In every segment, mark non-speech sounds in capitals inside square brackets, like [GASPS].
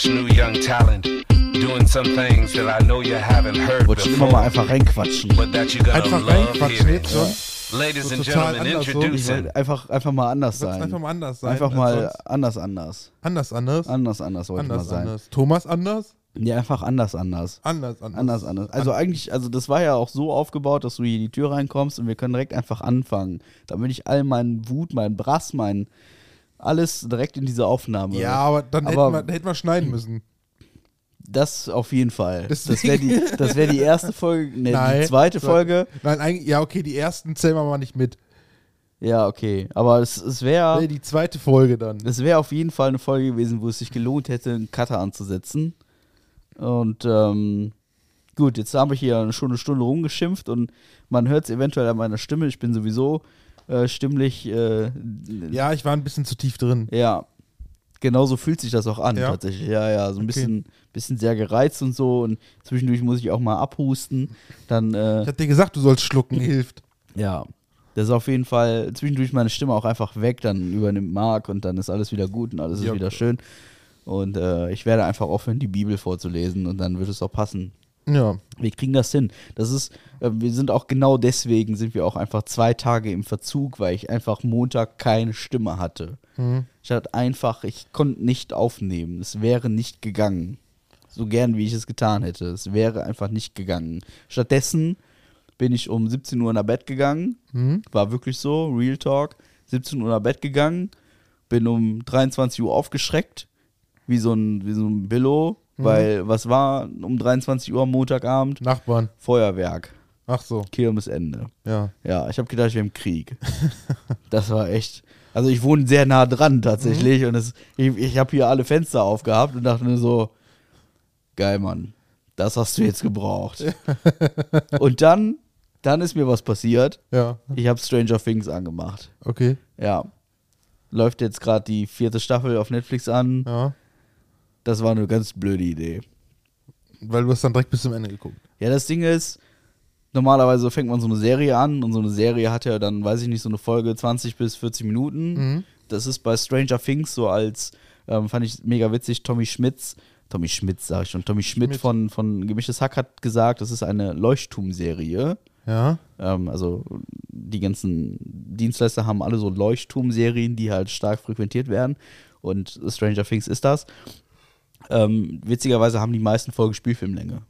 fresh new young talent doing some things that I know you haven't heard Wollte schon immer mal before, einfach reinquatschen. but that you're gonna Einfach love reinquatschen hearing. jetzt schon. Ladies So and total gentlemen, anders so. Introducing einfach, einfach mal anders Soll's sein. einfach mal anders sein. Einfach als mal sonst. anders, anders. anders, anders. Anders, anders wollte anders, ich mal sein. anders. Thomas anders? Ja, einfach anders, anders. Anders, anders. Anders, anders. Also eigentlich, also das war ja auch so aufgebaut, dass du hier in die Tür reinkommst und wir können direkt einfach anfangen. Damit ich all meinen Wut, meinen Brass, mein alles direkt in diese Aufnahme. Ja, aber dann Aber- hätten, wir, dann hätten wir schneiden müssen. Das auf jeden Fall. Deswegen- Das wäre die, das wär die erste Folge, ne, [LAUGHS] Nein. die zweite Folge. Nein, eigentlich, ja, okay, die ersten zählen wir mal nicht mit. Ja, okay. Aber es, es wäre Nee, die zweite Folge dann. es wär auf jeden Fall eine Folge gewesen, wo es sich gelohnt hätte, einen Cutter anzusetzen. Und ähm, gut, jetzt habe ich hier schon eine Stunde rumgeschimpft und man hört es eventuell an meiner Stimme. Ich bin sowieso äh, stimmlich. Äh, Ja, ich war ein bisschen zu tief drin. Ja, genau so fühlt sich das auch an, Ja? tatsächlich. Ja, ja, so ein Okay. bisschen, bisschen sehr gereizt und so. Und zwischendurch muss ich auch mal abhusten. Dann, äh, Ich hab dir gesagt, du sollst schlucken, [CLEARS THROAT] hilft. ja, das ist auf jeden Fall zwischendurch meine Stimme auch einfach weg. Dann übernimmt Marc und dann ist alles wieder gut und alles Ja. ist wieder schön. Und äh, ich werde einfach aufhören, die Bibel vorzulesen und dann wird es auch passen. Ja. Wir kriegen das hin. Das ist, äh, wir sind auch genau deswegen sind wir auch einfach zwei Tage im Verzug, weil ich einfach Montag keine Stimme hatte. Mhm. Ich hatte einfach, ich konnte nicht aufnehmen. Es wäre nicht gegangen. So gern wie ich es getan hätte. Es wäre einfach nicht gegangen. Stattdessen bin ich um 17 Uhr nach Bett gegangen. Mhm. War wirklich so, Real Talk. 17 Uhr nach Bett gegangen. Bin um 23 Uhr aufgeschreckt. Wie so ein, wie so ein Billo. Weil, was war um 23 Uhr am Montagabend? Nachbarn. Feuerwerk. Ach so, Kirmesende. ja. Ja, ich habe gedacht, wir haben Krieg. [LAUGHS] das war echt. Also ich wohne sehr nah dran tatsächlich und es, ich, ich habe hier alle Fenster aufgehabt und dachte mir so, geil, Mann, das hast du jetzt gebraucht. [LAUGHS] und dann, dann ist mir was passiert. Ja, Ich habe Stranger Things angemacht. okay. Ja. Läuft jetzt gerade die vierte Staffel auf Netflix an. Ja. Das war eine ganz blöde Idee. Weil du hast dann direkt bis zum Ende geguckt. Ja, das Ding ist, normalerweise fängt man so eine Serie an und so eine Serie hat ja dann, weiß ich nicht, so eine Folge 20 bis 40 Minuten. Mhm. Das ist bei Stranger Things so als, ähm, fand ich mega witzig, Tommy Schmitz, Tommy Schmitz sag ich schon, Tommy Schmidt Schmidt. von, von Gemischtes Hack hat gesagt, das ist eine Leuchtturmserie. Ja. Ähm, also die ganzen Dienstleister haben alle so Leuchtturmserien, die halt stark frequentiert werden. Und Stranger Things ist das. Ähm, witzigerweise haben die meisten Folgen Spielfilmlänge.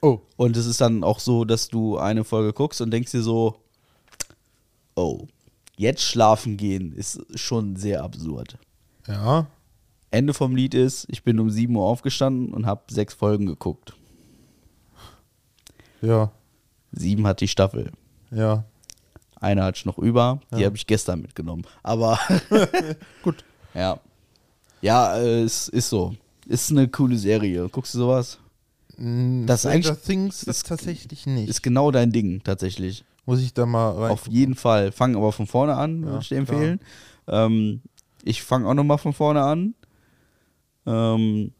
Oh. Und es ist dann auch so, dass du eine Folge guckst und denkst dir so, oh, jetzt schlafen gehen ist schon sehr absurd. Ja. Ende vom Lied ist, ich bin um 7 Uhr aufgestanden und habe sechs Folgen geguckt. Ja. Sieben hat die Staffel. Ja. Eine hatte ich noch über, die Ja. habe ich gestern mitgenommen. Aber [LAUGHS] Gut. ja. Ja, äh, es ist so. Ist eine coole Serie. Guckst du sowas? Mm, Das Stranger eigentlich- Things ist ist- tatsächlich nicht. Ist genau dein Ding, tatsächlich. Muss ich da mal rein. Auf jeden Fall. Fang aber von vorne an, Ja, würde ich dir empfehlen. Ähm, ich fange auch nochmal von vorne an. Ähm,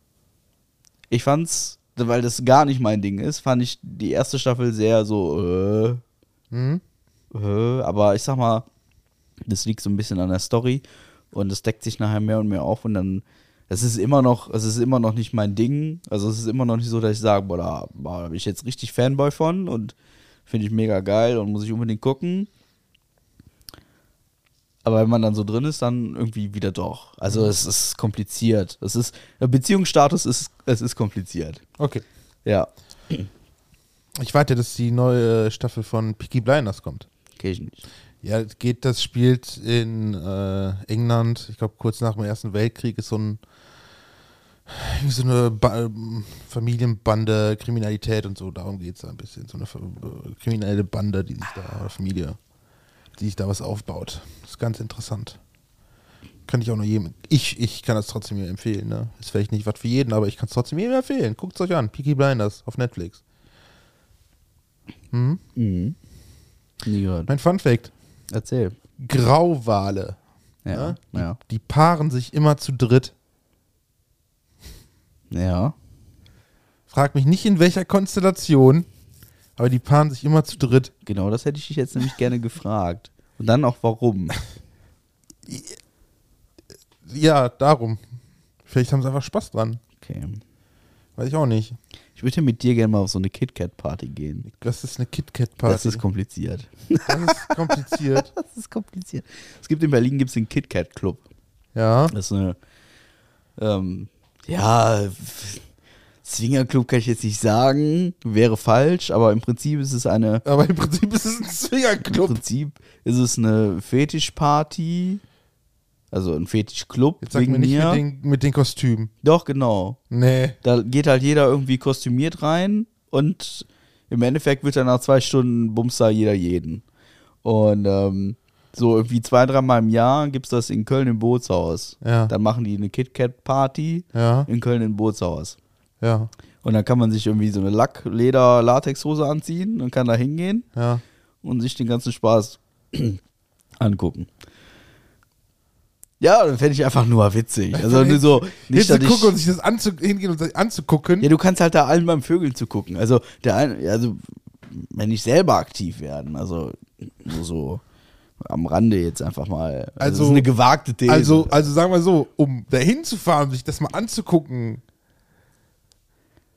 ich fand's, weil das gar nicht mein Ding ist, fand ich die erste Staffel sehr so, äh, Hm? äh, aber ich sag mal, das liegt so ein bisschen an der Story und es deckt sich nachher mehr und mehr auf und dann, es ist immer noch, es ist immer noch nicht mein Ding. Also es ist immer noch nicht so, dass ich sage, boah, da, boah, da bin ich jetzt richtig Fanboy von und finde ich mega geil und muss ich unbedingt gucken. Aber wenn man dann so drin ist, dann irgendwie wieder doch. Also es ist kompliziert. Es ist, Beziehungsstatus ist, es ist kompliziert. Okay. Ja, Ich warte, dass die neue Staffel von Peaky Blinders kommt. kenn ich nicht. Ja, geht, das spielt in äh, England, ich glaube kurz nach dem Ersten Weltkrieg ist so ein so eine ba Familienbande, Kriminalität und so, darum geht es ein bisschen. So eine äh, kriminelle Bande, die sich da, oder Familie, die sich da was aufbaut. Das ist ganz interessant. Kann ich auch nur jedem, ich, ich kann das trotzdem jedem empfehlen, ne? Ist vielleicht nicht was für jeden, aber ich kann es trotzdem jedem empfehlen. Guckt es euch an, Peaky Blinders auf Netflix. Mhm. Mhm. Nie gehört. Mein Fun Fact. Erzähl. Grauwale. Ja, Die, ja. die paaren sich immer zu dritt. Ja. Frag mich nicht in welcher Konstellation, aber die paaren sich immer zu dritt. Genau, das hätte ich dich jetzt nämlich gerne gefragt. Und dann auch warum. Ja, darum. Vielleicht haben sie einfach Spaß dran. Okay. Weiß ich auch nicht. Ich würde mit dir gerne mal auf so eine KitKat-Party gehen. Das ist eine KitKat-Party. Das ist kompliziert. Das ist kompliziert. [LAUGHS] Das ist kompliziert. Es gibt in Berlin gibt's den KitKat-Club. ja. Das ist eine, ähm, ja, Swingerclub kann ich jetzt nicht sagen, wäre falsch, aber im Prinzip ist es eine, Aber im Prinzip ist es ein im Swingerclub. Prinzip ist es eine Fetischparty, also ein Fetischclub Jetzt sag wegen mir nicht mir. mit den, mit den Kostümen. Doch, genau. Nee. Da geht halt jeder irgendwie kostümiert rein und im Endeffekt wird dann nach zwei Stunden Bumster jeder jeden. Und ähm, so irgendwie zwei, dreimal im Jahr gibt es das in Köln im Bootshaus. Ja. Dann machen die eine KitKat-Party Ja. in Köln im Bootshaus. Ja. Und dann kann man sich irgendwie so eine Lack-, Leder-, Latexhose anziehen und kann da hingehen Ja. und sich den ganzen Spaß [CLEARS THROAT] angucken. Ja, dann fände ich einfach nur witzig. Also [LAUGHS] nur so, nicht, dass Jetzt zu gucken und ich, sich das anzu hingehen und sich anzugucken. Ja, du kannst halt da allen beim Vögeln zu gucken. Also, der eine, also, wenn ich selber aktiv werden, also, nur so am Rande jetzt einfach mal. Also, Also- das ist eine gewagte These. Also, also sagen wir so, um da hinzufahren, sich das mal anzugucken.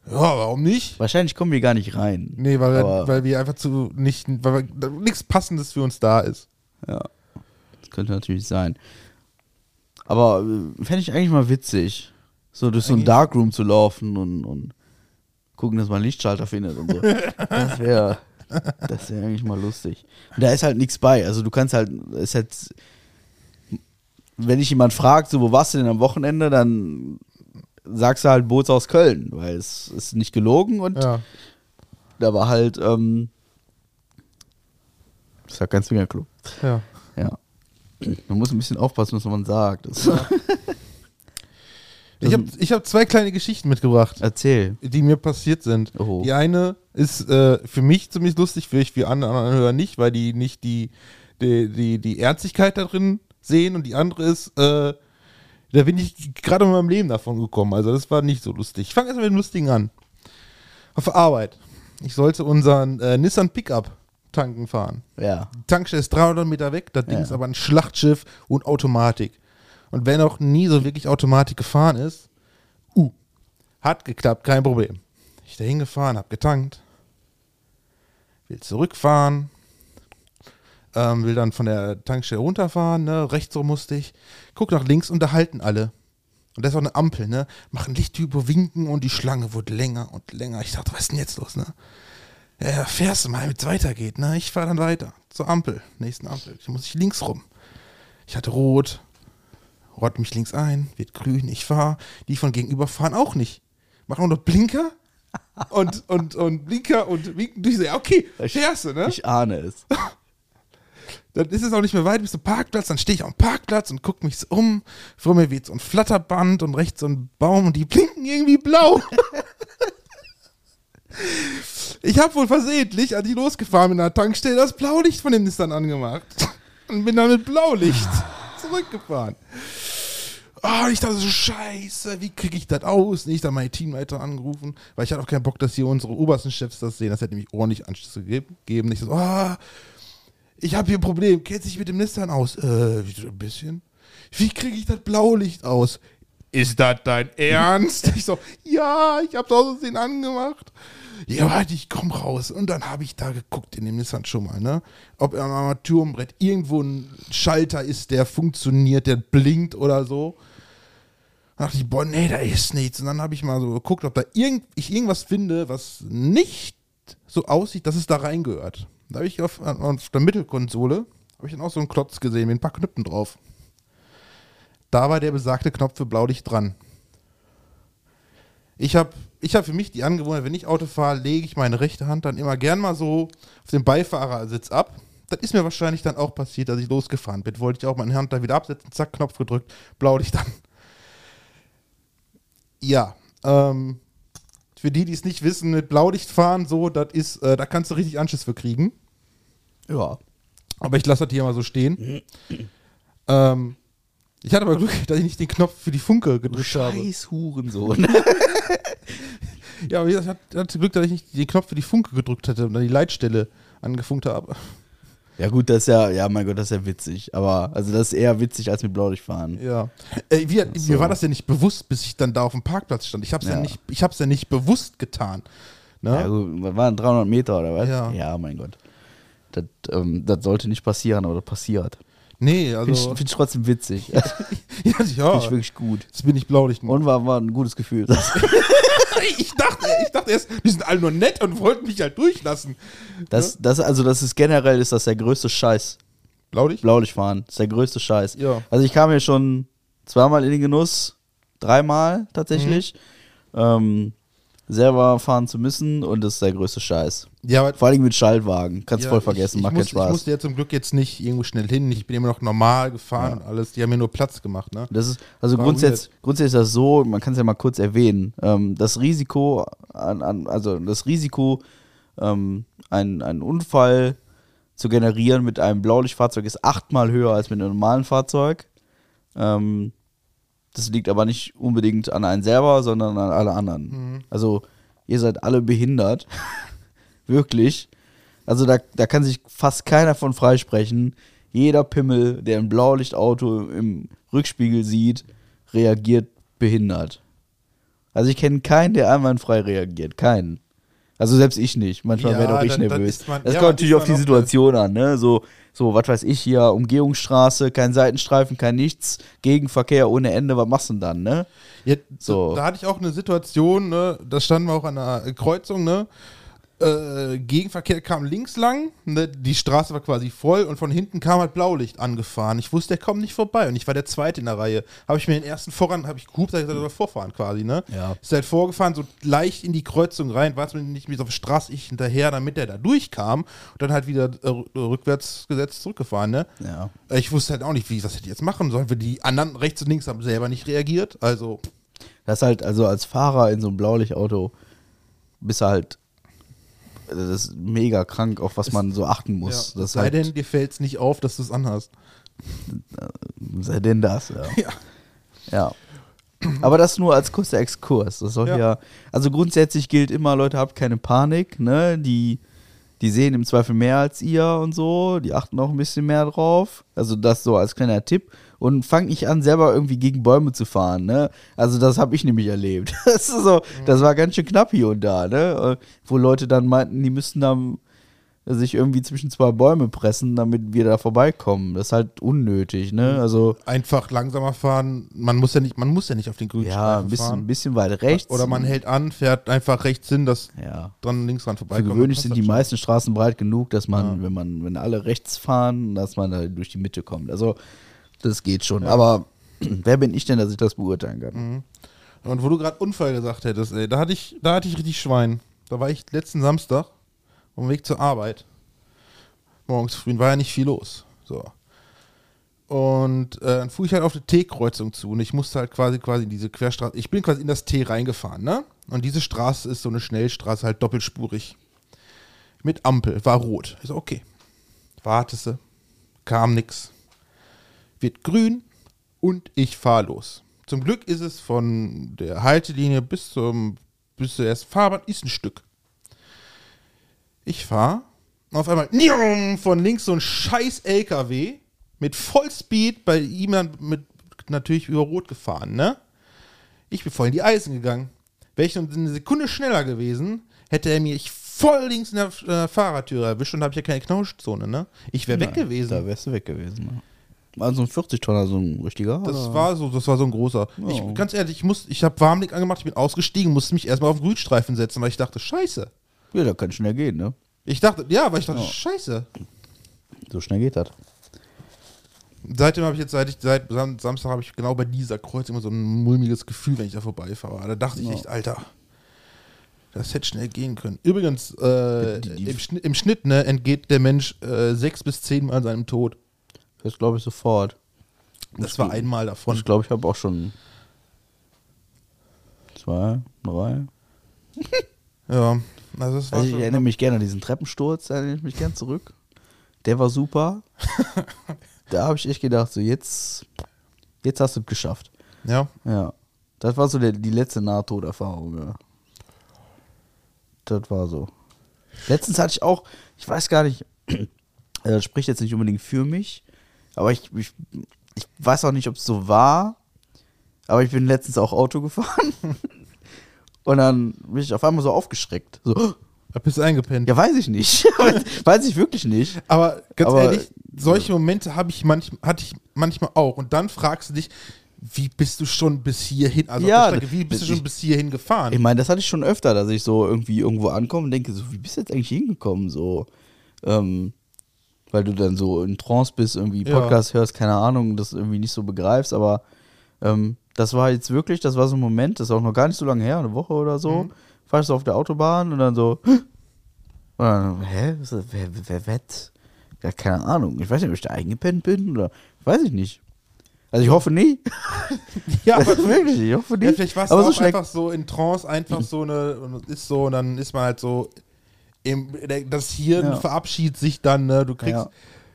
Ja, warum nicht? Wahrscheinlich kommen wir gar nicht rein. Nee, weil, wir, Aber- weil wir einfach zu nicht, weil wir, nichts Passendes für uns da ist. Ja, das könnte natürlich sein. Aber äh, fände ich eigentlich mal witzig, so durch so einen Eigentlich- Darkroom zu laufen und, und gucken, dass man einen Lichtschalter findet und so. Das wäre das wär eigentlich mal lustig. Und da ist halt nichts bei. Also du kannst halt, ist halt, wenn dich jemand fragt, so, wo warst du denn am Wochenende, dann sagst du halt Boots aus Köln, weil es ist nicht gelogen und Ja. da war halt, ähm, das ist ja kein Swingerclub. ja. Ja. Man muss ein bisschen aufpassen, was man sagt. Das [LAUGHS] Ich habe ich hab zwei kleine Geschichten mitgebracht, Erzähl. die mir passiert sind. Oh. Die eine ist äh, für mich ziemlich lustig, vielleicht für andere Hörer nicht, weil die nicht die, die, die, die Ernstigkeit da drin sehen und die andere ist, äh, da bin ich gerade in meinem Leben davon gekommen. Also das war nicht so lustig. Ich fange erstmal mit dem Lustigen an. Auf Arbeit. Ich sollte unseren äh, Nissan Pickup tanken fahren. Ja. Die Tankstelle ist 300 Meter weg, das Ding Ja. ist aber ein Schlachtschiff und Automatik. Und wer noch nie so wirklich Automatik gefahren ist, uh, hat geklappt, kein Problem. Ich da hingefahren, hab getankt, will zurückfahren, ähm, will dann von der Tankstelle runterfahren, ne, rechts rum musste ich, guck nach links, unterhalten alle. Und das ist auch eine Ampel, ne? Machen Lichttypo, winken und die Schlange wurde länger und länger. Ich dachte, was ist denn jetzt los, ne? Ja, fährst du mal, damit es weitergeht, ne? Ich fahre dann weiter zur Ampel, nächsten Ampel. Ich muss ich links rum. Ich hatte rot, rollt mich links ein, wird grün, ich fahre. Die von gegenüber fahren auch nicht. Machen nur noch Blinker [LAUGHS] und, und, und Blinker und winken durch. Okay, fährst du, ne? Ich ahne es. [LAUGHS] Dann ist es auch nicht mehr weit bis zum Parkplatz. Dann stehe ich am Parkplatz und gucke mich so um. Vor mir weht so ein Flatterband und rechts so ein Baum und die blinken irgendwie blau. [LAUGHS] ich habe wohl versehentlich, als ich losgefahren an der Tankstelle, das Blaulicht von dem Nissan angemacht. [LAUGHS] Und bin dann mit Blaulicht [LAUGHS] zurückgefahren. Oh, ich dachte so, scheiße, wie kriege ich das aus? Und ich dann meine Teamleiter angerufen, weil ich hatte auch keinen Bock, dass hier unsere obersten Chefs das sehen. Das hätte nämlich ordentlich Anschlüsse gegeben. Ich so, ah, ich habe hier ein Problem, kennt sich mit dem Nissan aus? Äh, ein bisschen. Wie kriege ich das Blaulicht aus? Ist das dein [LAUGHS] Ernst? Ich so, ja, ich hab's aus Versehen angemacht. Ja, warte, ich komm raus. Und dann habe ich da geguckt in dem Nissan schon mal, ne? Ob am Armaturenbrett irgendwo ein Schalter ist, der funktioniert, der blinkt oder so. Da dachte ich, boah, nee, da ist nichts. Und dann habe ich mal so geguckt, ob da irgend, ich irgendwas finde, was nicht so aussieht, dass es da reingehört. Da habe ich auf, auf der Mittelkonsole, habe ich dann auch so einen Klotz gesehen mit ein paar Knöpfen drauf. Da war der besagte Knopf für Blaulicht dran. Ich habe ich hab für mich die Angewohnheit, wenn ich Auto fahre, lege ich meine rechte Hand dann immer gern mal so auf den Beifahrersitz ab. Das ist mir wahrscheinlich dann auch passiert, als ich losgefahren bin. Wollte ich auch meine Hand da wieder absetzen, zack, Knopf gedrückt, Blaulicht an. Ja, ähm, für die, die es nicht wissen, mit Blaulicht fahren, so, das ist, äh, da kannst du richtig Anschiss für kriegen. Ja. Aber ich lasse das hier mal so stehen. [CLEARS THROAT] ähm, ich hatte aber Glück, dass ich nicht den Knopf für die Funke gedrückt habe. Scheiß Hurensohn. [LAUGHS] Ja, aber ich hatte- hatte Glück, dass ich nicht den Knopf für die Funke gedrückt hätte und dann die Leitstelle angefunkt habe. Ja, gut, das ist ja, ja, mein Gott, das ist ja witzig. Aber, also, das ist eher witzig als mit Blaulicht fahren. Ja. Äh, wie, So. Mir war das ja nicht bewusst, bis ich dann da auf dem Parkplatz stand. Ich hab's ja, Ja. nicht, ich hab's ja nicht bewusst getan. Ne? Ja, gut, waren 300 Meter oder was? Ja. Ja, mein Gott. Das, ähm, das sollte nicht passieren, aber das passiert. Nee, Finde ich, also. find ich trotzdem witzig. [LAUGHS] ja, ja, Finde ich wirklich gut. jetzt bin ich Blaulicht. Und war, war ein gutes Gefühl. [LAUGHS] ich dachte, ich dachte erst, die sind alle nur nett und wollten mich halt durchlassen. Das, das, also, das ist generell ist das der größte Scheiß. Blaulicht? Blaulicht fahren. Das ist der größte Scheiß. Ja. Also, ich kam hier schon zweimal in den Genuss, dreimal tatsächlich, ähm, selber fahren zu müssen und das ist der größte Scheiß. Ja, Vor allem mit Schaltwagen. Kannst ja, voll vergessen, ich, ich macht muss, keinen Spaß. Ich musste ja zum Glück jetzt nicht irgendwo schnell hin. Ich bin immer noch normal gefahren und alles. Die haben mir nur Platz gemacht, ne? Das ist, also War grundsätzlich, grundsätzlich ist das so, man kann es ja mal kurz erwähnen, ähm, das Risiko, an, an, also das Risiko, ähm, einen, einen Unfall zu generieren mit einem Blaulichtfahrzeug ist achtmal höher als mit einem normalen Fahrzeug. Ähm, das liegt aber nicht unbedingt an einen selber, sondern an alle anderen. Mhm. Also ihr seid alle behindert. [LAUGHS] Wirklich. Also da, da kann sich fast keiner von freisprechen. Jeder Pimmel, der ein Blaulichtauto im Rückspiegel sieht, reagiert behindert. Also ich kenne keinen, der einwandfrei reagiert. Keinen. Also selbst ich nicht. Manchmal Ja, wäre auch ich dann- dann nervös. ist man- das ja, kommt natürlich auf die Situation an, ne? So, so, was weiß ich hier, Umgehungsstraße, kein Seitenstreifen, kein nichts, Gegenverkehr ohne Ende, was machst du denn dann, ne? Ja, So. Da, da hatte ich auch eine Situation, ne, da standen wir auch an einer Kreuzung, ne? Äh, Gegenverkehr kam links lang, ne, die Straße war quasi voll und von hinten kam halt Blaulicht angefahren. Ich wusste, der kommt nicht vorbei und ich war der Zweite in der Reihe. Habe ich mir den ersten voran, habe ich gehupt, habe ich gesagt, vorfahren quasi, ne? Ja. Ist halt vorgefahren, so leicht in die Kreuzung rein, war es mir nicht mehr auf der Straße, ich hinterher, damit der da durchkam und dann halt wieder äh, rückwärts gesetzt zurückgefahren, ne? Ja. Ich wusste halt auch nicht, wie, was hätte ich jetzt machen sollen, weil die anderen rechts und links haben selber nicht reagiert. Also, Das ist halt, also als Fahrer in so einem Blaulichtauto bist du halt, das ist mega krank, auf was man so achten muss. ja, sei halt, denn, dir fällt es nicht auf, dass du es anhast. sei denn das, ja. [LAUGHS] Ja. Ja. Aber das nur als kurzer Exkurs. Das soll ja. Ja. also grundsätzlich gilt immer, Leute, habt keine Panik, ne? Die, die sehen im Zweifel mehr als ihr und so, die achten auch ein bisschen mehr drauf. Also das so als kleiner Tipp. Und fangt nicht an, selber irgendwie gegen Bäume zu fahren, ne? Also das habe ich nämlich erlebt. [LAUGHS] Das so, das war ganz schön knapp hier und da, ne? Äh, Wo Leute dann meinten, die müssten dann sich irgendwie zwischen zwei Bäume pressen, damit wir da vorbeikommen. Das ist halt unnötig, ne? Also Einfach langsamer fahren. Man muss ja nicht, man muss ja nicht auf den grünen ja, ein bisschen, ein bisschen weit rechts. Oder man hält an, fährt einfach rechts hin, dass Ja. dran links ran Für vorbeikommt. gewöhnlich Dann sind die schon. meisten Straßen breit genug, dass man, wenn man, wenn alle rechts fahren, dass man da durch die Mitte kommt. Also das geht schon. Aber [CLEARS THROAT] wer bin ich denn, dass ich das beurteilen kann? Mhm. Und wo du gerade Unfall gesagt hättest, ey, da hatte ich, da hatte ich richtig Schwein. Da war ich letzten Samstag auf dem Weg zur Arbeit. Morgens früh war ja nicht viel los. So. Und äh, dann fuhr ich halt auf eine T-Kreuzung zu und ich musste halt quasi quasi in diese Querstraße. Ich bin quasi in das T reingefahren, ne? Und diese Straße ist so eine Schnellstraße, halt doppelspurig. Mit Ampel, war rot. Ich so, okay. Warteste, kam nix. Wird grün und ich fahr los. Zum Glück ist es von der Haltelinie bis zum bis zur ersten Fahrbahn ist ein Stück. Ich fahr auf einmal von links so ein scheiß LKW mit Vollspeed bei ihm dann mit natürlich über Rot gefahren, ne? Ich bin voll in die Eisen gegangen. Wäre ich eine Sekunde schneller gewesen, hätte er mich voll links in der äh, Fahrertür erwischt und habe ich ja keine Knautschzone, ne? Ich wäre weg gewesen. Da wärst du weg gewesen. Ne? War so ein 40-Tonner, so ein richtiger. Das oder? war so, das war so ein großer. Oh. Ich, ganz ehrlich, ich, muss, ich habe Warmblick angemacht, ich bin ausgestiegen, musste mich erstmal auf den Grünstreifen setzen, weil ich dachte, scheiße. Ja, da kann schnell gehen, ne? Ich dachte, ja, weil ich dachte, Ja. scheiße. So schnell geht das. Seitdem habe ich jetzt, seit, ich, seit Sam- Samstag habe ich genau bei dieser Kreuz immer so ein mulmiges Gefühl, wenn ich da vorbeifahre. Da dachte ich echt, Alter, das hätte schnell gehen können. Übrigens, äh, Die- die- im, Schnitt, im Schnitt ne, entgeht der Mensch äh, sechs bis zehn Mal seinem Tod. Das glaube ich sofort. Das war einmal davon. Ich glaube, ich habe auch schon zwei, drei. [LAUGHS] Ja, also das war Also ich erinnere mich gerne an diesen Treppensturz, da erinnere ich mich gern zurück. Der war super. [LAUGHS] da habe ich echt gedacht, so jetzt, jetzt hast du es geschafft. Ja, Ja. Das war so der, die letzte Nahtoderfahrung, ja. Das war so. Letztens hatte ich auch, ich weiß gar nicht, Also [CLEARS THROAT] das spricht jetzt nicht unbedingt für mich, aber ich, ich, ich weiß auch nicht, ob es so war, aber ich bin letztens auch Auto gefahren [LAUGHS] und dann bin ich auf einmal so aufgeschreckt. So, Da bist du eingepennt. ja, weiß ich nicht. [LAUGHS] weiß ich wirklich nicht. Aber ganz Aber- ehrlich, solche Momente habe ich manch, hatte ich manchmal auch. Und dann fragst du dich, wie bist du schon bis hierhin, also Ja, Strecke, wie bist du ich- schon bis hierhin gefahren? Ich meine, das hatte ich schon öfter, dass ich so irgendwie irgendwo ankomme und denke, so, wie bist du jetzt eigentlich hingekommen? So, ähm, weil du dann so in Trance bist, irgendwie Ja. Podcast hörst, keine Ahnung, das irgendwie nicht so begreifst, aber ähm, das war jetzt wirklich, das war so ein Moment, das ist auch noch gar nicht so lange her, eine Woche oder so, Mhm. fahr ich so auf der Autobahn und dann so, [GASPS] und dann, hä, wer, wer, wer, ja, keine Ahnung, ich weiß nicht, ob ich da eingepennt bin oder, weiß ich nicht. Also ich hoffe nie. [LAUGHS] ja, aber [LAUGHS] wirklich, ich hoffe nie. ja, vielleicht warst du aber auch so einfach so in Trance, einfach so eine, und es ist so, und dann ist man halt so, im, das Hirn Ja. verabschiedet sich dann, ne? du kriegst, Ja.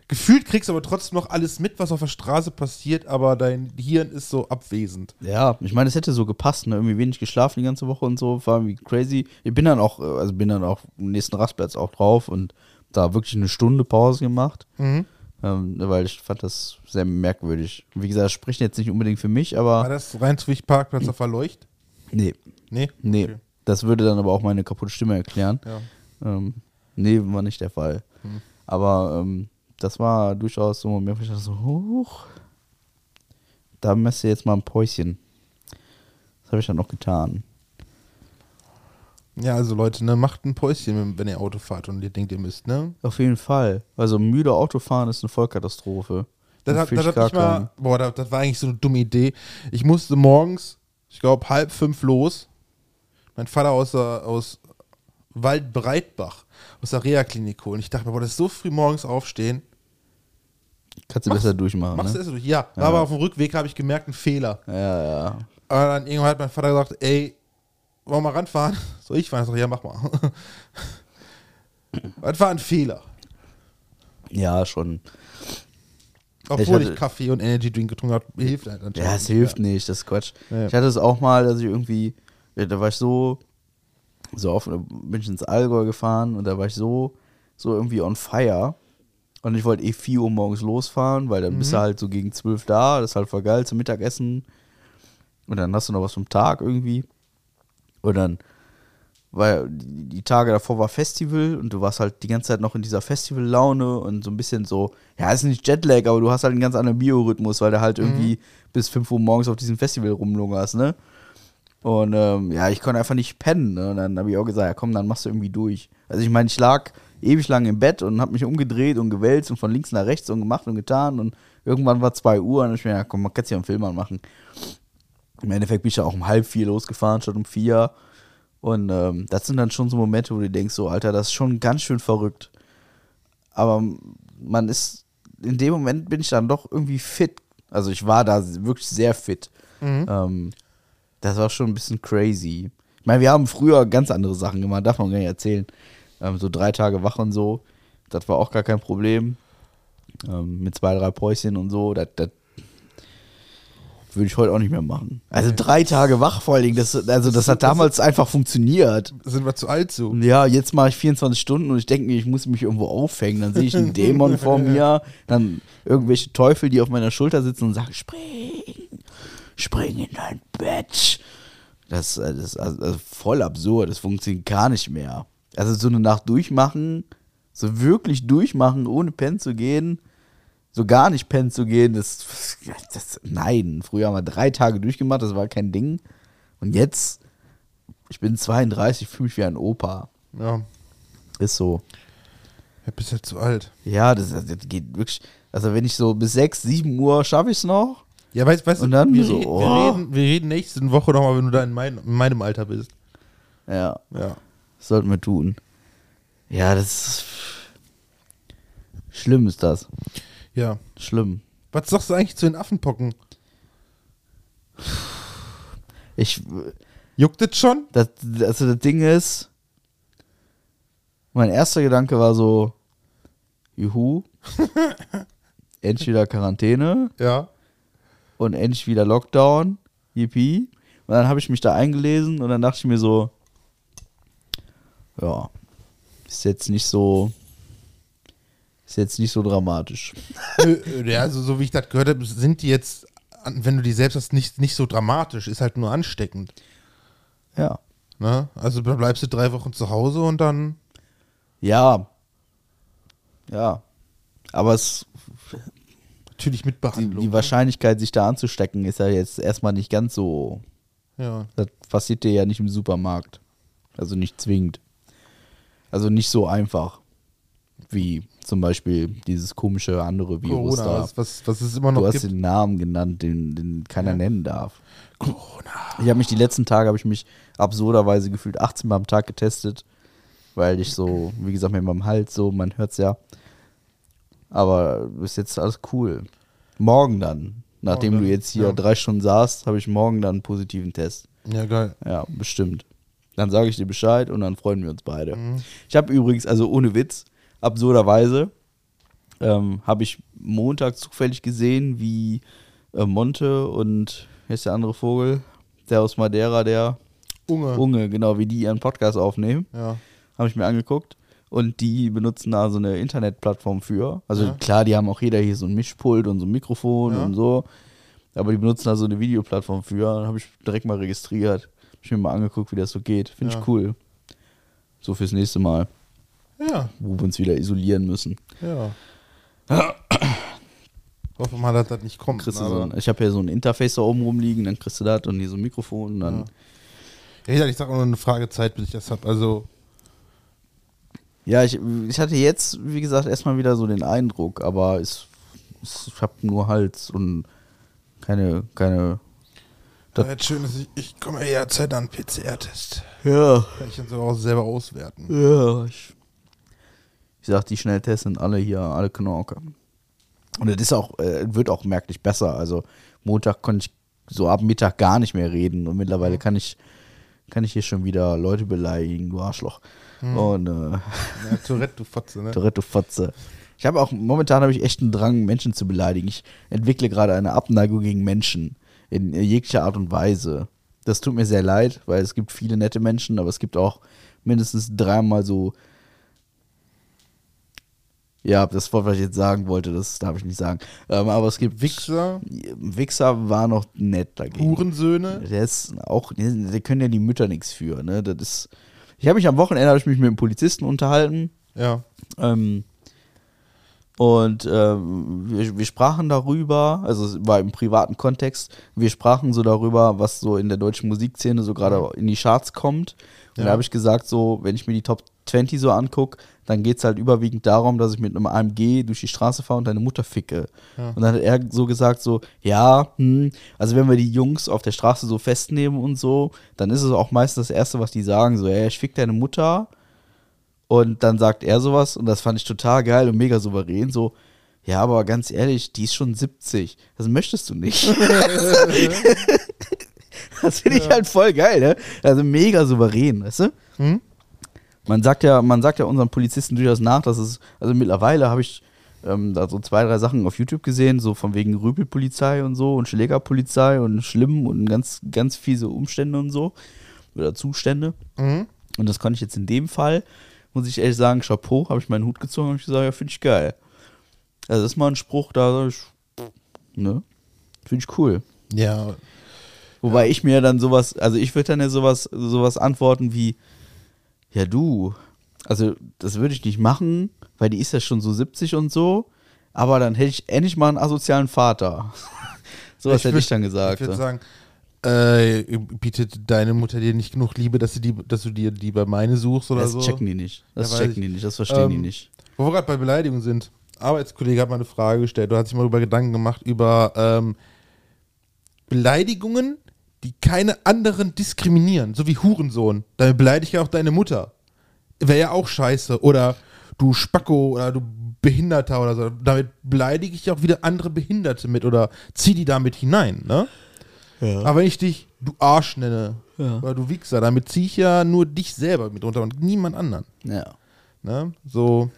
gefühlt kriegst aber trotzdem noch alles mit, was auf der Straße passiert, aber dein Hirn ist so abwesend. Ja, ich meine, es hätte so gepasst, ne? Irgendwie wenig geschlafen die ganze Woche und so, war irgendwie crazy. Ich bin dann auch, äh, also bin dann auch am nächsten Rastplatz auch drauf und da wirklich eine Stunde Pause gemacht, Mhm. ähm, weil ich fand das sehr merkwürdig. Wie gesagt, das spricht jetzt nicht unbedingt für mich, War aber das Rheinswig-Parkplatz auf der Leucht? nee, Nee? nee. Okay. Das würde dann aber auch meine kaputte Stimme erklären. Ja. Ähm, nee, war nicht der Fall. Hm. Aber ähm, das war durchaus so ein Moment, wo ich dachte so, huch, da messt du jetzt mal ein Päuschen. Das habe ich dann auch getan. Ja, also Leute, ne, macht ein Päuschen, wenn ihr Auto fahrt und ihr denkt, ihr müsst, ne? Auf jeden Fall. Also müde Autofahren ist eine Vollkatastrophe. Das, fühl das, ich gar mich mal, boah, das, das war eigentlich so eine dumme Idee. Ich musste morgens, ich glaube, halb fünf los. Mein Vater aus, aus Waldbreitbach, aus der Reha-Klinik holen. Ich dachte mir, boah, das ist so früh morgens aufstehen. Kannst du besser durchmachen. Machst du Ne? das durch? Ja, aber auf dem Rückweg habe ich gemerkt, ein Fehler. Ja, ja. Aber dann irgendwann hat mein Vater gesagt, ey, wollen wir mal ranfahren? [LAUGHS] Soll ich fahren? Ich sag, ja, mach mal. [LAUGHS] das war ein Fehler. Ja, schon. Obwohl ich, hatte- Kaffee und Energy Drink getrunken habe, hilft halt anscheinend Ja, es hilft nicht, das ist Quatsch. Ja. Ich hatte es auch mal, dass ich irgendwie, ja, da war ich so, so auf, da bin ich ins Allgäu gefahren und da war ich so, so irgendwie on fire. Und ich wollte eh 4 Uhr morgens losfahren, weil dann bist du halt so gegen 12 da, das ist halt voll geil zum Mittagessen. Und dann hast du noch was vom Tag irgendwie. Und dann, weil die die Tage davor war Festival und du warst halt die ganze Zeit noch in dieser Festival-Laune und so ein bisschen so, ja, ist nicht Jetlag, aber du hast halt einen ganz anderen Biorhythmus, weil du halt irgendwie bis 5 Uhr morgens auf diesem Festival rumlungerst, ne? Und ähm, ja, ich konnte einfach nicht pennen. Ne? Und dann habe ich auch gesagt, ja komm, dann machst du irgendwie durch. Also ich meine, ich lag ewig lang im Bett und habe mich umgedreht und gewälzt und von links nach rechts und gemacht und getan. Und irgendwann war 2 Uhr und ich mir, ja komm, man kann ja einen Film anmachen. Im Endeffekt bin ich ja auch um halb vier losgefahren, statt um vier. Und ähm, das sind dann schon so Momente, wo du denkst, so, Alter, das ist schon ganz schön verrückt. Aber man ist, in dem Moment bin ich dann doch irgendwie fit. Also ich war da wirklich sehr fit. Ähm, das war schon ein bisschen crazy. Ich meine, wir haben früher ganz andere Sachen gemacht, darf man gar nicht erzählen. Ähm, so drei Tage wach und so. Das war auch gar kein Problem. Ähm, mit zwei, drei Päuschen und so. Das, das würde ich heute auch nicht mehr machen. Also drei Tage wach vor allen Dingen, das, also das hat damals einfach funktioniert. Sind wir zu alt so? Ja, jetzt mache ich 24 Stunden und ich denke mir, ich muss mich irgendwo aufhängen. Dann sehe ich einen [LAUGHS] Dämon vor [LAUGHS] mir, dann irgendwelche Teufel, die auf meiner Schulter sitzen und sagen, spring, spring in dein Bett. Das, äh, das ist also also voll absurd, das funktioniert gar nicht mehr. Also so eine Nacht durchmachen, so wirklich durchmachen, ohne pennen zu gehen, so gar nicht pennen zu gehen, das, das nein. Früher haben wir drei Tage durchgemacht, das war kein Ding. Und jetzt, ich bin 32, fühle mich wie ein Opa. Ja, Ist so. ja bist halt zu alt. Ja, das, das geht wirklich. Also, wenn ich so bis 6, 7 Uhr schaffe ich es noch. Ja, weißt, weißt Und du, dann wir, so, reden, wir, oh. reden, wir reden nächste Woche nochmal, wenn du da in, mein, in meinem Alter bist. Ja, Ja. das sollten wir tun. Ja, das ist. Schlimm ist das. Ja. Schlimm. Was sagst du eigentlich zu den Affenpocken? Ich. Juckt es schon? Das, also, das Ding ist. Mein erster Gedanke war so: Juhu. [LAUGHS] endlich wieder Quarantäne. Ja. Und endlich wieder Lockdown. Yippie. Und dann habe ich mich da eingelesen und dann dachte ich mir so, ja, ist jetzt nicht so, Ist jetzt nicht so dramatisch. [LAUGHS] Äh, ja, also so wie ich das gehört habe, sind die jetzt, wenn du die selbst hast, nicht, nicht so dramatisch, ist halt nur ansteckend. Ja. Ne? Also bleibst du drei Wochen zu Hause und dann. Ja. Ja. Aber es, Natürlich mit die, Behandlung. die Wahrscheinlichkeit, sich da anzustecken, ist ja jetzt erstmal nicht ganz so. Ja. Das passiert dir ja nicht im Supermarkt. Also nicht zwingend. Also nicht so einfach. Wie zum Beispiel dieses komische andere Virus Corona, da. was, was, was es immer noch Du hast gibt. den Namen genannt, den, den keiner Ja. nennen darf. Corona. Ich habe mich die letzten Tage, habe ich mich absurderweise gefühlt 18 Mal am Tag getestet, weil ich so, wie gesagt, mit meinem Hals so, man hört's ja. Aber bis jetzt alles cool. Morgen dann, nachdem Morgen du jetzt hier ja. drei Stunden saßt, habe ich morgen dann einen positiven Test. Ja, geil. Ja, bestimmt. Dann sage ich dir Bescheid und dann freuen wir uns beide. Mhm. Ich habe übrigens, also ohne Witz, absurderweise, ähm, habe ich Montag zufällig gesehen, wie äh, Monte und, wer ist der andere Vogel? Der aus Madeira, der Unge. Unge, genau, wie die ihren Podcast aufnehmen. Ja. Habe ich mir angeguckt. Und die benutzen da so eine Internetplattform für. Also Ja. klar, die haben auch jeder hier so ein Mischpult und so ein Mikrofon Ja. und so. Aber die benutzen da so eine Videoplattform für. Dann habe ich direkt mal registriert. Hab ich mir mal angeguckt, wie das so geht. Finde Ja. ich cool. So fürs nächste Mal, Ja, wo wir uns wieder isolieren müssen. ja. Hoffe mal, dass das nicht kommt. Kriegst ne, so ein, ich habe hier so ein Interface da oben rumliegen, dann kriegst du das und hier so ein Mikrofon und dann. Ja. Ich sag nur eine Frage Zeit, bis ich das hab. Also, Ja, ich, ich hatte jetzt, wie gesagt, erstmal wieder so den Eindruck, aber es, es, ich habe nur Hals und keine, keine. Das- das schön ist, ich, ich komme eher Zeit an PCR-Test. Ja, Kann ich dann so auch selber auswerten. ja. Ich, ich sag, die Schnelltests sind alle hier, alle Knorke. Und es ist auch, äh, wird auch merklich besser. Also Montag konnte ich so ab Mittag gar nicht mehr reden und mittlerweile kann ich, kann ich hier schon wieder Leute beleidigen, du Arschloch. Und äh, Ja, Tourette, du Fotze, ne? Toretto Fotze. Ich habe auch, momentan habe ich echt einen Drang, Menschen zu beleidigen. Ich entwickle gerade eine Abneigung gegen Menschen in jeglicher Art und Weise. Das tut mir sehr leid, weil es gibt viele nette Menschen, aber es gibt auch mindestens dreimal so. Ja, das Wort, was ich jetzt sagen wollte, das darf ich nicht sagen. Ähm, aber es gibt Wichser, Wichser war noch nett dagegen. Hurensöhne. Der ist auch, die können ja die Mütter nichts für, ne? Das ist. Ich habe mich am Wochenende habe ich mich mit einem Polizisten unterhalten. Ja. Ähm, und ähm, wir, wir sprachen darüber, also es war im privaten Kontext, wir sprachen so darüber, was so in der deutschen Musikszene so gerade in die Charts kommt. Und Ja. da habe ich gesagt, so, wenn ich mir die Top 20 so angucke, dann geht es halt überwiegend darum, dass ich mit einem AMG durch die Straße fahre und deine Mutter ficke. Ja. Und dann hat er so gesagt, so, ja, hm, also wenn wir die Jungs auf der Straße so festnehmen und so, dann ist es auch meistens das Erste, was die sagen, so, ja, ich fick deine Mutter. Und dann sagt er sowas und das fand ich total geil und mega souverän. So, ja, aber ganz ehrlich, die ist schon 70. Das möchtest du nicht. [LAUGHS] [LAUGHS] das finde ich halt voll geil, ne? Also mega souverän, weißt du? Hm? Man sagt ja, man sagt ja unseren Polizisten durchaus nach, dass es, also mittlerweile habe ich ähm, da so zwei, drei Sachen auf YouTube gesehen, so von wegen Rüpelpolizei und so und Schlägerpolizei und schlimm und ganz, ganz fiese Umstände und so. Oder Zustände. Mhm. Und das konnte ich jetzt in dem Fall, muss ich ehrlich sagen, Chapeau, habe ich meinen Hut gezogen und ich gesagt, ja, finde ich geil. Also das ist mal ein Spruch, da ich, ne? Finde ich cool. Ja, Wobei ich mir dann sowas, also ich würde dann ja sowas, sowas antworten wie, ja du, also das würde ich nicht machen, weil die ist ja schon so 70 und so, aber dann hätte ich endlich mal einen asozialen Vater. [LAUGHS] sowas hätte würd- ich dann gesagt. Ich würde so. sagen, äh, bietet deine Mutter dir nicht genug Liebe, dass, die, dass du dir die bei meine suchst oder das so? checken die nicht. Das Ja, checken die nicht, das verstehen die Ähm, nicht. Wo wir gerade bei Beleidigungen sind. Arbeitskollege hat mal eine Frage gestellt. Du hast sich mal über Gedanken gemacht über ähm, Beleidigungen, die keine anderen diskriminieren. So wie Hurensohn. Damit beleidige ich auch deine Mutter. Wäre ja auch scheiße. Oder du Spacko oder du Behinderter oder so. Damit beleidige ich auch wieder andere Behinderte mit oder zieh die damit hinein, ne? Aber wenn ich dich du Arsch nenne Ja. oder du Wichser, damit ziehe ich ja nur dich selber mit runter und niemand anderen. Ja. Ne? So.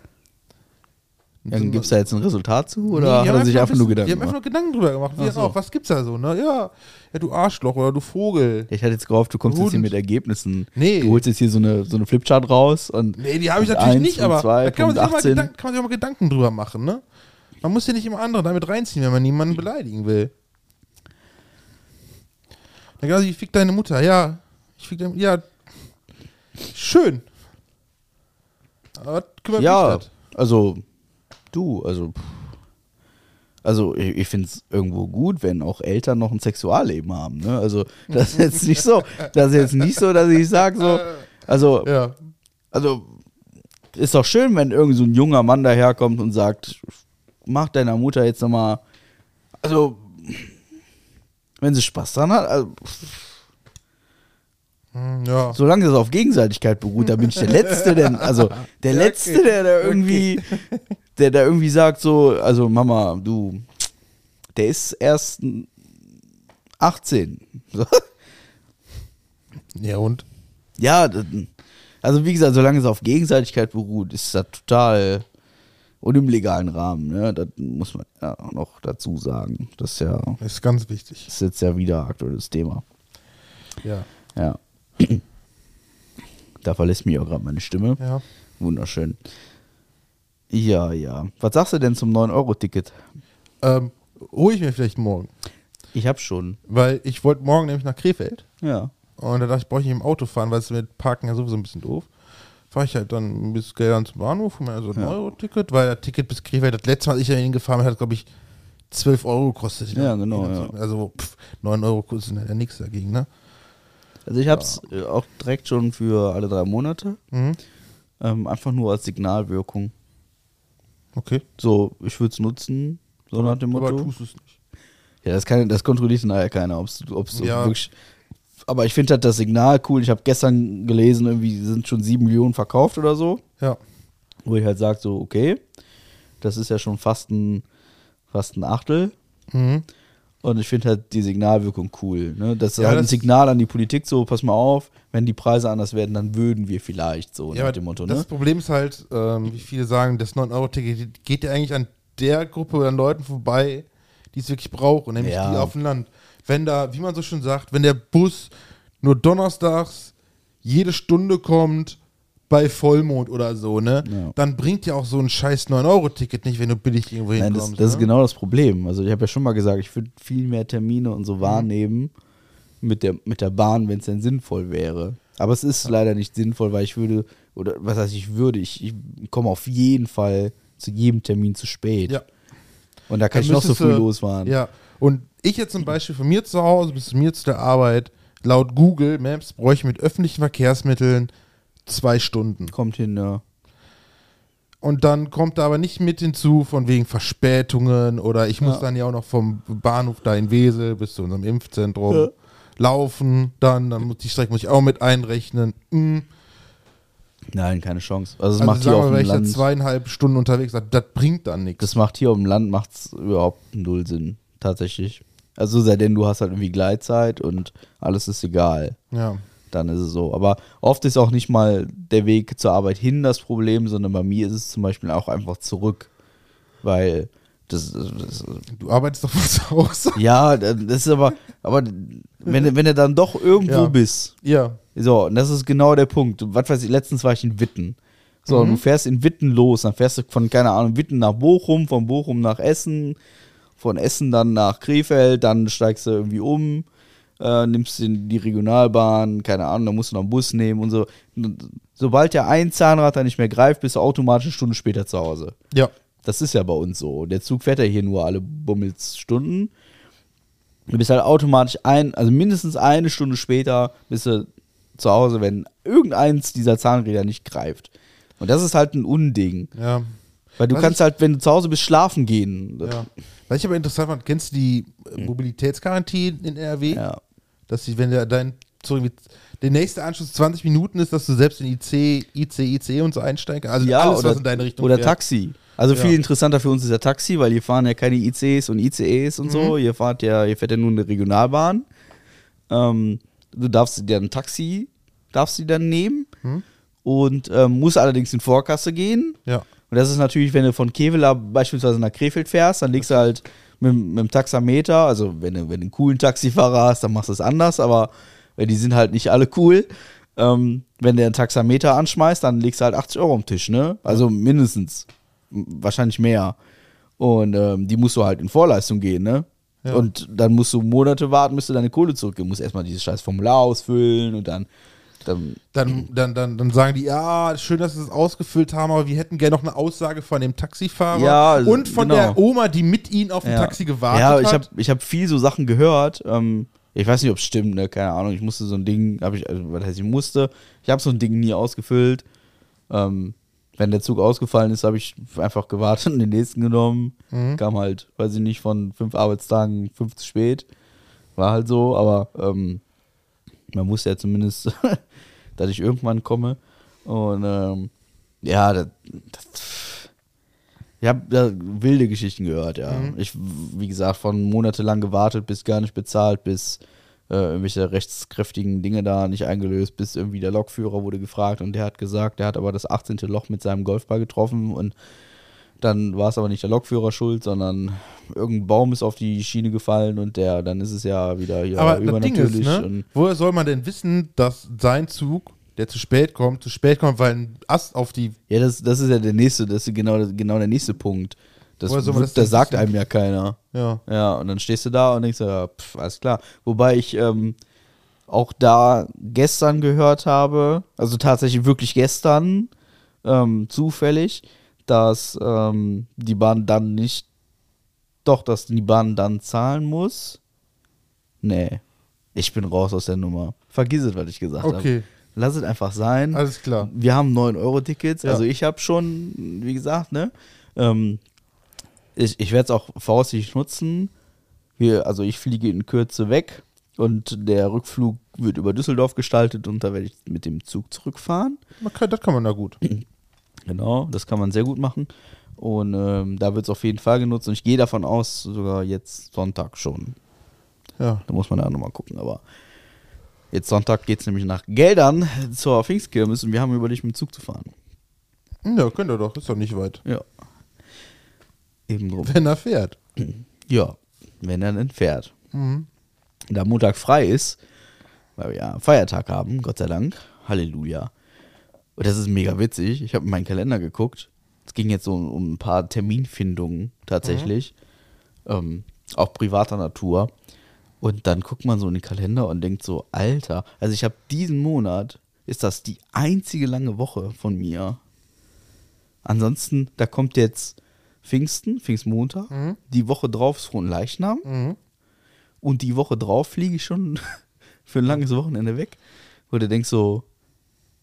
Dann gibt es da jetzt ein Resultat zu oder Nee, hat haben er sich einfach nur Gedanken Die haben einfach gemacht? nur Gedanken drüber gemacht. Wir so. auch. Was gibt's da so, ne? Ja, ja, du Arschloch oder du Vogel. Ich hatte jetzt gehofft, du kommst jetzt hier Hund. mit Ergebnissen. Nee. Du holst jetzt hier so eine, so eine Flipchart raus und Nee, die habe ich natürlich eins, nicht, aber zwei, da kann man, sich mal 18. Gedanken, kann man sich auch mal Gedanken drüber machen, ne? Man muss ja nicht immer andere damit reinziehen, wenn man niemanden beleidigen will. Dann genau, ich fick deine Mutter, ja. Ich fick deine ja. Schön. Aber was kümmert ja, mich das? also du, also pff. also ich, ich finde es irgendwo gut, wenn auch Eltern noch ein Sexualleben haben. Ne? Also das ist jetzt nicht so, das ist jetzt nicht so, dass ich sage so, also Ja. also ist doch schön, wenn irgend so ein junger Mann daherkommt und sagt, mach deiner Mutter jetzt nochmal, also wenn sie Spaß dran hat, also, Hm, Ja. solange es auf Gegenseitigkeit beruht, da bin ich der Letzte, denn, also der Letzte, der da irgendwie, der da irgendwie sagt so, also Mama, du, der ist erst 18. So. [LAUGHS] Ja, und? Ja, also wie gesagt, solange es auf Gegenseitigkeit beruht, ist das total und im legalen Rahmen, ne? Das muss man ja auch noch dazu sagen. Das ist ja, ist ganz wichtig. ist jetzt ja wieder aktuelles Thema. Ja. Ja. [CLEARS THROAT] Da verlässt mich auch gerade meine Stimme. Ja. Wunderschön. Ja, ja. Was sagst du denn zum 9-Euro-Ticket? Ähm, hole ich mir vielleicht morgen. Ich hab schon. Weil ich wollte morgen nämlich nach Krefeld. Ja. Und da dachte ich, brauche ich nicht im Auto fahren, weil es mit Parken ja sowieso ein bisschen doof. Fahre ich halt dann bis Geldern zum Bahnhof, hole mir also ein Ja. Euro-Ticket, weil das Ticket bis Krefeld, das letzte Mal, als ich dahin gefahren bin, hat, glaube ich, 12 Euro gekostet. Ja, genau, ja. Also pff, 9 Euro kostet ja nichts dagegen, ne? Also ich hab's äh, auch direkt schon für alle drei Monate. Mhm. Ähm, einfach nur als Signalwirkung. Okay. So, ich würde es nutzen, so nach dem Aber Motto. tust es nicht. Ja, das, kann, das kontrolliert nachher keiner, ob es Ja. wirklich. Aber ich finde halt das Signal cool. Ich habe gestern gelesen, irgendwie sind schon sieben Millionen verkauft oder so. Ja. Wo ich halt sage, so, okay, das ist ja schon fast ein, fast ein Achtel. Mhm. Und ich finde halt die Signalwirkung cool. Ne? Das ist Ja, halt ein das- Signal an die Politik, so, pass mal auf, wenn die Preise anders werden, dann würden wir vielleicht so Ja, nach dem Motto. das Ne? Problem ist halt, ähm, wie viele sagen, das 9-Euro-Ticket geht ja eigentlich an der Gruppe an Leuten vorbei, die es wirklich brauchen, nämlich Ja. die auf dem Land. Wenn da, wie man so schön sagt, wenn der Bus nur donnerstags jede Stunde kommt bei Vollmond oder so, ne, Ja. dann bringt ja auch so ein scheiß 9-Euro-Ticket nicht, wenn du billig irgendwo Nein, hinkommst. das, das ist ne? genau das Problem. Also ich habe ja schon mal gesagt, ich würde viel mehr Termine und so Mhm. Mit der, mit der Bahn, wenn es denn sinnvoll wäre. Aber es ist leider nicht sinnvoll, weil ich würde, oder was heißt ich würde, ich, ich komme auf jeden Fall zu jedem Termin zu spät. Ja. Und da kann Dann ich noch so früh losfahren. Ja, und ich jetzt zum Beispiel von mir zu Hause bis zu mir zu der Arbeit, laut Google Maps bräuchte ich mit öffentlichen Verkehrsmitteln zwei Stunden. Kommt hin, ja. Und dann kommt da aber nicht mit hinzu, von wegen Verspätungen oder ich muss Ja. dann ja auch noch vom Bahnhof da in Wesel bis zu unserem Impfzentrum Ja. Laufen. Dann, dann muss die Strecke muss ich auch mit einrechnen. Mm. Nein, keine Chance. Also es Also macht hier auf dem ich da Land. zweieinhalb Stunden unterwegs bin, das bringt dann nichts. Das macht hier auf dem Land macht's überhaupt null Sinn, tatsächlich. Also sei denn, du hast halt irgendwie Gleitzeit und alles ist egal. Ja. Dann ist es so. Aber oft ist auch nicht mal der Weg zur Arbeit hin das Problem, sondern bei mir ist es zum Beispiel auch einfach zurück. Weil das, das Du arbeitest doch zu Hause. [LAUGHS] ja, das ist aber, aber wenn, du- wenn du dann doch irgendwo Ja. bist, Ja. so, und das ist genau der Punkt. Was weiß ich, letztens war ich in Witten. So, und du fährst in Witten los, dann fährst du von, keine Ahnung, Witten nach Bochum, von Bochum nach Essen, von Essen dann nach Krefeld, dann steigst du irgendwie um, äh, nimmst den, die Regionalbahn, keine Ahnung, dann musst du noch einen Bus nehmen und so. Sobald der ein Zahnrad dann nicht mehr greift, bist du automatisch eine Stunde später zu Hause. Ja. Das ist ja bei uns so. Der Zug fährt ja hier nur alle Bummelsstunden. Du bist halt automatisch ein, also mindestens eine Stunde später bist du zu Hause, wenn irgendeins dieser Zahnräder nicht greift. Und das ist halt ein Unding. Ja. Weil du Was kannst halt, wenn du zu Hause bist, schlafen gehen. Ja. Was ich aber interessant fand, kennst du die äh, Mobilitätsgarantie in NRW? Hm. Ja. Dass sie, wenn der dein Zug irgendwie- der nächste Anschluss 20 Minuten ist, dass du selbst in IC, IC, IC und so einsteigen kannst. Also ja, alles, oder, was in deine Richtung oder fährt. Taxi. Also Ja. viel interessanter für uns ist ja Taxi, weil hier fahren ja keine ICs und ICEs und so. Hier, fahrt ja, hier fährt ja nur eine Regionalbahn. Ähm, du darfst dir ein Taxi, darfst du dann nehmen und ähm, musst allerdings in Vorkasse gehen. Ja. Und das ist natürlich, wenn du von Kevela beispielsweise nach Krefeld fährst, dann legst du halt mit, mit dem Taxameter, also wenn du, wenn du einen coolen Taxifahrer hast, dann machst du es anders, aber weil die sind halt nicht alle cool. Ähm, wenn der einen Taxameter anschmeißt, dann legst du halt 80 Euro am Tisch, ne? Also mindestens. Wahrscheinlich mehr. Und ähm, die musst du halt in Vorleistung gehen, ne? Ja. Und dann musst du Monate warten, bis du deine Kohle zurückgeben. Musst erstmal dieses scheiß Formular ausfüllen und dann, dann Dann, dann, dann, dann sagen die, ja, schön, dass sie es ausgefüllt haben, aber wir hätten gerne noch eine Aussage von dem Taxifahrer Ja, also, und von genau. der Oma, die mit ihnen auf dem Ja. Taxi gewartet Ja, ich hat. habe ich hab viel so Sachen gehört. Ähm, ich weiß nicht, ob es stimmt, ne? keine Ahnung. Ich musste so ein Ding, hab ich, also, was heißt, ich musste, ich habe so ein Ding nie ausgefüllt. Ähm, wenn der Zug ausgefallen ist, habe ich einfach gewartet und den nächsten genommen. Mhm. Kam halt, weiß ich nicht, von fünf Arbeitstagen fünf zu spät. War halt so, aber ähm, man wusste ja zumindest, [LAUGHS] dass ich irgendwann komme. Und ähm, ja, das, das ich habe da wilde Geschichten gehört, ja. Mhm. Ich, wie gesagt, von monatelang gewartet, bis gar nicht bezahlt, bis äh, irgendwelche rechtskräftigen Dinge da nicht eingelöst, bis irgendwie der Lokführer wurde gefragt und der hat gesagt, der hat aber das 18. Loch mit seinem Golfball getroffen und dann war es aber nicht der Lokführer schuld, sondern irgendein Baum ist auf die Schiene gefallen und der, dann ist es ja wieder hier aber das Ding ist, übernatürlich. ne, und, woher soll man denn wissen, dass sein Zug, der zu spät kommt, zu spät kommt, weil ein Ast auf die ja, das, das ist ja der nächste, das ist genau, genau der nächste Punkt. Das, man wird- das das sagt einem ja keiner. Ja. Ja, und dann stehst du da und denkst, ja, pff, alles klar. Wobei ich ähm, auch da gestern gehört habe, also tatsächlich wirklich gestern, ähm, zufällig, dass ähm, die Bahn dann nicht, doch, dass die Bahn dann zahlen muss. Nee, ich bin raus aus der Nummer. Vergiss es, was ich gesagt habe. Okay, Lass es einfach sein. alles klar. Wir haben 9-Euro-Tickets. Ja. Also ich habe schon, wie gesagt, ne? Ähm, ich ich werde es auch voraussichtlich nutzen. Wir, also ich fliege in Kürze weg und der Rückflug wird über Düsseldorf gestaltet und da werde ich mit dem Zug zurückfahren. Kann, das kann man da gut. [CLEARS THROAT] Genau, das kann man sehr gut machen. Und ähm, da wird es auf jeden Fall genutzt und ich gehe davon aus, sogar jetzt Sonntag schon. Ja. Da muss man da nochmal gucken, aber jetzt Sonntag geht es nämlich nach Geldern zur Pfingstkirmes und wir haben überlegt, mit dem Zug zu fahren. Ja, könnt ihr doch, ist doch nicht weit. Ja. Eben drum. Wenn er fährt. [CLEARS THROAT] Ja, wenn er denn fährt. Mhm. Da Montag frei ist, weil wir ja Feiertag haben, Gott sei Dank. Halleluja. Und das ist mega witzig. Ich habe in meinen Kalender geguckt. Es ging jetzt so um, um ein paar Terminfindungen tatsächlich. Ähm, auch privater Natur. Und dann guckt man so in den Kalender und denkt so, Alter, also ich habe diesen Monat, ist das die einzige lange Woche von mir. Ansonsten, da kommt jetzt Pfingsten, Pfingstmontag. Mhm. Die Woche drauf ist Fronleichnam. Mhm. Und die Woche drauf fliege ich schon [LAUGHS] für ein langes Wochenende weg. Wo du denkst so,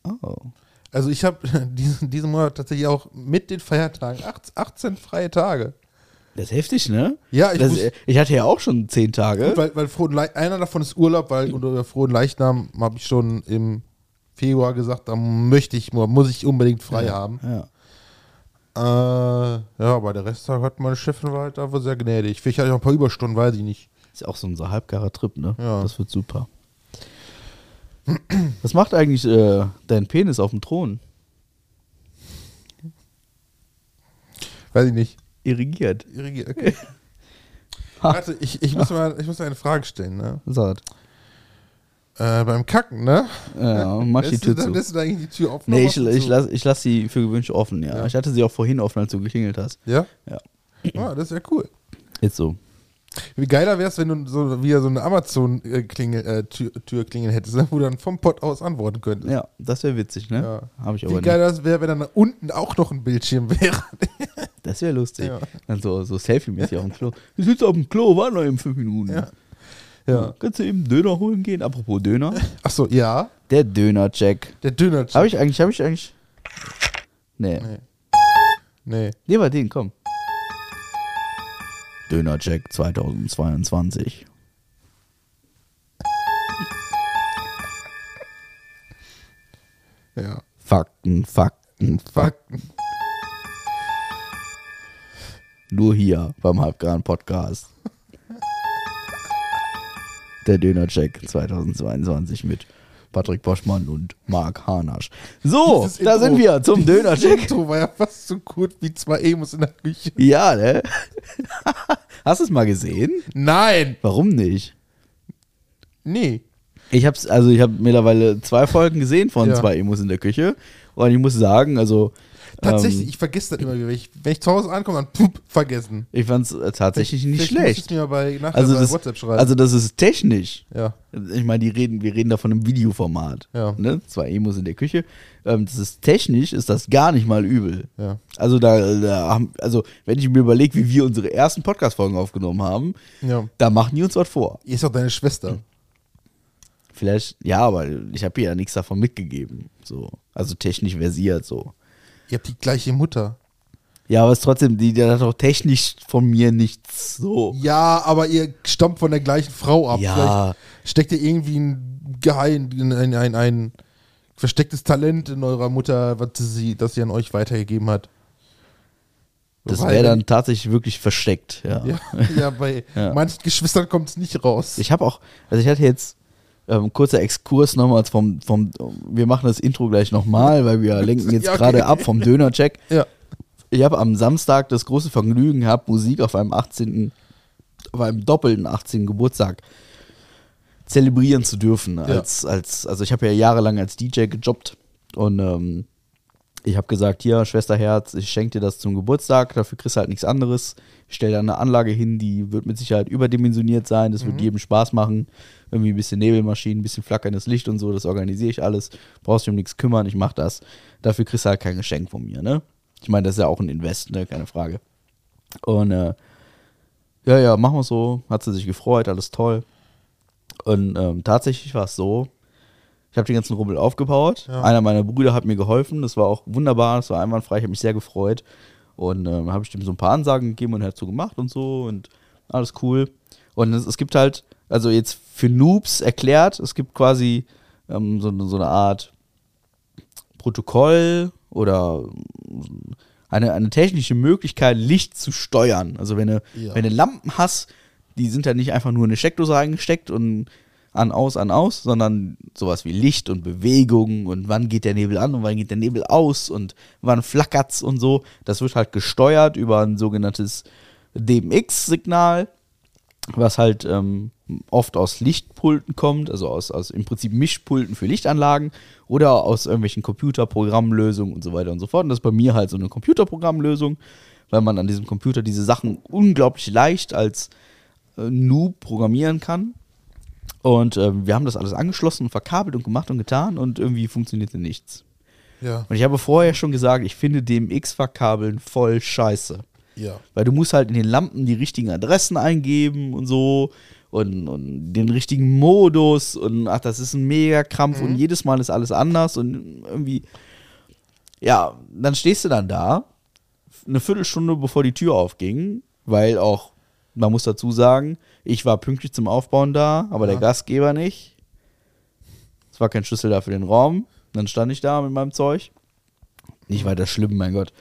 oh. Also ich habe [LAUGHS] diesen, diesen Monat tatsächlich auch mit den Feiertagen 18, 18 freie Tage. Das ist heftig, ne? Ja, ich das, muss- ich hatte ja auch schon zehn Tage. Gut, weil, weil Frohen einer davon ist Urlaub, weil unter Frohen Leichnam habe ich schon im Februar gesagt, da möchte ich, muss ich unbedingt frei haben. ja. Äh, ja, aber der Resttag hat meine Chefin war halt aber sehr gnädig. Vielleicht hatte ich auch ein paar Überstunden, weiß ich nicht. Ist ja auch so unser halbgarer Trip, ne? Ja. Das wird super. Was macht eigentlich äh, dein Penis auf dem Thron? Weiß ich nicht. Irrigiert. Irrigiert, Okay. [LAUGHS] Warte, ich, ich, muss mal, ich muss mal eine Frage stellen, ne? Sagt. Äh, beim Kacken, ne? Ja, mach die Tür du, zu. Lässt du da eigentlich die Tür offen? Nee, ich, du ich lasse ich lass sie für gewöhnlich offen, ja. Ja. Ich hatte sie auch vorhin offen, als du geklingelt hast. Ja? Ja. Ah, das ist ja cool. Jetzt so. Wie geiler wär's, wenn du so wieder so eine Amazon-Tür äh, hättest, ne? wo du dann vom Pott aus antworten könntest. Ja, das wäre witzig, ne? Ja. Habe ich Wie aber nicht. geil das wäre, wenn dann da unten auch noch ein Bildschirm wäre. Das wäre lustig. Ja. Dann so, so Selfie-mäßig auf dem Klo. Ich sitze auf dem Klo, war noch in fünf Minuten. Ja. Ja. Kannst du eben Döner holen gehen? Apropos Döner. Achso, ja. Der Döner-Check. Der Döner. Habe ich eigentlich, habe ich eigentlich. Nee. Nee. Nee. Nee, war den, komm. Döner-Check 2022. Ja. Fakten, Fakten, Fakten. Fakten. Nur hier beim Halbgaren Podcast. Der Döner-Check 2022 mit Patrick Boschmann und Marc Hanasch. So, Dieses da Intro- sind wir zum Dönercheck. Intro war ja fast so gut wie zwei Emos in der Küche. Ja, ne? [LAUGHS] Hast du es mal gesehen? Nein! Warum nicht? Nee. Ich hab's, also ich habe mittlerweile zwei Folgen gesehen von Ja. zwei Emos in der Küche. Und ich muss sagen, also. Tatsächlich, Ähm, ich vergesse das immer wieder. Wenn ich, wenn ich zu Hause ankomme, dann pup, vergessen. ich fand's äh, tatsächlich nicht schlecht. es mir bei, Also bei das, WhatsApp schreiben. also das ist technisch. ja, Ich meine, die reden, wir reden da von einem Videoformat. Ja. Ne? Zwei Emos in der Küche. Ähm, das ist technisch, ist das gar nicht mal übel. ja. Also da, da haben, also wenn ich mir überlege, wie wir unsere ersten Podcast-Folgen aufgenommen haben, ja. da machen die uns was vor. Ihr ist doch deine Schwester. Vielleicht, ja, aber ich habe ihr ja nichts davon mitgegeben. So. Also technisch versiert so. Ihr habt die gleiche Mutter. Ja, aber es ist trotzdem, die, die hat auch technisch von mir nichts so. Ja, aber ihr stammt von der gleichen Frau ab. Ja. Vielleicht steckt ihr irgendwie ein Geheim, ein, ein, ein verstecktes Talent in eurer Mutter, was sie, das sie an euch weitergegeben hat. Das wäre dann tatsächlich wirklich versteckt, ja. Ja, ja bei [LAUGHS] Ja. manchen Geschwistern kommt es nicht raus. Ich habe auch, also ich hatte jetzt ähm, kurzer Exkurs nochmals vom, vom, wir machen das Intro gleich nochmal, weil wir [LAUGHS] lenken jetzt Ja, okay. gerade ab vom Dönercheck. ja. Ich habe am Samstag das große Vergnügen gehabt, Musik auf einem 18., auf einem doppelten 18. Geburtstag zelebrieren zu dürfen. Als, als, also ich habe ja jahrelang als DJ gejobbt und ähm, ich habe gesagt, hier, Schwesterherz, ich schenke dir das zum Geburtstag, dafür kriegst du halt nichts anderes. Ich stelle da eine Anlage hin, die wird mit Sicherheit überdimensioniert sein, das wird jedem Spaß machen. Irgendwie ein bisschen Nebelmaschinen, ein bisschen flackerndes Licht und so, das organisiere ich alles. Brauchst dich um nichts kümmern, ich mache das. Dafür kriegst du halt kein Geschenk von mir, ne? Ich meine, das ist ja auch ein Invest, ne? Keine Frage. Und äh, ja, ja, machen wir so. Hat sie sich gefreut, alles toll. Und ähm, tatsächlich war es so, ich habe den ganzen Rummel aufgebaut. Ja. Einer meiner Brüder hat mir geholfen. Das war auch wunderbar, das war einwandfrei. Ich habe mich sehr gefreut. Und ähm, habe ich dem so ein paar Ansagen gegeben und er hat so gemacht und so und alles cool. Und es, es gibt halt, also jetzt für Noobs erklärt, es gibt quasi ähm, so, eine- so eine Art Protokoll oder eine, eine technische Möglichkeit, Licht zu steuern. Also wenn du, Ja. wenn du Lampen hast, die sind ja nicht einfach nur in eine Steckdose reingesteckt und an, aus, an, aus, sondern sowas wie Licht und Bewegung und wann geht der Nebel an und wann geht der Nebel aus und wann flackert's und so. Das wird halt gesteuert über ein sogenanntes DMX-Signal, was halt ähm, oft aus Lichtpulten kommt, also aus, aus im Prinzip Mischpulten für Lichtanlagen oder aus irgendwelchen Computerprogrammlösungen und so weiter und so fort. Und das ist bei mir halt so eine Computerprogrammlösung, weil man an diesem Computer diese Sachen unglaublich leicht als äh, Noob programmieren kann. Und ähm, wir haben das alles angeschlossen und verkabelt und gemacht und getan und irgendwie funktionierte nichts. Ja. Und ich habe vorher schon gesagt, ich finde DMX-Verkabeln voll scheiße. Ja. Weil du musst halt in den Lampen die richtigen Adressen eingeben und so und, und den richtigen Modus und ach, das ist ein mega Krampf und jedes Mal ist alles anders und irgendwie, ja, dann stehst du dann da, eine Viertelstunde bevor die Tür aufging, weil auch, man muss dazu sagen, ich war pünktlich zum Aufbauen da, aber der Ja. Gastgeber nicht. Es war kein Schlüssel da für den Raum. Dann stand ich da mit meinem Zeug. Nicht weiter schlimm, mein Gott.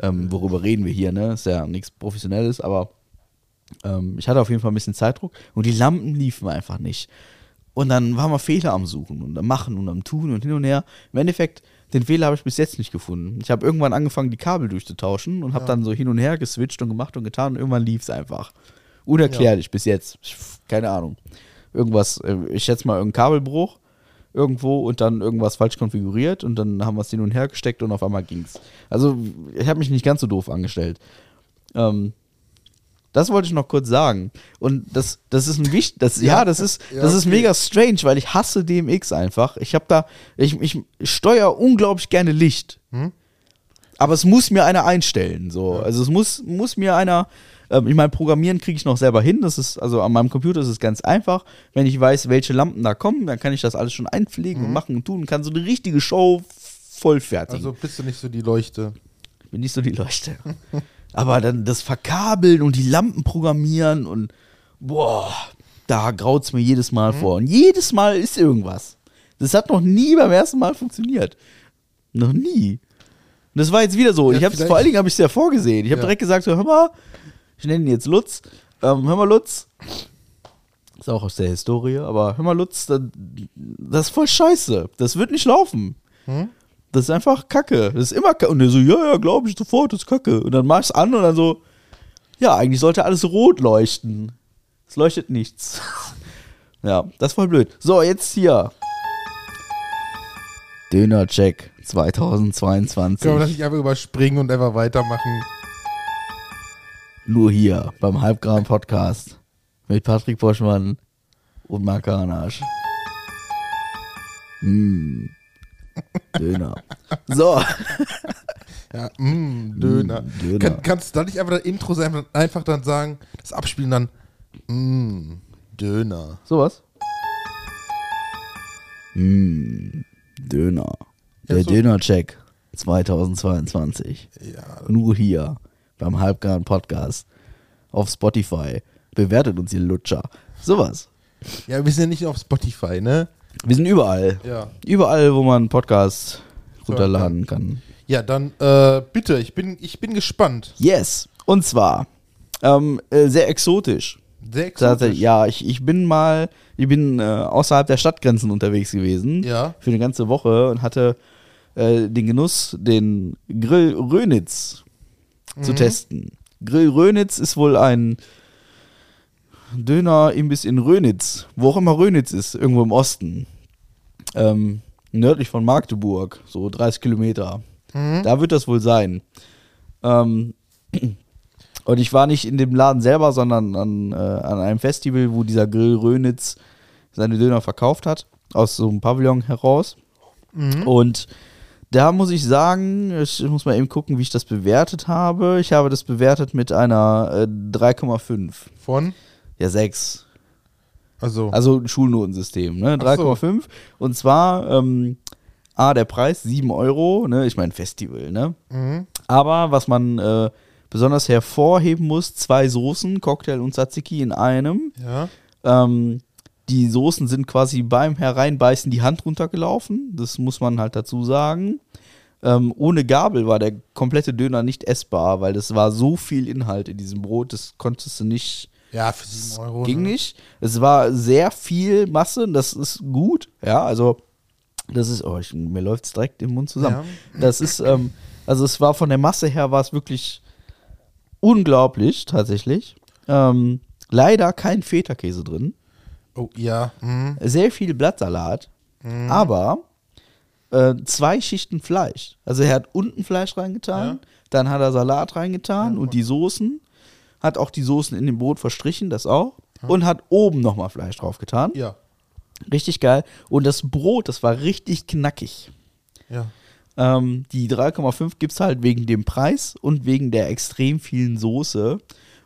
Ähm, worüber reden wir hier, ne? Ist ja nichts Professionelles, aber ähm, ich hatte auf jeden Fall ein bisschen Zeitdruck und die Lampen liefen einfach nicht. Und dann waren wir Fehler am Suchen und am Machen und am Tun und hin und her. Im Endeffekt, den Fehler habe ich bis jetzt nicht gefunden. Ich habe irgendwann angefangen, die Kabel durchzutauschen und habe Ja. dann so hin und her geswitcht und gemacht und getan und irgendwann lief es einfach. Unerklärlich bis jetzt. Ich- Keine Ahnung. Irgendwas, äh, ich schätze mal irgendein Kabelbruch irgendwo und dann irgendwas falsch konfiguriert und dann haben wir es hin und her gesteckt und auf einmal ging's. Also ich habe mich nicht ganz so doof angestellt. Ähm, das wollte ich noch kurz sagen. Und das, das ist ein wichtig, das, ja, Ja. das ist, Ja, das ist okay. mega strange, weil ich hasse DMX einfach. Ich habe da, ich, ich steuere unglaublich gerne Licht. Hm? Aber es muss mir einer einstellen. So. Also es muss, muss mir einer. Ähm, ich meine, Programmieren kriege ich noch selber hin. Das ist, also an meinem Computer ist es ganz einfach. Wenn ich weiß, welche Lampen da kommen, dann kann ich das alles schon einpflegen und machen und tun und kann so eine richtige Show vollfertigen. Also bist du nicht so die Leuchte. bin nicht so die Leuchte. [LAUGHS] Aber dann das Verkabeln und die Lampen programmieren und boah, da graut's mir jedes Mal vor. Und jedes Mal ist irgendwas. Das hat noch nie beim ersten Mal funktioniert. Noch nie. Und das war jetzt wieder so. Ja, ich hab's, vor allen Dingen habe ich es ja vorgesehen. Ich habe Ja. direkt gesagt, so, hör mal, ich nenne ihn jetzt Lutz. Ähm, hör mal, Lutz. Ist auch aus der Historie, aber hör mal, Lutz, das, das ist voll scheiße. Das wird nicht laufen. Hm? Das ist einfach Kacke. Das ist immer Kacke. Und der so, ja, ja, glaube ich sofort, das ist Kacke. Und dann mach ich's an und dann so, ja, eigentlich sollte alles rot leuchten. Es leuchtet nichts. [LAUGHS] ja, das ist voll blöd. So, jetzt hier. Döner-Check 2022. Können wir das nicht einfach überspringen und einfach weitermachen? Nur hier beim Halbgram Podcast mit Patrick Boschmann und Marc Hanasch. Mm. Döner. So. Ja, [LAUGHS] mm, Döner. Mm, Döner. Kann, kannst du da nicht einfach das Intro sein, einfach dann sagen, das Abspielen dann, mm, Döner. Sowas? Mm. Döner. Der Ja, so- Döner-Check 2022. Ja, Nur hier beim Halbgarn Podcast auf Spotify. Bewertet uns, ihr Lutscher. Sowas. ja, wir sind ja nicht auf Spotify, ne? Wir sind überall. Ja. Überall, wo man Podcast runterladen kann. Ja, dann äh, bitte, ich bin, ich bin gespannt. Yes. Und zwar ähm, äh, sehr exotisch. Sehr exotisch. Ja, ich, ich bin mal, ich bin äh, außerhalb der Stadtgrenzen unterwegs gewesen. Ja. Für eine ganze Woche und hatte äh, den Genuss, den Grill Rönitz zu testen. Grill Rönitz ist wohl ein Döner-Imbiss in Rönitz, wo auch immer Rönitz ist, irgendwo im Osten. Ähm, nördlich von Magdeburg, so 30 Kilometer. Mhm. Da wird das wohl sein. Ähm, [CLEARS THROAT] und ich war nicht in dem Laden selber, sondern an, äh, an einem Festival, wo dieser Grill Rönitz seine Döner verkauft hat, aus so einem Pavillon heraus. Mhm. Und da muss ich sagen, ich muss mal eben gucken, wie ich das bewertet habe. Ich habe das bewertet mit einer äh, 3,5. Von? Ja, 6. Also, Also ein Schulnotensystem, ne? Ach so. 3,5. Und zwar, ähm, A, der Preis, 7 Euro, ne? Ich meine Festival, ne? mhm. Aber was man äh, besonders hervorheben muss, zwei Soßen, Cocktail und Tzatziki in einem. ja. Ähm, die Soßen sind quasi beim Hereinbeißen die Hand runtergelaufen. Das muss man halt dazu sagen. Ähm, ohne Gabel war der komplette Döner nicht essbar, weil das war so viel Inhalt in diesem Brot, das konntest du nicht, Ja, für 7 Euro. ging ne? nicht. Es war sehr viel Masse, und das ist gut, ja, also das ist, oh, ich, mir läuft es direkt im Mund zusammen. Das ist, ähm, also es war von der Masse her, war es wirklich unglaublich, tatsächlich. Ähm, leider kein Feta-Käse drin Oh, ja. Mhm. sehr viel Blattsalat, aber äh, zwei Schichten Fleisch. Also er hat unten Fleisch reingetan, Ja. dann hat er Salat reingetan Ja, und die Soßen, hat auch die Soßen in dem Brot verstrichen, das auch, und hat oben nochmal Fleisch draufgetan. Ja. Richtig geil. Und das Brot, das war richtig knackig. Ja. Ähm, die 3,5 gibt es halt wegen dem Preis und wegen der extrem vielen Soße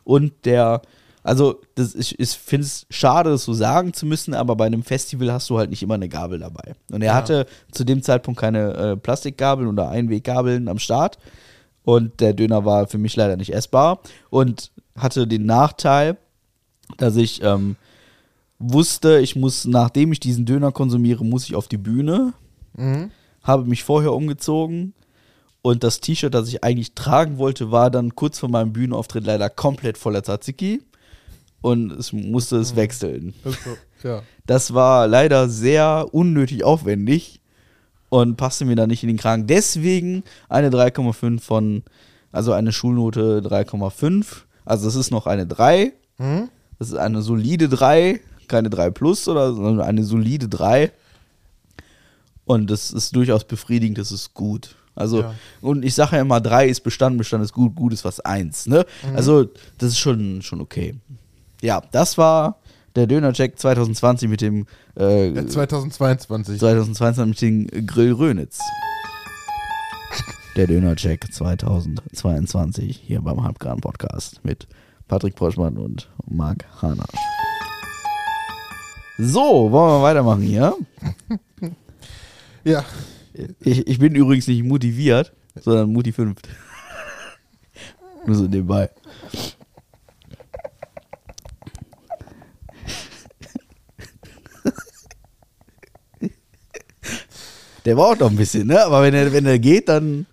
und der, also das, ich, ich finde es schade, das so sagen zu müssen, aber bei einem Festival hast du halt nicht immer eine Gabel dabei. Und er Ja. hatte zu dem Zeitpunkt keine äh, Plastikgabeln oder Einweggabeln am Start und der Döner war für mich leider nicht essbar und hatte den Nachteil, dass ich ähm, wusste, ich muss, nachdem ich diesen Döner konsumiere, muss ich auf die Bühne Mhm. habe mich vorher umgezogen und das T-Shirt, das ich eigentlich tragen wollte, war dann kurz vor meinem Bühnenauftritt leider komplett voller Tzatziki und es musste es wechseln. Das so, ja. Das war leider sehr unnötig aufwendig und passte mir da nicht in den Kragen. Deswegen eine 3,5 von, also eine Schulnote 3,5. Also es ist noch eine 3. Mhm. Das ist eine solide 3, keine 3 plus oder sondern eine solide 3. Und das ist durchaus befriedigend, das ist gut. Also, Ja. und ich sage ja immer, 3 ist Bestand, Bestand ist gut, gut ist was 1. Ne? Also, das ist schon, schon okay. Ja, das war der Döner-Check 2020 mit dem äh, Äh, 2022. 2022 mit dem Grill Rönitz. Der Döner-Check 2022 hier beim Halbgraden Podcast mit Patrick Proschmann und Marc Hanasch. So, wollen wir weitermachen hier? Ja. Ich, ich bin übrigens nicht motiviert, sondern Muti 5. [LAUGHS] Nur so nebenbei. Der braucht noch ein bisschen, ne? Aber wenn er, wenn er geht, dann,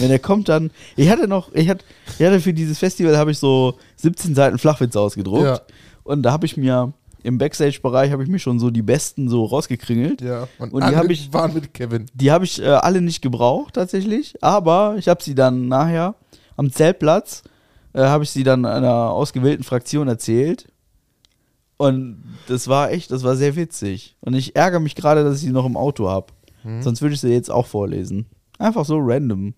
wenn er kommt, dann. Ich hatte noch, ich hatte, ich hatte für dieses Festival habe ich so 17 Seiten Flachwitze ausgedruckt. Ja. Und da habe ich mir im Backstage-Bereich habe ich mir schon so die besten so rausgekringelt. Ja, und, Und die habe ich- waren mit Kevin. Die habe ich äh, alle nicht gebraucht tatsächlich, aber ich habe sie dann nachher am Zeltplatz, äh, habe ich sie dann einer ausgewählten Fraktion erzählt. Und das war echt, das war sehr witzig. Und ich ärgere mich gerade, dass ich sie noch im Auto habe. Sonst würde ich sie jetzt auch vorlesen. Einfach so random.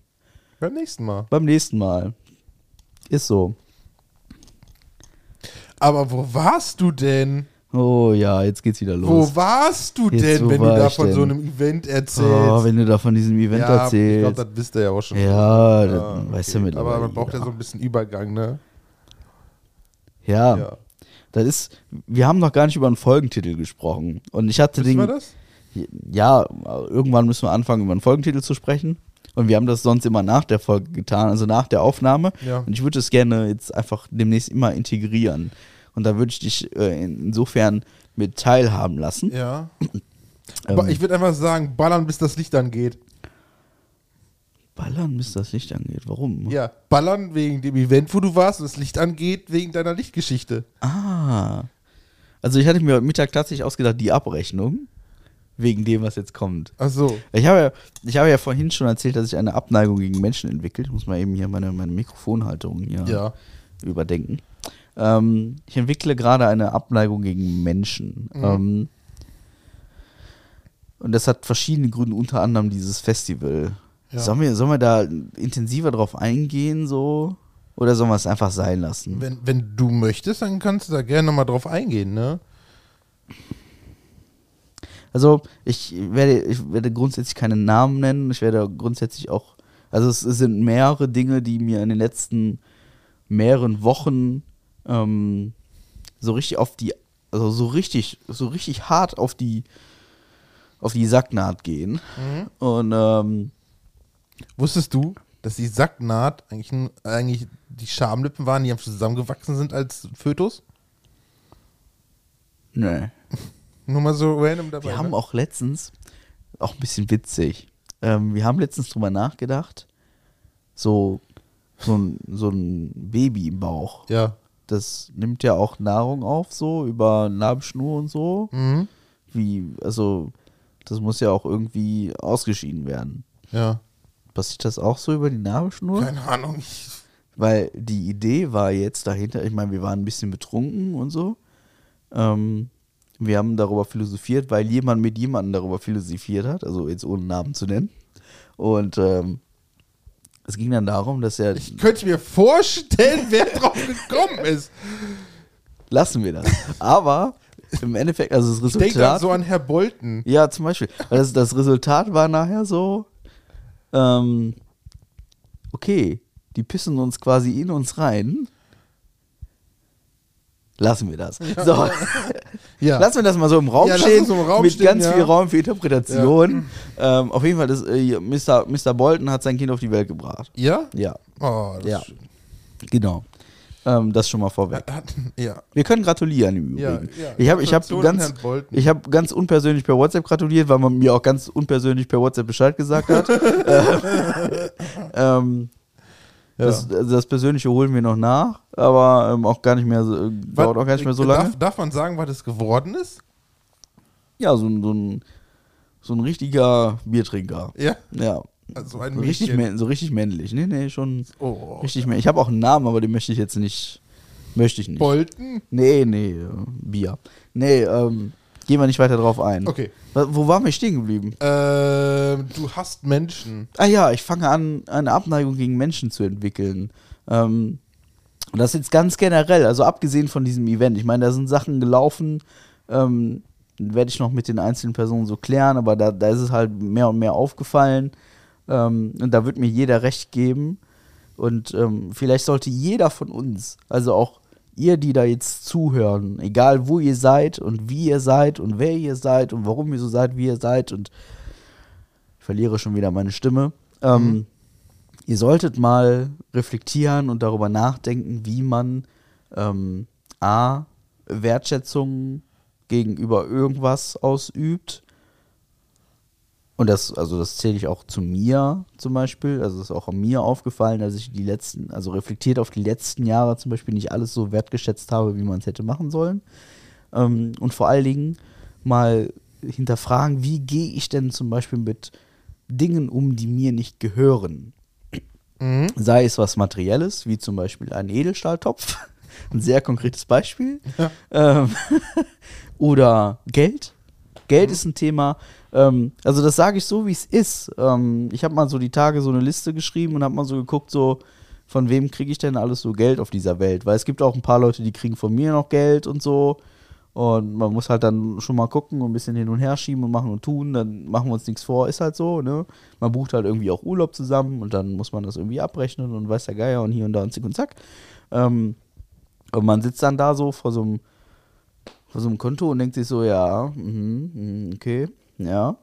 Beim nächsten Mal. Beim nächsten Mal. Ist so. Aber wo warst du denn? Oh ja, jetzt geht's wieder los. Wo warst du Jetzt, denn, wenn du da ich von denn? so einem Event erzählst? oh, wenn du da von diesem Event ja, ich erzählst. glaube, das wisst ihr ja auch schon. Ja, das Ja, weißt du mittlerweile. Aber man braucht ja jeder. so ein bisschen Übergang, ne? ja. Ja. Das ist, wir haben noch gar nicht über einen Folgentitel gesprochen. Und ich hatte Wissen den. wir das? Ja, irgendwann müssen wir anfangen, über einen Folgentitel zu sprechen. Und wir haben das sonst immer nach der Folge getan, also nach der Aufnahme. Ja. Und ich würde es gerne jetzt einfach demnächst immer integrieren. Und da würde ich dich äh, insofern mit teilhaben lassen. Ja. [CLEARS THROAT] Ähm, ich würde einfach sagen, ballern, bis das Licht angeht. ballern, bis das Licht angeht. Warum? Ja, ballern wegen dem Event, wo du warst und das Licht angeht, wegen deiner Lichtgeschichte. Ah. Also ich hatte mir heute Mittag tatsächlich ausgedacht, die Abrechnung. Wegen dem, was jetzt kommt. Ach so. Ich habe, ja, ich habe ja vorhin schon erzählt, dass ich eine Abneigung gegen Menschen entwickelt. Ich muss mal eben hier meine, meine Mikrofonhalterung hier Ja. überdenken. Ähm, ich entwickle gerade eine Abneigung gegen Menschen. Mhm. Ähm, und das hat verschiedene Gründe, unter anderem dieses Festival. Ja. Sollen, wir, sollen wir da intensiver drauf eingehen, so? Oder sollen wir es einfach sein lassen? Wenn, wenn du möchtest, dann kannst du da gerne nochmal drauf eingehen, ne? Also, ich werde, ich werde grundsätzlich keine Namen nennen. Ich werde grundsätzlich auch. Also, es, es sind mehrere Dinge, die mir in den letzten mehreren Wochen ähm, so richtig auf die. Also, so richtig, so richtig hart auf die. auf die Sacknaht gehen. Und, ähm, Wusstest du, dass die Sacknaht eigentlich, eigentlich die Schamlippen waren, die am zusammengewachsen sind als Fötus? nee. Nur mal so random dabei. Wir haben ne? auch letztens, auch ein bisschen witzig, ähm, wir haben letztens drüber nachgedacht, so, so, ein, so ein Baby im Bauch. Ja. das nimmt ja auch Nahrung auf, so über Nabelschnur und so. Mhm. Wie, also, das muss ja auch irgendwie ausgeschieden werden. Ja. Passiert das auch so über die Nabelschnur? Keine Ahnung. Weil die Idee war jetzt dahinter, ich meine, wir waren ein bisschen betrunken und so. Ähm, wir haben darüber philosophiert, weil jemand mit jemandem darüber philosophiert hat, also jetzt ohne Namen zu nennen. Und ähm, es ging dann darum, dass er. ich könnte mir vorstellen, wer drauf gekommen [LAUGHS] ist. lassen wir das. Aber im Endeffekt, also das Ich denke Resultat. so an Herr Bolton. Ja, zum Beispiel. Weil das, das Resultat war nachher so, ähm, okay, die pissen uns quasi in uns rein. Lassen wir das. [LAUGHS] So, Ja. lassen wir das mal so im Raum Ja, stehen, im Raum mit stehen, ganz ja. viel Raum für Interpretation. Ähm, auf jeden Fall, das, äh, Mr. Mr. Bolton hat sein Kind auf die Welt gebracht. Ja? Ja, Oh, das Ja. ist schön. genau. Ähm, das schon mal vorweg. Ja. Wir können gratulieren im Ja, Übrigen. ja. Ich habe ich hab ganz, ich hab ganz unpersönlich per WhatsApp gratuliert, weil man mir auch ganz unpersönlich per WhatsApp Bescheid gesagt hat. [LAUGHS] [LAUGHS] ähm, Ja. das, das Persönliche holen wir noch nach, aber ähm, auch gar nicht mehr so, äh, dauert auch gar nicht mehr so lange. Darf, darf man sagen, was es geworden ist? Ja, so, ein- so, ein, so ein richtiger Biertrinker. Ja. Ja. Also ein So richtig, Mädchen. so richtig männlich. Nee, nee, schon Oh. richtig männlich. Ich habe auch einen Namen, aber den möchte ich jetzt nicht. Möchte ich nicht. Bolton? Nee, nee, äh, Bier. Nee, ähm, gehen wir nicht weiter drauf ein. Okay. Wo waren wir stehen geblieben? Ähm, du hast Menschen. Ah ja, ich fange an, eine Abneigung gegen Menschen zu entwickeln. Ähm, und das jetzt ganz generell, also abgesehen von diesem Event. Ich meine, da sind Sachen gelaufen, ähm, werde ich noch mit den einzelnen Personen so klären, aber da, da ist es halt mehr und mehr aufgefallen. Ähm, und da wird mir jeder recht geben. Und ähm, vielleicht sollte jeder von uns, also auch ihr, die da jetzt zuhören, egal wo ihr seid und wie ihr seid und wer ihr seid und warum ihr so seid, wie ihr seid und ich verliere schon wieder meine Stimme. Ähm, Ihr solltet mal reflektieren und darüber nachdenken, wie man ähm, A, Wertschätzung gegenüber irgendwas ausübt. Und das, also das zähle ich auch zu mir zum Beispiel. Also ist auch mir aufgefallen, dass ich die letzten, also reflektiert auf die letzten Jahre zum Beispiel nicht alles so wertgeschätzt habe, wie man es hätte machen sollen. Ähm, und vor allen Dingen mal hinterfragen, wie gehe ich denn zum Beispiel mit Dingen um, die mir nicht gehören. Mhm. Sei es was Materielles, wie zum Beispiel ein Edelstahltopf, [LAUGHS] ein sehr konkretes Beispiel. Ja. Ähm, [LAUGHS] oder Geld. Geld ist ein Thema. Ähm, also das sage ich so, wie es ist. Ähm, ich habe mal so die Tage so eine Liste geschrieben und habe mal so geguckt, so von wem kriege ich denn alles so Geld auf dieser Welt? Weil es gibt auch ein paar Leute, die kriegen von mir noch Geld und so. Und man muss halt dann schon mal gucken und ein bisschen hin und her schieben und machen und tun. Dann machen wir uns nichts vor, ist halt so, ne? Man bucht halt irgendwie auch Urlaub zusammen und dann muss man das irgendwie abrechnen und weiß der Geier und hier und da und zick und zack. Ähm, und man sitzt dann da so vor so einem, vor so einem Konto und denkt sich so, ja, mhm, mhm, okay, ja.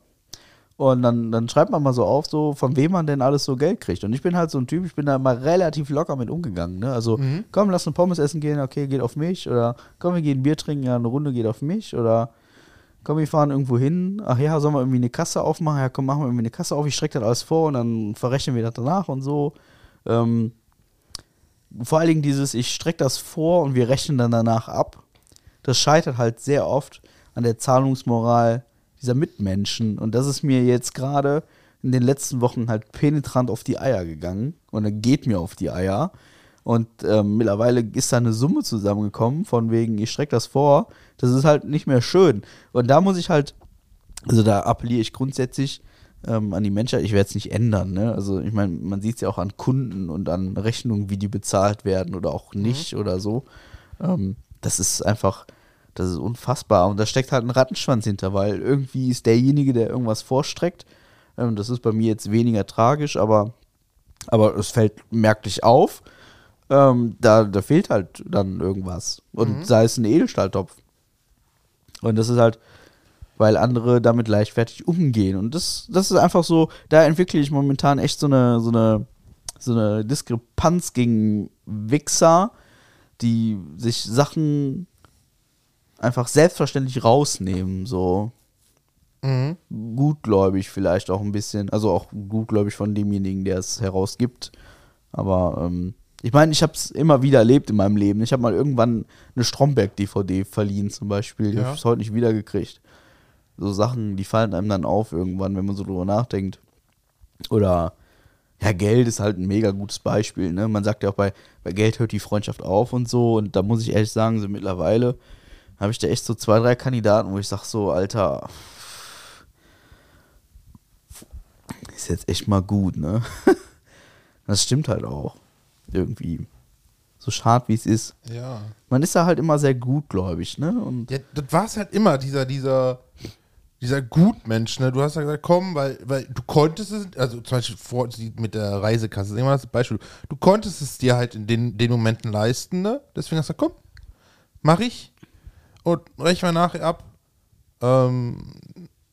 Und dann, dann schreibt man mal so auf, so von wem man denn alles so Geld kriegt. Und ich bin halt so ein Typ, ich bin da mal relativ locker mit umgegangen. Ne? Also, komm, lass eine Pommes essen gehen, okay, geht auf mich. Oder komm, wir gehen Bier trinken, ja, eine Runde geht auf mich. Oder komm, wir fahren irgendwo hin. Ach ja, sollen wir irgendwie eine Kasse aufmachen? Ja, komm, machen wir irgendwie eine Kasse auf. Ich strecke das alles vor und dann verrechnen wir das danach und so. Ähm, vor allen Dingen dieses, ich strecke das vor und wir rechnen dann danach ab. Das scheitert halt sehr oft an der Zahlungsmoral dieser Mitmenschen. Und das ist mir jetzt gerade in den letzten Wochen halt penetrant auf die Eier gegangen. Und dann geht mir auf die Eier. Und ähm, mittlerweile ist da eine Summe zusammengekommen, von wegen, ich strecke das vor. Das ist halt nicht mehr schön. Und da muss ich halt, also da appelliere ich grundsätzlich ähm, an die Menschheit, ich werde es nicht ändern. Ne? Also ich meine, man sieht es ja auch an Kunden und an Rechnungen, wie die bezahlt werden oder auch nicht oder so. Ähm, das ist einfach, das ist unfassbar. Und da steckt halt ein Rattenschwanz hinter, weil irgendwie ist derjenige, der irgendwas vorstreckt. Ähm, das ist bei mir jetzt weniger tragisch, aber, aber es fällt merklich auf. Ähm, da, da fehlt halt dann irgendwas. Und sei es ein Edelstahltopf. Und das ist halt, weil andere damit leichtfertig umgehen. Und das, das ist einfach so, da entwickle ich momentan echt so eine, so eine, so eine Diskrepanz gegen Wichser, die sich Sachen einfach selbstverständlich rausnehmen, so Mhm. gutgläubig vielleicht auch ein bisschen, also auch gutgläubig von demjenigen, der es herausgibt. Aber ähm, ich meine, ich habe es immer wieder erlebt in meinem Leben. Ich habe mal irgendwann eine Stromberg-DVD verliehen zum Beispiel. Die Ja. habe ich bis heute nicht wiedergekriegt. So Sachen, die fallen einem dann auf irgendwann, wenn man so drüber nachdenkt. Oder ja, Geld ist halt ein mega gutes Beispiel. Ne? Man sagt ja auch bei, bei Geld hört die Freundschaft auf und so. Und da muss ich ehrlich sagen, so mittlerweile habe ich da echt so zwei, drei Kandidaten, wo ich sage so, Alter, ist jetzt echt mal gut, ne? [LAUGHS] Das stimmt halt auch. Irgendwie. So schade wie es ist. Ja. Man ist da halt immer sehr gutgläubig, ne? Und Ja, das war es halt immer, dieser, dieser, dieser Gutmensch, ne? Du hast ja gesagt, komm, weil, weil du konntest es, also zum Beispiel vor, mit der Reisekasse, nehmen wir das Beispiel, du konntest es dir halt in den, den Momenten leisten, ne? Deswegen hast du gesagt, komm, mach ich und rechne mal nachher ab. Ähm,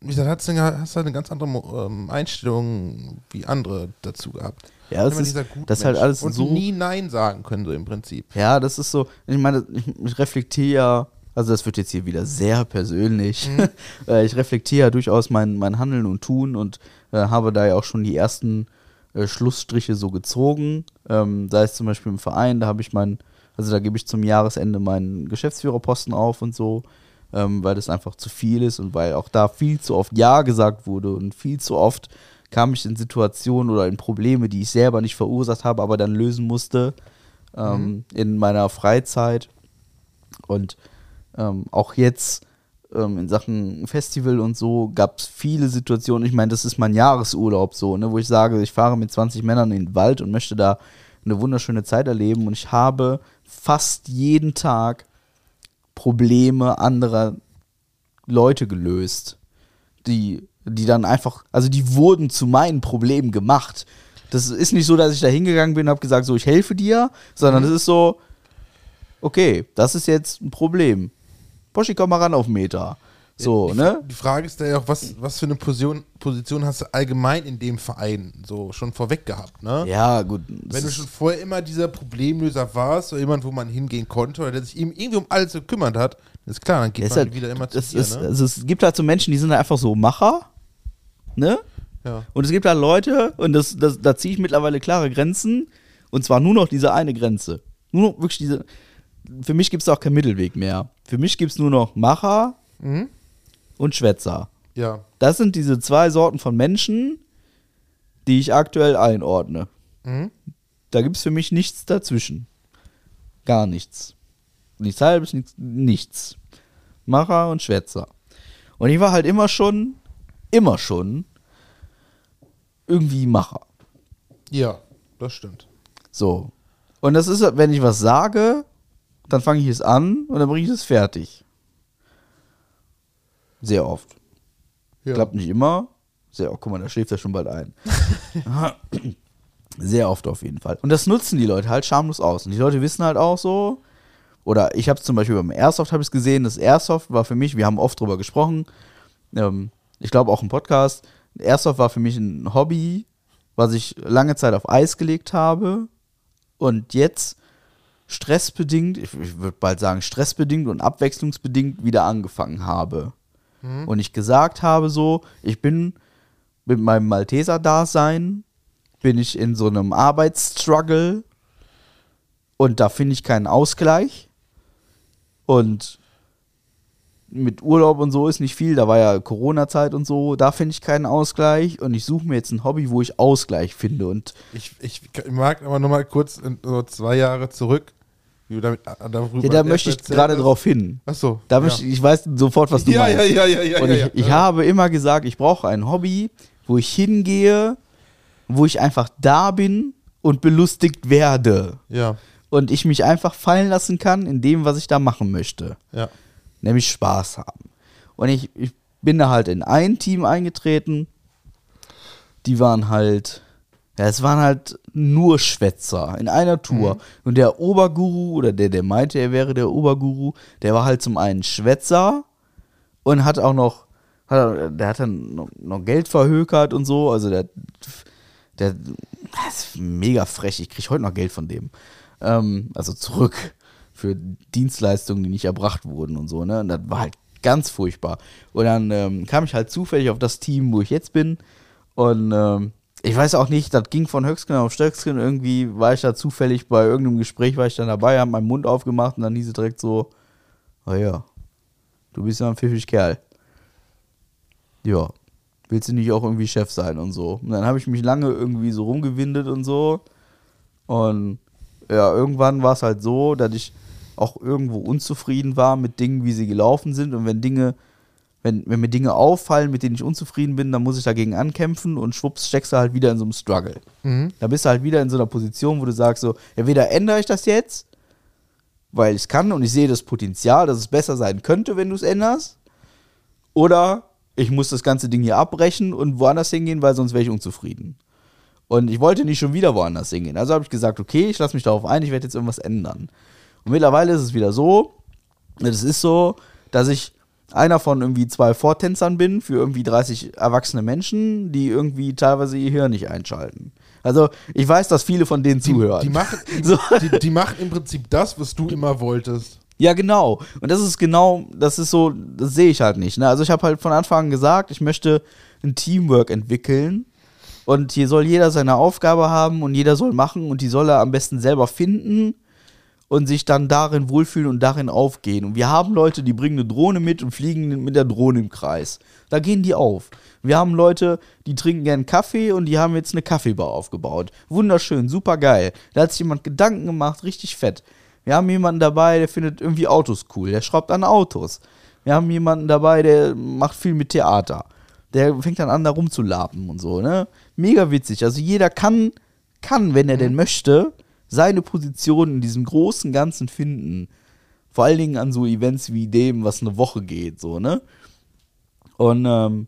wie gesagt, hast du hast halt eine ganz andere ähm, Einstellung wie andere dazu gehabt. Ja, das ist- das ist halt alles und so- nie Nein sagen können, so im Prinzip. ja, das ist so, ich meine, ich, reflektiere ja, also das wird jetzt hier wieder sehr persönlich. [LAUGHS] Äh, ich reflektiere ja durchaus mein, mein Handeln und Tun und äh, habe da ja auch schon die ersten äh, Schlussstriche so gezogen. Ähm, sei es zum Beispiel im Verein, da habe ich meinen, also da gebe ich zum Jahresende meinen Geschäftsführerposten auf und so, ähm, weil das einfach zu viel ist und weil auch da viel zu oft Ja gesagt wurde und viel zu oft kam ich in Situationen oder in Probleme, die ich selber nicht verursacht habe, aber dann lösen musste ähm, in meiner Freizeit. Und ähm, auch jetzt ähm, in Sachen Festival und so gab es viele Situationen. Ich meine, das ist mein Jahresurlaub so, ne, wo ich sage, ich fahre mit 20 Männern in den Wald und möchte da eine wunderschöne Zeit erleben. Und ich habe fast jeden Tag Probleme anderer Leute gelöst, die, die dann einfach, also die wurden zu meinen Problemen gemacht. Das ist nicht so, dass ich da hingegangen bin und habe gesagt, so, ich helfe dir, sondern es ist so, okay, das ist jetzt ein Problem. Poschi, komm mal ran auf Meter. So, die, ne? Die Frage ist ja auch, was, was für eine Position, Position hast du allgemein in dem Verein so schon vorweg gehabt, ne? Ja, gut. Wenn du schon vorher immer dieser Problemlöser warst, oder jemand, wo man hingehen konnte, oder der sich ihm irgendwie um alles gekümmert hat, ist klar, dann geht man halt, wieder immer zu das dir, ist, ne? also es gibt halt so Menschen, die sind halt einfach so Macher, ne? Ja. Und es gibt halt Leute, und das, das, da ziehe ich mittlerweile klare Grenzen, und zwar nur noch diese eine Grenze. Nur noch wirklich diese. Für mich gibt es auch keinen Mittelweg mehr. Für mich gibt es nur noch Macher Mhm. Und Schwätzer. Ja. Das sind diese zwei Sorten von Menschen, die ich aktuell einordne. Mhm. Da gibt es für mich nichts dazwischen. Gar nichts. Nichts halbes, nichts, nichts. Macher und Schwätzer. Und ich war halt immer schon, immer schon irgendwie Macher. Ja, das stimmt. So. Und das ist, wenn ich was sage, dann fange ich es an und dann bringe ich es fertig. Sehr oft. Ja. Klappt nicht immer. Sehr oft. Guck mal, da schläft er schon bald ein. [LAUGHS] Sehr oft auf jeden Fall. Und das nutzen die Leute halt schamlos aus. Und die Leute wissen halt auch so, oder ich habe es zum Beispiel beim Airsoft habe ich gesehen, das Airsoft war für mich, wir haben oft drüber gesprochen, ähm, ich glaube auch im Podcast, Airsoft war für mich ein Hobby, was ich lange Zeit auf Eis gelegt habe und jetzt stressbedingt, ich, ich würde bald sagen stressbedingt und abwechslungsbedingt wieder angefangen habe. Und ich gesagt habe so, ich bin mit meinem Malteser-Dasein, bin ich in so einem Arbeitsstruggle und da finde ich keinen Ausgleich. Und mit Urlaub und so ist nicht viel, da war ja Corona-Zeit und so, da finde ich keinen Ausgleich und ich suche mir jetzt ein Hobby, wo ich Ausgleich finde. Und Ich, ich mag aber noch mal kurz so zwei Jahre zurück. Wie damit, äh, darüber ja, da möchte ich gerade drauf hin. Achso. Da ja. möchte ich, ich weiß sofort, was du [LAUGHS] ja, meinst. ja, ja, ja, ja, Und ja, ich, ja. ich habe immer gesagt, ich brauche ein Hobby, wo ich hingehe, wo ich einfach da bin und belustigt werde. Ja, Und ich mich einfach fallen lassen kann in dem, was ich da machen möchte. ja. Nämlich Spaß haben. Und ich, ich bin da halt in ein Team eingetreten. Die waren halt, ja, es waren halt nur Schwätzer in einer Tour. Und der Oberguru, oder der, der meinte, er wäre der Oberguru, der war halt zum einen Schwätzer und hat auch noch, hat, er- der hat dann noch, noch Geld verhökert und so. Also der, der, das ist mega frech. Ich kriege heute noch Geld von dem. Ähm, also zurück für Dienstleistungen, die nicht erbracht wurden und so, ne? Und das war halt ganz furchtbar. Und dann ähm, kam ich halt zufällig auf das Team, wo ich jetzt bin. Und ähm, ich weiß auch nicht, das ging von Höchstgen auf Stöcksken. Irgendwie war ich da zufällig bei irgendeinem Gespräch, war ich dann dabei, habe meinen Mund aufgemacht und dann hieß es direkt so, oh ja, du bist ja ein pfiffig Kerl. Ja, willst du nicht auch irgendwie Chef sein und so. Und dann habe ich mich lange irgendwie so rumgewindet und so. Und ja, irgendwann war es halt so, dass ich auch irgendwo unzufrieden war mit Dingen, wie sie gelaufen sind. Und wenn Dinge, wenn, wenn mir Dinge auffallen, mit denen ich unzufrieden bin, dann muss ich dagegen ankämpfen und schwupps steckst du halt wieder in so einem Struggle. Mhm. Da bist du halt wieder in so einer Position, wo du sagst so, entweder ändere ich das jetzt, weil ich es kann und ich sehe das Potenzial, dass es besser sein könnte, wenn du es änderst, oder ich muss das ganze Ding hier abbrechen und woanders hingehen, weil sonst wäre ich unzufrieden. Und ich wollte nicht schon wieder woanders hingehen. Also habe ich gesagt, okay, ich lasse mich darauf ein, ich werde jetzt irgendwas ändern. Und mittlerweile ist es wieder so, es ist so, dass ich einer von irgendwie zwei Vortänzern bin für irgendwie 30 erwachsene Menschen, die irgendwie teilweise ihr Hirn nicht einschalten. Also ich weiß, dass viele von denen Die, zuhören. die, machen, [LAUGHS] die, So. die, die machen im Prinzip das, was du immer wolltest. Ja, genau. Und das ist genau, das ist so, das sehe ich halt nicht. Ne? Also ich habe halt von Anfang an gesagt, ich möchte ein Teamwork entwickeln. Und hier soll jeder seine Aufgabe haben und jeder soll machen und die soll er am besten selber finden und sich dann darin wohlfühlen und darin aufgehen. Und wir haben Leute, die bringen eine Drohne mit und fliegen mit der Drohne im Kreis. Da gehen die auf. Wir haben Leute, die trinken gern Kaffee und die haben jetzt eine Kaffeebar aufgebaut. Wunderschön, super geil. Da hat sich jemand Gedanken gemacht, richtig fett. Wir haben jemanden dabei, der findet irgendwie Autos cool. Der schraubt an Autos. Wir haben jemanden dabei, der macht viel mit Theater. Der fängt dann an, da rumzulapen und so, ne? Mega witzig. Also jeder kann, kann, wenn er denn möchte, seine Position in diesem großen Ganzen finden. Vor allen Dingen an so Events wie dem, was eine Woche geht, so, ne? Und ähm,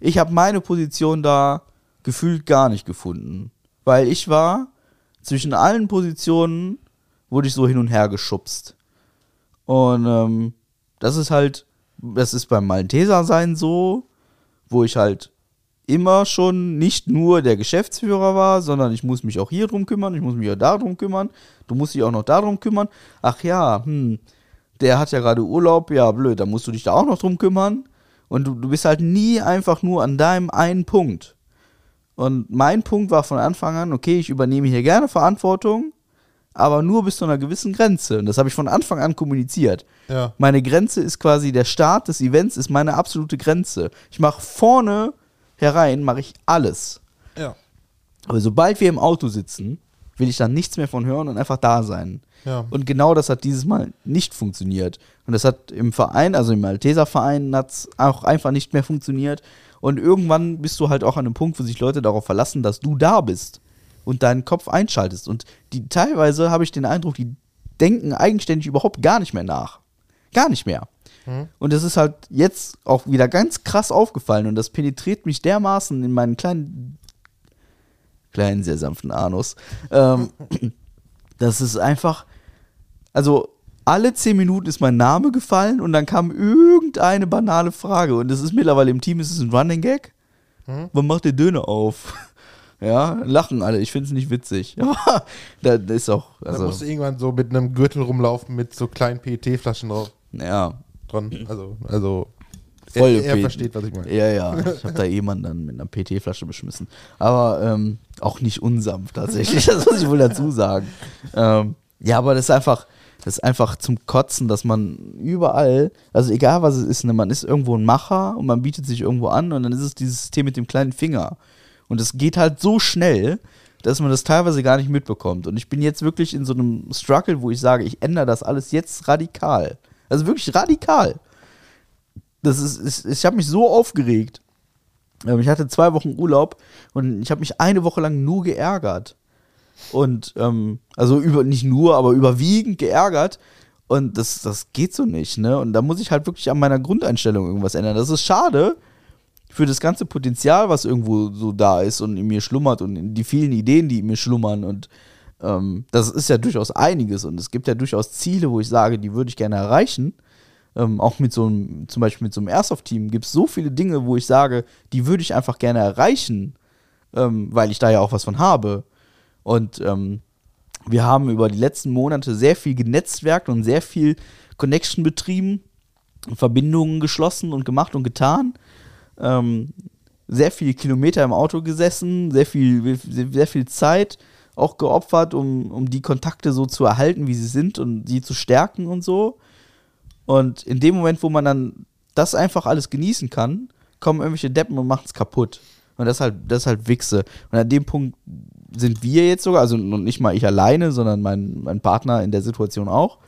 ich habe meine Position da gefühlt gar nicht gefunden. Weil ich war zwischen allen Positionen, wurde ich so hin und her geschubst. Und ähm, das ist halt, das ist beim Malteser sein so, wo ich halt immer schon nicht nur der Geschäftsführer war, sondern ich muss mich auch hier drum kümmern, ich muss mich auch darum kümmern, du musst dich auch noch darum kümmern. Ach ja, hm, der hat ja gerade Urlaub, ja blöd, da musst du dich da auch noch drum kümmern. Und du, du bist halt nie einfach nur an deinem einen Punkt. Und mein Punkt war von Anfang an, okay, ich übernehme hier gerne Verantwortung, aber nur bis zu einer gewissen Grenze. Und das habe ich von Anfang an kommuniziert. Ja. Meine Grenze ist quasi der Start des Events, ist meine absolute Grenze. Ich mache vorne herein, mache ich alles. Ja. Aber sobald wir im Auto sitzen, will ich dann nichts mehr von hören und einfach da sein. Ja. Und genau das hat dieses Mal nicht funktioniert. Und das hat im Verein, also im Malteser Verein, hat es auch einfach nicht mehr funktioniert. Und irgendwann bist du halt auch an einem Punkt, wo sich Leute darauf verlassen, dass du da bist und deinen Kopf einschaltest. Und die teilweise habe ich den Eindruck, die denken eigenständig überhaupt gar nicht mehr nach. Gar nicht mehr. Und das ist halt jetzt auch wieder ganz krass aufgefallen und das penetriert mich dermaßen in meinen kleinen, kleinen, sehr sanften Anus. Ähm, [CLEARS THROAT] das ist einfach, also alle zehn Minuten ist mein Name gefallen und dann kam irgendeine banale Frage und das ist mittlerweile im Team, ist es ein Running Gag. Wann macht der Döner auf? [LAUGHS] Ja, lachen alle. Ich finde es nicht witzig. [LAUGHS] Aber da ist auch, also, musst du irgendwann so mit einem Gürtel rumlaufen mit so kleinen PET-Flaschen drauf ja, dran. Also, also Voll er, er versteht, was ich meine. Ja, ja. [LAUGHS] Ich habe da jemanden dann mit einer PT-Flasche beschmissen. Aber ähm, auch nicht unsanft tatsächlich. [LAUGHS] Das muss ich wohl dazu sagen. Ähm, ja, aber das ist einfach, das ist einfach zum Kotzen, dass man überall, also egal was es ist, ne, man ist irgendwo ein Macher und man bietet sich irgendwo an und dann ist es dieses System mit dem kleinen Finger. Und es geht halt so schnell, dass man das teilweise gar nicht mitbekommt. Und ich bin jetzt wirklich in so einem Struggle, wo ich sage, ich ändere das alles jetzt radikal. Also wirklich radikal. Das ist, ist ich habe mich so aufgeregt. Ähm, Ich hatte zwei Wochen Urlaub und ich habe mich eine Woche lang nur geärgert. Und ähm, also über nicht nur, aber überwiegend geärgert. Und das, das geht so nicht, ne? Und da muss ich halt wirklich an meiner Grundeinstellung irgendwas ändern. Das ist schade für das ganze Potenzial, was irgendwo so da ist und in mir schlummert und die vielen Ideen, die in mir schlummern. Und ähm, das ist ja durchaus einiges. Und es gibt ja durchaus Ziele, wo ich sage, die würde ich gerne erreichen. Ähm, auch mit so einem, zum Beispiel mit so einem Airsoft-Team gibt es so viele Dinge, wo ich sage, die würde ich einfach gerne erreichen, ähm, weil ich da ja auch was von habe. Und ähm, wir haben über die letzten Monate sehr viel genetzwerkt und sehr viel Connection betrieben, Verbindungen geschlossen und gemacht und getan. Ähm, sehr viele Kilometer im Auto gesessen, sehr viel, sehr viel Zeit auch geopfert, um, um die Kontakte so zu erhalten, wie sie sind und sie zu stärken und so. Und in dem Moment, wo man dann das einfach alles genießen kann, kommen irgendwelche Deppen und machen es kaputt. Und das ist halt, das ist halt Wichse. Und an dem Punkt sind wir jetzt sogar, also nicht mal ich alleine, sondern mein, mein Partner in der Situation auch.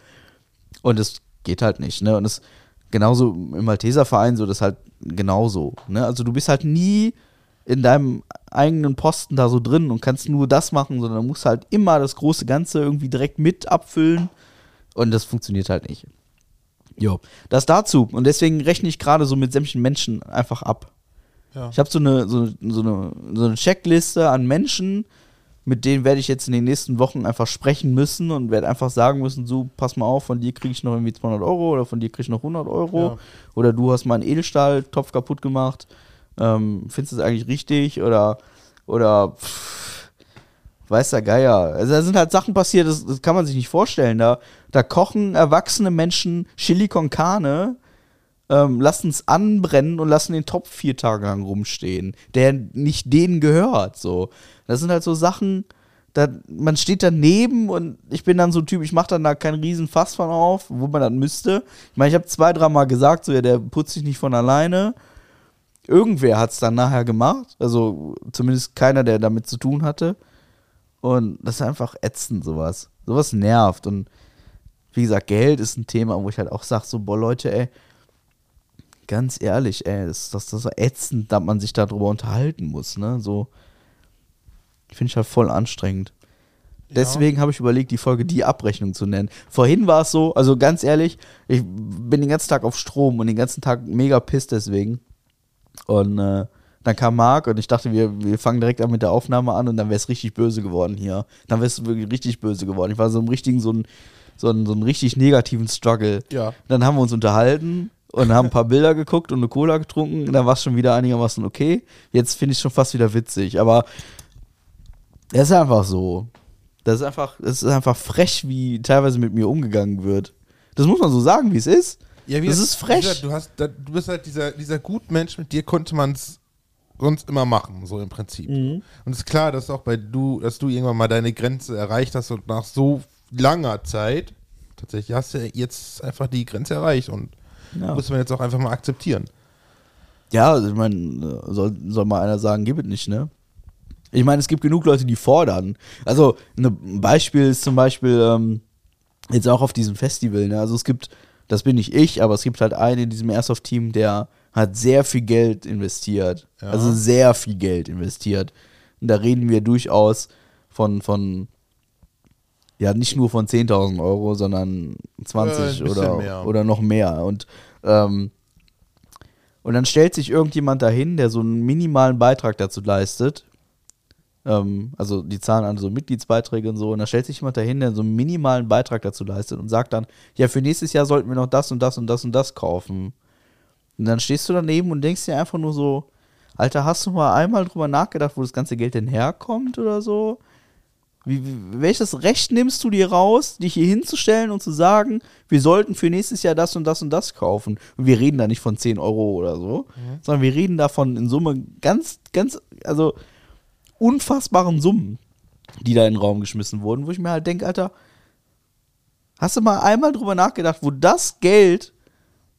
Und es geht halt nicht, ne? Und es genauso im Malteser Verein so, das ist halt genauso, ne? Also du bist halt nie in deinem eigenen Posten da so drin und kannst nur das machen, sondern musst halt immer das große Ganze irgendwie direkt mit abfüllen. Und das funktioniert halt nicht. Jo, das dazu. Und deswegen rechne ich gerade so mit sämtlichen Menschen einfach ab. Ja. Ich habe so eine, so, so, eine, so eine Checkliste an Menschen, mit denen werde ich jetzt in den nächsten Wochen einfach sprechen müssen und werde einfach sagen müssen, so, pass mal auf, von dir kriege ich noch irgendwie 200 Euro oder von dir kriege ich noch 100 Euro Ja. oder du hast meinen Edelstahltopf kaputt gemacht. Ähm, findest du das eigentlich richtig oder, oder pff, weiß der Geier. Also da sind halt Sachen passiert, das, das kann man sich nicht vorstellen. Da, da kochen erwachsene Menschen Chili con Carne, ähm, lassen es anbrennen und lassen den Topf vier Tage lang rumstehen, der nicht denen gehört. So, das sind halt so Sachen. Da, man steht daneben und ich bin dann so ein Typ, ich mache dann da keinen riesen Fass von auf, wo man dann müsste. Ich meine, ich habe zwei, dreimal gesagt, so ja, der putzt sich nicht von alleine. Irgendwer hat es dann nachher gemacht, also zumindest keiner, der damit zu tun hatte. Und das ist einfach ätzend, sowas. Sowas nervt. Und wie gesagt, Geld ist ein Thema, wo ich halt auch sage, so, boah, Leute, ey, ganz ehrlich, ey, das, das, das ist so ätzend, dass man sich darüber unterhalten muss, ne? So, finde ich halt voll anstrengend. Deswegen habe ich überlegt, die Folge die Abrechnung zu nennen. Vorhin war es so, also ganz ehrlich, ich bin den ganzen Tag auf Strom und den ganzen Tag mega pisst deswegen. Und äh, dann kam Marc und ich dachte, wir, wir fangen direkt an mit der Aufnahme an und dann wäre es richtig böse geworden hier. Dann wäre es wirklich richtig böse geworden. Ich war so im richtigen, so ein, so ein, so einen richtig negativen Struggle. Ja. Dann haben wir uns unterhalten und haben ein paar Bilder geguckt und eine Cola getrunken. Und dann war es schon wieder einigermaßen okay. Jetzt finde ich es schon fast wieder witzig. Aber es ist einfach so. Das ist einfach, es ist einfach frech, wie teilweise mit mir umgegangen wird. Das muss man so sagen, wie es ist. Ja, wie das ist frech. Du, hast, du bist halt dieser, dieser Gutmensch, mit dir konnte man es sonst immer machen, so im Prinzip. Mhm. Und es ist klar, dass auch bei du, dass du irgendwann mal deine Grenze erreicht hast und nach so langer Zeit tatsächlich hast du jetzt einfach die Grenze erreicht und Ja. muss man jetzt auch einfach mal akzeptieren. Ja, also ich meine, soll, soll mal einer sagen, gib es nicht, ne? Ich meine, es gibt genug Leute, die fordern. Also, ne, ein Beispiel ist zum Beispiel, ähm, jetzt auch auf diesem Festival, ne? Also es gibt, das bin nicht ich, aber es gibt halt einen in diesem Airsoft-Team, der hat sehr viel Geld investiert. Ja. Also sehr viel Geld investiert. Und da reden wir durchaus von, von ja, nicht nur von 10.000 Euro, sondern 20 Äh, oder, mehr. oder noch mehr. Und, ähm, und dann stellt sich irgendjemand dahin, der so einen minimalen Beitrag dazu leistet. Ähm, also die zahlen an so Mitgliedsbeiträge und so. Und da stellt sich jemand dahin, der so einen minimalen Beitrag dazu leistet und sagt dann, ja, für nächstes Jahr sollten wir noch das und das und das und das kaufen. Und dann stehst du daneben und denkst dir einfach nur so, Alter, hast du mal einmal drüber nachgedacht, wo das ganze Geld denn herkommt oder so? Wie, welches Recht nimmst du dir raus, dich hier hinzustellen und zu sagen, wir sollten für nächstes Jahr das und das und das kaufen? Und wir reden da nicht von 10 Euro oder so, sondern wir reden davon in Summe ganz, ganz, also unfassbaren Summen, die da in den Raum geschmissen wurden, wo ich mir halt denke, Alter, hast du mal einmal drüber nachgedacht, wo das Geld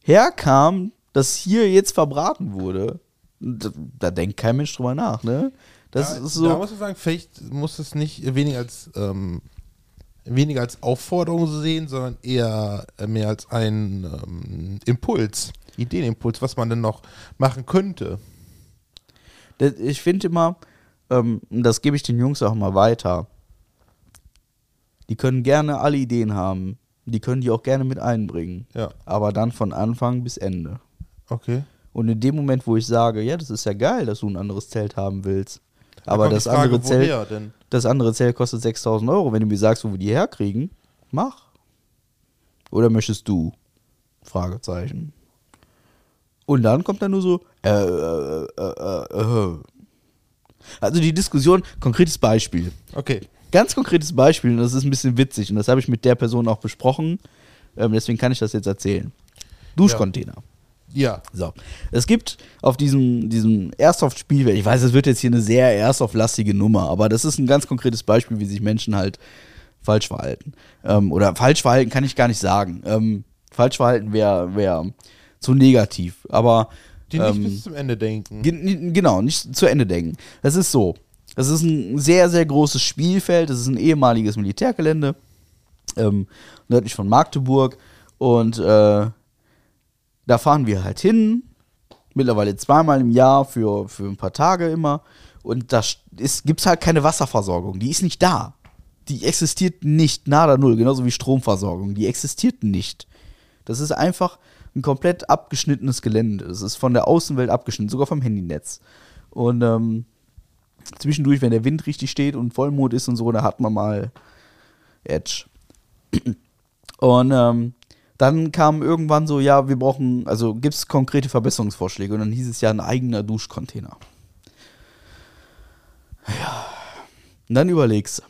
herkam, das hier jetzt verbraten wurde? Da, da denkt kein Mensch drüber nach, ne? Das da, ist so. da muss man sagen, vielleicht muss es nicht weniger als ähm, weniger als Aufforderung sehen, sondern eher äh, mehr als ein ähm, Impuls, Ideenimpuls, was man denn noch machen könnte. Das- ich finde immer, ähm, das gebe ich den Jungs auch mal weiter. Die können gerne alle Ideen haben. Die können die auch gerne mit einbringen. Ja, Aber dann von Anfang bis Ende. okay. Und in dem Moment, wo ich sage, ja, das ist ja geil, dass du ein anderes Zelt haben willst. Aber kommt das Frage, andere, Zelt, das andere Zelt kostet 6000 Euro. Wenn du mir sagst, wo wir die herkriegen, mach. Oder möchtest du? Fragezeichen. Und dann kommt dann nur so, äh, äh, äh, äh, äh. Also die Diskussion, konkretes Beispiel. Okay. Ganz konkretes Beispiel, und das ist ein bisschen witzig, und das habe ich mit der Person auch besprochen. Ähm, deswegen kann ich das jetzt erzählen. Duschcontainer. Ja. So. Es gibt auf diesem, diesem Airsoft-Spielfeld, ich weiß, es wird jetzt hier eine sehr Airsoft-lastige Nummer, aber das ist ein ganz konkretes Beispiel, wie sich Menschen halt falsch verhalten. Ähm, oder falsch verhalten kann ich gar nicht sagen. Ähm, falsch verhalten wäre wär zu negativ. Aber Die nicht ähm, bis zum Ende denken. Gen- Genau, nicht zu Ende denken. Es ist so. Es ist ein sehr, sehr großes Spielfeld. Es ist ein ehemaliges Militärgelände. Ähm, nördlich von Magdeburg. Und äh, da fahren wir halt hin. Mittlerweile zweimal im Jahr für, für ein paar Tage immer. Und da gibt es halt keine Wasserversorgung. Die ist nicht da. Die existiert nicht. Nada null. Genauso wie Stromversorgung. Die existiert nicht. Das ist einfach ein komplett abgeschnittenes Gelände. Das ist von der Außenwelt abgeschnitten, sogar vom Handynetz. Und ähm, zwischendurch, wenn der Wind richtig steht und Vollmond ist und so, da hat man mal Edge. Und ähm, dann kam irgendwann so, ja, wir brauchen, also gibt es konkrete Verbesserungsvorschläge. Und dann hieß es ja ein eigener Duschcontainer. Ja. Und dann überlegst du,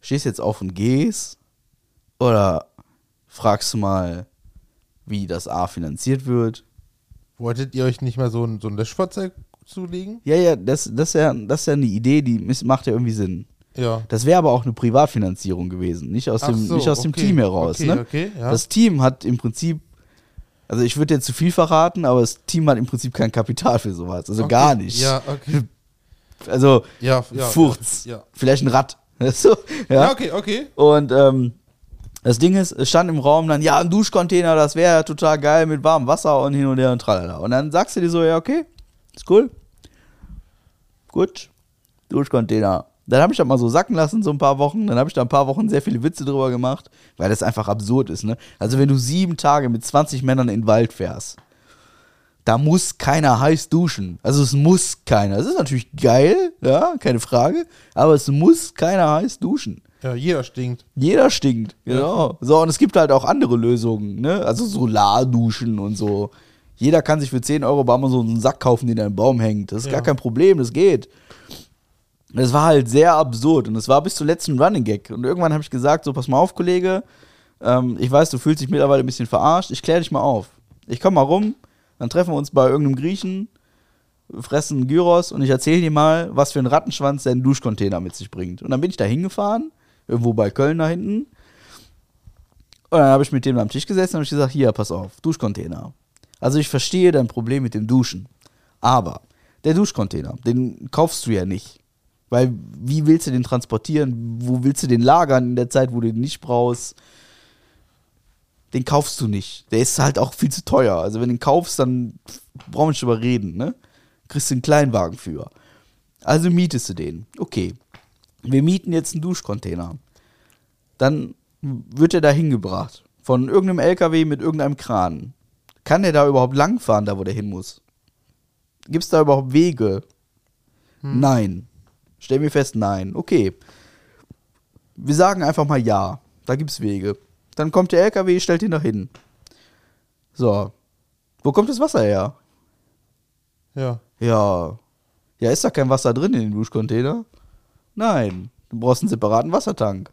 stehst jetzt auf und gehst oder fragst du mal, wie das A finanziert wird. Wolltet ihr euch nicht mal so ein, so ein Löschfahrzeug zulegen? Ja, ja, das, das, ist ja, das ist ja eine Idee, die macht ja irgendwie Sinn. Ja. Das wäre aber auch eine Privatfinanzierung gewesen, nicht aus Ach dem, so, nicht aus dem okay, Team heraus. okay, ne? okay, ja. Das Team hat im Prinzip, also ich würde jetzt zu viel verraten, aber das Team hat im Prinzip kein Kapital für sowas. Also gar nicht. Ja, okay. Also Ja, ja. Furz. Ja. Vielleicht ein Rad. [LAUGHS] so, ja. Ja, okay, okay. Und ähm, das Ding ist, es stand im Raum dann, ja, ein Duschcontainer, das wäre ja total geil mit warmem Wasser und hin und her und tralala. Und dann sagst du dir so, ja, okay, ist cool. Gut, Duschcontainer. Dann habe ich das mal so sacken lassen, so ein paar Wochen. Dann habe ich da ein paar Wochen sehr viele Witze drüber gemacht, weil das einfach absurd ist, ne? Also, wenn du sieben Tage mit 20 Männern in den Wald fährst, da muss keiner heiß duschen. Also, es muss keiner. Es ist natürlich geil, ja, keine Frage, aber es muss keiner heiß duschen. Ja, jeder stinkt. Jeder stinkt, genau. So, und es gibt halt auch andere Lösungen, ne? Also Solarduschen und so. Jeder kann sich für 10 Euro bei Amazon so einen Sack kaufen, den an einem Baum hängt. Das ist Ja. gar kein Problem, das geht. Das war halt sehr absurd und es war bis zuletzt ein Running Gag. Und irgendwann habe ich gesagt: So, pass mal auf, Kollege. Ähm, ich weiß, du fühlst dich mittlerweile ein bisschen verarscht. Ich kläre dich mal auf. Ich komme mal rum, dann treffen wir uns bei irgendeinem Griechen, fressen Gyros und ich erzähle dir mal, was für ein Rattenschwanz der einen Duschcontainer mit sich bringt. Und dann bin ich da hingefahren, irgendwo bei Köln da hinten. Und dann habe ich mit dem am Tisch gesessen und habe gesagt, hier, pass auf, Duschcontainer. Also ich verstehe dein Problem mit dem Duschen. Aber der Duschcontainer, den kaufst du ja nicht. Weil wie willst du den transportieren? Wo willst du den lagern in der Zeit, wo du den nicht brauchst? Den kaufst du nicht. Der ist halt auch viel zu teuer. Also wenn du den kaufst, dann brauchen wir nicht drüber reden, ne? Kriegst du einen Kleinwagen für. Also mietest du den. Okay. Wir mieten jetzt einen Duschcontainer. Dann wird er da hingebracht. Von irgendeinem LKW mit irgendeinem Kran. Kann der da überhaupt langfahren, da wo der hin muss? Gibt es da überhaupt Wege? Nein. Stell mir fest, nein. Okay. Wir sagen einfach mal ja. Da gibt es Wege. Dann kommt der LKW, stellt ihn da hin. So. Wo kommt das Wasser her? Ja. Ja. Ja, ist da kein Wasser drin in dem Duschcontainer? Nein. Du brauchst einen separaten Wassertank.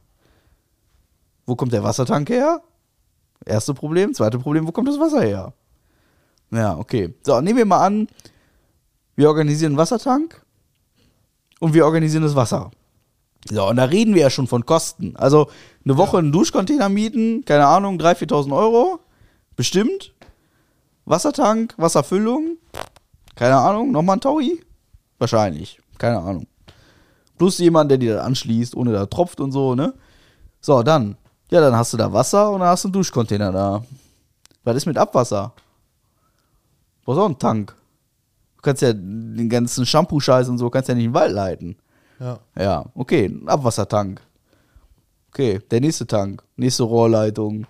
Wo kommt der Wassertank her? Erste Problem. Zweite Problem, wo kommt das Wasser her? Ja, okay. So, nehmen wir mal an, wir organisieren einen Wassertank und wir organisieren das Wasser. So, und da reden wir ja schon von Kosten. Also eine Woche einen Duschcontainer mieten, keine Ahnung, 3.000, 4.000 Euro. Bestimmt. Wassertank, Wasserfüllung, keine Ahnung, nochmal ein Taui? Wahrscheinlich, keine Ahnung. Plus jemand, der dir das anschließt, ohne da tropft und so, ne? So, dann. Ja, dann hast du da Wasser und dann hast du einen Duschcontainer da. Was ist mit Abwasser? Du brauchst auch einen Tank. Du kannst ja den ganzen Shampoo-Scheiß und so, kannst ja nicht in den Wald leiten. Ja. Ja, okay, ein Abwassertank. Okay, der nächste Tank, nächste Rohrleitung.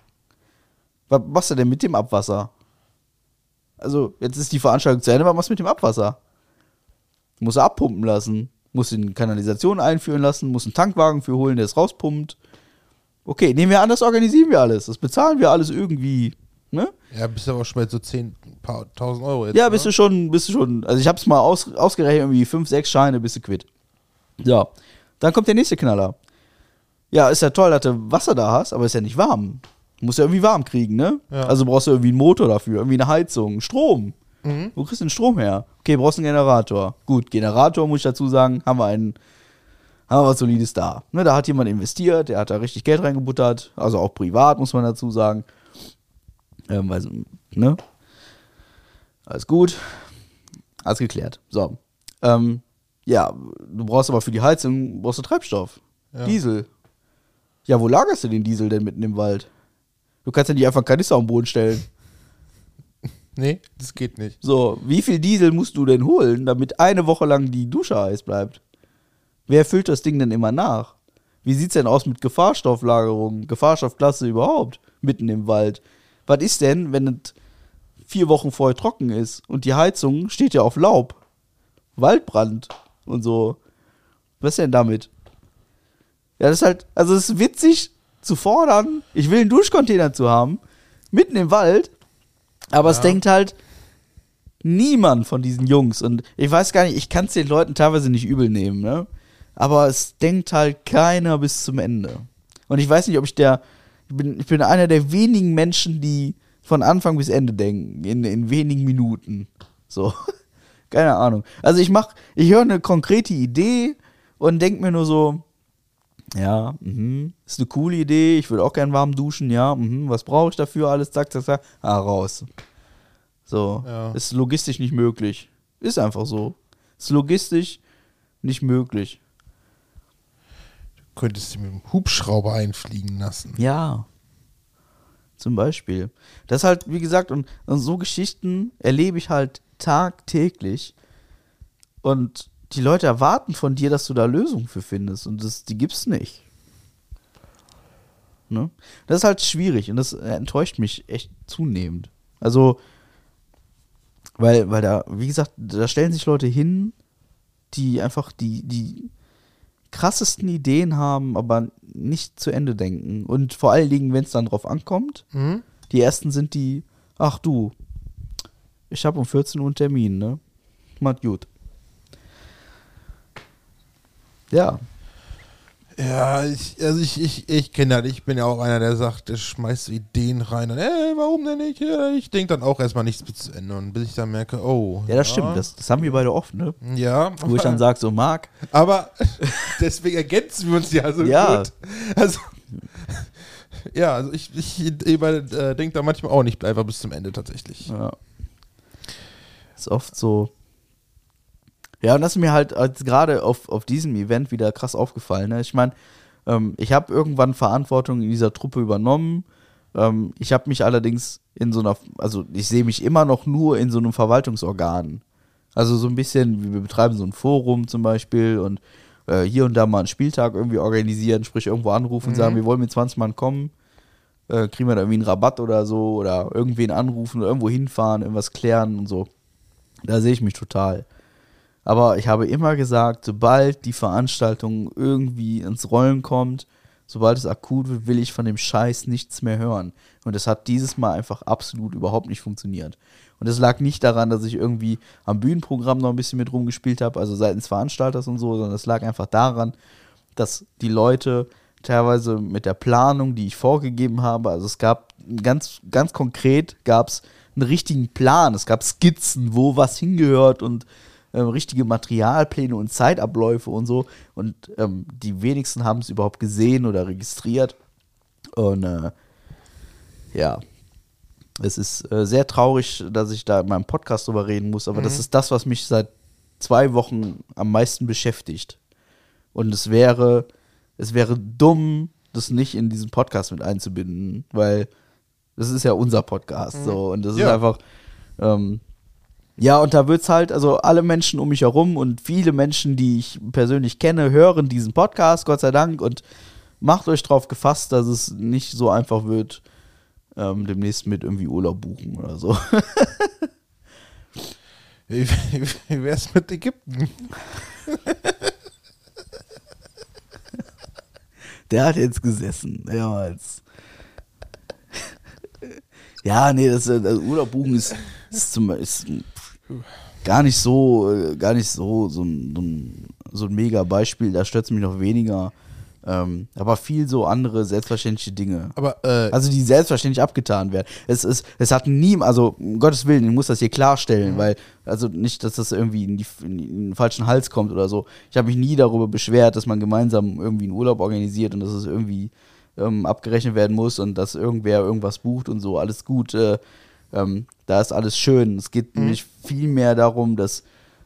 Was machst du denn mit dem Abwasser? Also, jetzt ist die Veranstaltung zu Ende, was machst du mit dem Abwasser? Muss er abpumpen lassen, muss in Kanalisation einführen lassen, muss einen Tankwagen für holen, der es rauspumpt. Okay, nehmen wir an, das organisieren wir alles. Das bezahlen wir alles irgendwie. Ne? Ja, bist aber auch schon bei so 10, paar, 1000 Euro jetzt. Ja, bist ne? du schon, bist du schon. Also ich hab's mal aus, ausgerechnet, irgendwie fünf, sechs Scheine, bist du quitt. Ja. Dann kommt der nächste Knaller. Ja, ist ja toll, dass du Wasser da hast, aber ist ja nicht warm. Du musst ja irgendwie warm kriegen, ne? Ja. Also brauchst du irgendwie einen Motor dafür, irgendwie eine Heizung, Strom. Mhm. Wo kriegst du den Strom her? Okay, brauchst einen Generator. Gut, Generator, muss ich dazu sagen, haben wir einen, haben wir was Solides da. Ne, da hat jemand investiert, der hat da richtig Geld reingebuttert, also auch privat, muss man dazu sagen. Ähm, weil, ne? Alles gut. Alles geklärt. So. Ähm, ja, du brauchst aber für die Heizung brauchst du Treibstoff. Ja. Diesel. Ja, wo lagerst du den Diesel denn mitten im Wald? Du kannst ja nicht einfach einen Kanister am Boden stellen. Nee, das geht nicht. So, wie viel Diesel musst du denn holen, damit eine Woche lang die Dusche heiß bleibt? Wer füllt das Ding denn immer nach? Wie sieht's denn aus mit Gefahrstofflagerung, Gefahrstoffklasse überhaupt, mitten im Wald? Was ist denn, wenn es vier Wochen vorher trocken ist und die Heizung steht ja auf Laub? Waldbrand und so. Was denn damit? Ja, das ist halt, also es ist witzig zu fordern, ich will einen Duschcontainer zu haben, mitten im Wald, aber es Ja. denkt halt niemand von diesen Jungs. Und ich weiß gar nicht, ich kann es den Leuten teilweise nicht übel nehmen, ne? Aber es denkt halt keiner bis zum Ende. Und ich weiß nicht, ob ich der. Ich bin, ich bin einer der wenigen Menschen, die von Anfang bis Ende denken, in, in wenigen Minuten. So. [LAUGHS] Keine Ahnung. Also ich mach, ich höre eine konkrete Idee und denk mir nur so, ja, mhm, ist eine coole Idee, ich würde auch gern warm duschen, ja, mhm, was brauche ich dafür, alles, zack, zack, zack, ah, raus. So, Ja. ist logistisch nicht möglich. Ist einfach so. Ist logistisch nicht möglich. Könntest du mit dem Hubschrauber einfliegen lassen. Ja. Zum Beispiel. Das halt, wie gesagt, und, und so Geschichten erlebe ich halt tagtäglich. Und die Leute erwarten von dir, dass du da Lösungen für findest. Und das, die gibt's nicht. Ne? Das ist halt schwierig und das enttäuscht mich echt zunehmend. Also, weil, weil da, wie gesagt, da stellen sich Leute hin, die einfach die, die krassesten Ideen haben, aber nicht zu Ende denken. Und vor allen Dingen, wenn es dann drauf ankommt, Mhm. die ersten sind die, ach du, ich habe um 14 Uhr einen Termin, ne? Macht gut. Ja, Ja, ich, also ich, ich, ich kenne das. Ich bin ja auch einer, der sagt, der schmeißt Ideen rein und, ey, warum denn nicht? Ja, ich denke dann auch erstmal nichts bis zu Ende und bis ich dann merke, oh. Ja, das stimmt. Das, das haben wir beide oft, ne? ja, Wo ich dann sage, so, Marc, aber [LAUGHS] deswegen ergänzen wir uns ja so Ja. gut. Also, ja, also ich, ich äh, denke da manchmal auch nicht einfach bis zum Ende tatsächlich. Ja. Ist oft so. Ja, und das ist mir halt als gerade auf, auf diesem Event wieder krass aufgefallen. Ne? Ich meine, ähm, ich habe irgendwann Verantwortung in dieser Truppe übernommen. Ähm, ich habe mich allerdings in so einer, also ich sehe mich immer noch nur in so einem Verwaltungsorgan. Also so ein bisschen, wie wir betreiben so ein Forum zum Beispiel und äh, hier und da mal einen Spieltag irgendwie organisieren, sprich irgendwo anrufen und sagen, wir wollen mit 20 Mann kommen äh, kriegen wir da irgendwie einen Rabatt oder so oder irgendwen anrufen oder irgendwo hinfahren, irgendwas klären und so. Da sehe ich mich total. Aber ich habe immer gesagt, sobald die Veranstaltung irgendwie ins Rollen kommt, sobald es akut wird, will ich von dem Scheiß nichts mehr hören. Und das hat dieses Mal einfach absolut überhaupt nicht funktioniert. Und es lag nicht daran, dass ich irgendwie am Bühnenprogramm noch ein bisschen mit rumgespielt habe, also seitens Veranstalters und so, sondern es lag einfach daran, dass die Leute teilweise mit der Planung, die ich vorgegeben habe, also es gab ganz, ganz konkret gab es einen richtigen Plan, es gab Skizzen, wo was hingehört und ähm, richtige Materialpläne und Zeitabläufe und so. Und ähm, die wenigsten haben es überhaupt gesehen oder registriert. Und äh, ja, es ist äh, sehr traurig, dass ich da in meinem Podcast drüber reden muss, aber das ist das, was mich seit zwei Wochen am meisten beschäftigt. Und es wäre, es wäre dumm, das nicht in diesen Podcast mit einzubinden, weil das ist ja unser Podcast so und das ist Ja. einfach ähm, ja, und da wird's halt, also alle Menschen um mich herum und viele Menschen, die ich persönlich kenne, hören diesen Podcast, Gott sei Dank, und macht euch drauf gefasst, dass es nicht so einfach wird, ähm, demnächst mit irgendwie Urlaub buchen oder so. [LAUGHS] Wie, wär's mit Ägypten? Der hat jetzt gesessen, mehrmals. ja, nee, das, äh, das Urlaub buchen ist, ist, zum, ist gar nicht so, äh, gar nicht so, so ein, so ein, so ein mega Beispiel, da stört es mich noch weniger. Ähm, aber viel so andere selbstverständliche Dinge. Aber, äh, Also die selbstverständlich abgetan werden. Es, es, es hat nie, also um Gottes Willen, ich muss das hier klarstellen, weil, also nicht, dass das irgendwie in, die, in den falschen Hals kommt oder so. Ich habe mich nie darüber beschwert, dass man gemeinsam irgendwie einen Urlaub organisiert und dass es irgendwie ähm, abgerechnet werden muss und dass irgendwer irgendwas bucht und so, alles gut. Äh, ähm, da ist alles schön. Es geht nämlich viel mehr darum, dass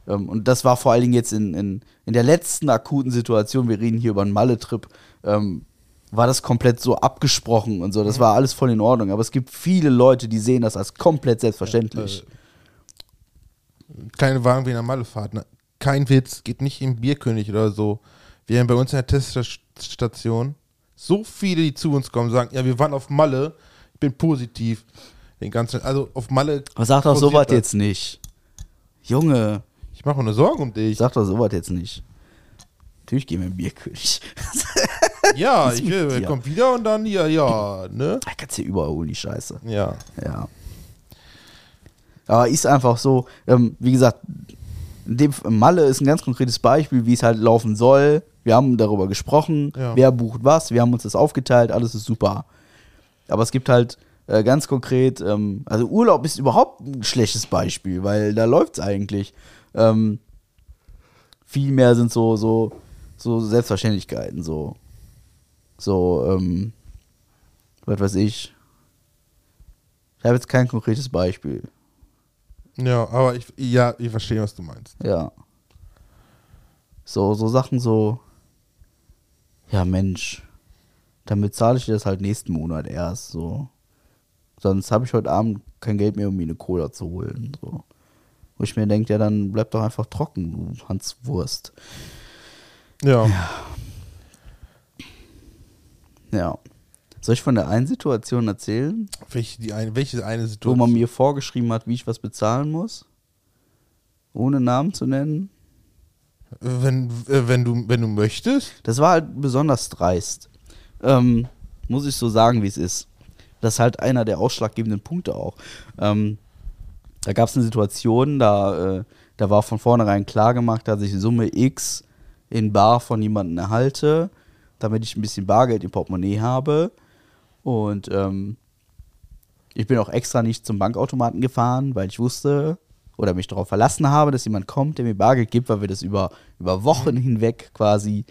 ähm, und das war vor allen Dingen jetzt in, in, in der letzten akuten Situation, wir reden hier über einen Malle-Trip, ähm, war das komplett so abgesprochen und so. Das war alles voll in Ordnung. Aber es gibt viele Leute, die sehen das als komplett selbstverständlich. kleine Wagen wie in der Mallefahrt. Ne? Kein Witz, geht nicht im Bierkönig oder so. Wir haben bei uns in der Teststation so viele, die zu uns kommen, sagen, ja, wir waren auf Malle, ich bin positiv. Den ganzen, also auf Malle. Aber sag doch sowas das. jetzt nicht. Junge, Ich mache mir eine Sorgen um dich. sag doch sowas jetzt nicht. Natürlich gehen wir Bierkönig. [LAUGHS] Ja, ich will, er kommt wieder und dann, ja, ja, ne? Da kannst du überall holen, die Scheiße. Ja. Ja. Aber ist einfach so, ähm, wie gesagt, in dem Malle ist ein ganz konkretes Beispiel, wie es halt laufen soll. Wir haben darüber gesprochen, Ja. wer bucht was, wir haben uns das aufgeteilt, alles ist super. Aber es gibt halt äh, ganz konkret, ähm, also Urlaub ist überhaupt ein schlechtes Beispiel, weil da läuft es eigentlich. Ähm, viel mehr sind so, so, so Selbstverständlichkeiten, so. So, ähm, was weiß ich. Ich habe jetzt kein konkretes Beispiel. Ja, aber ich, ja, ich verstehe, was du meinst. Ja. So, so Sachen so. Ja, Mensch. Dann bezahle ich dir das halt nächsten Monat erst. So. Sonst habe ich heute Abend kein Geld mehr, um mir eine Cola zu holen. So. Wo ich mir denke, ja, dann bleib doch einfach trocken, du Hans Wurst. Ja. Ja. Soll ich von der einen Situation erzählen, Welche, die eine, welche eine wo Situation? man mir vorgeschrieben hat, wie ich was bezahlen muss? Ohne Namen zu nennen? wenn, äh, wenn, du, wenn du möchtest. Das war halt besonders dreist. Ähm, muss ich so sagen, wie es ist. Das ist halt einer der ausschlaggebenden Punkte auch. Ähm, da gab es eine Situation, da, äh, da war von vornherein klar gemacht, dass ich Summe X in Bar von jemandem erhalte. damit ich ein bisschen Bargeld im Portemonnaie habe. Und ähm, ich bin auch extra nicht zum Bankautomaten gefahren, weil ich wusste oder mich darauf verlassen habe, dass jemand kommt, der mir Bargeld gibt, weil wir das über, über Wochen hinweg quasi,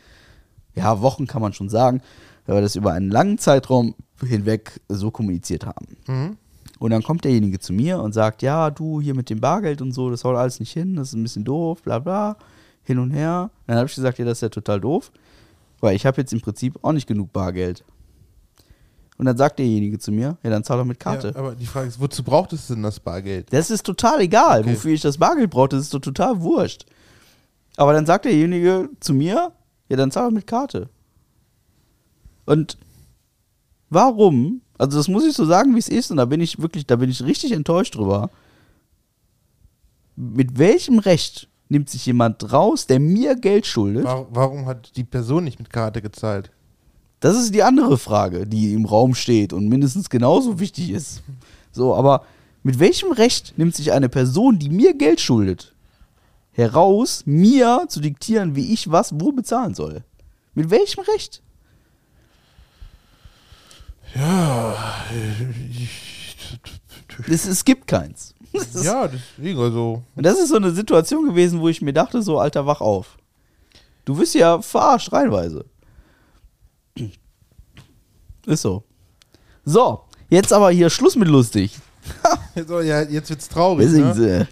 ja, Wochen kann man schon sagen, weil wir das über einen langen Zeitraum hinweg so kommuniziert haben. Und dann kommt derjenige zu mir und sagt, ja, du hier mit dem Bargeld und so, das haut alles nicht hin, das ist ein bisschen doof, bla bla, hin und her. Dann habe ich gesagt, ja, das ist ja total doof, weil ich habe jetzt im Prinzip auch nicht genug Bargeld. Und dann sagt derjenige zu mir, ja, dann zahl doch mit Karte. Ja, aber die Frage ist, wozu braucht es denn das Bargeld? Das ist total egal, Okay. wofür ich das Bargeld brauche, das ist doch total wurscht. Aber dann sagt derjenige zu mir, ja, dann zahl doch mit Karte. Und warum? Also das muss ich so sagen, wie es ist, und da bin ich wirklich, da bin ich richtig enttäuscht drüber. Mit welchem Recht nimmt sich jemand raus, der mir Geld schuldet? Warum, hat die Person nicht mit Karte gezahlt? Das ist die andere Frage, die im Raum steht und mindestens genauso wichtig ist. So, aber mit welchem Recht nimmt sich eine Person, die mir Geld schuldet, heraus, mir zu diktieren, wie ich was wo bezahlen soll? Mit welchem Recht? Es, es gibt keins. [LAUGHS] Das ist, Ja, deswegen, also. Und das ist so eine Situation gewesen, wo ich mir dachte, so, Alter, wach auf. Du wirst ja verarscht, reinweise. Ist so. So, jetzt aber hier Schluss mit lustig. [LAUGHS] So, ja, jetzt wird's traurig. Deswegen, Ne?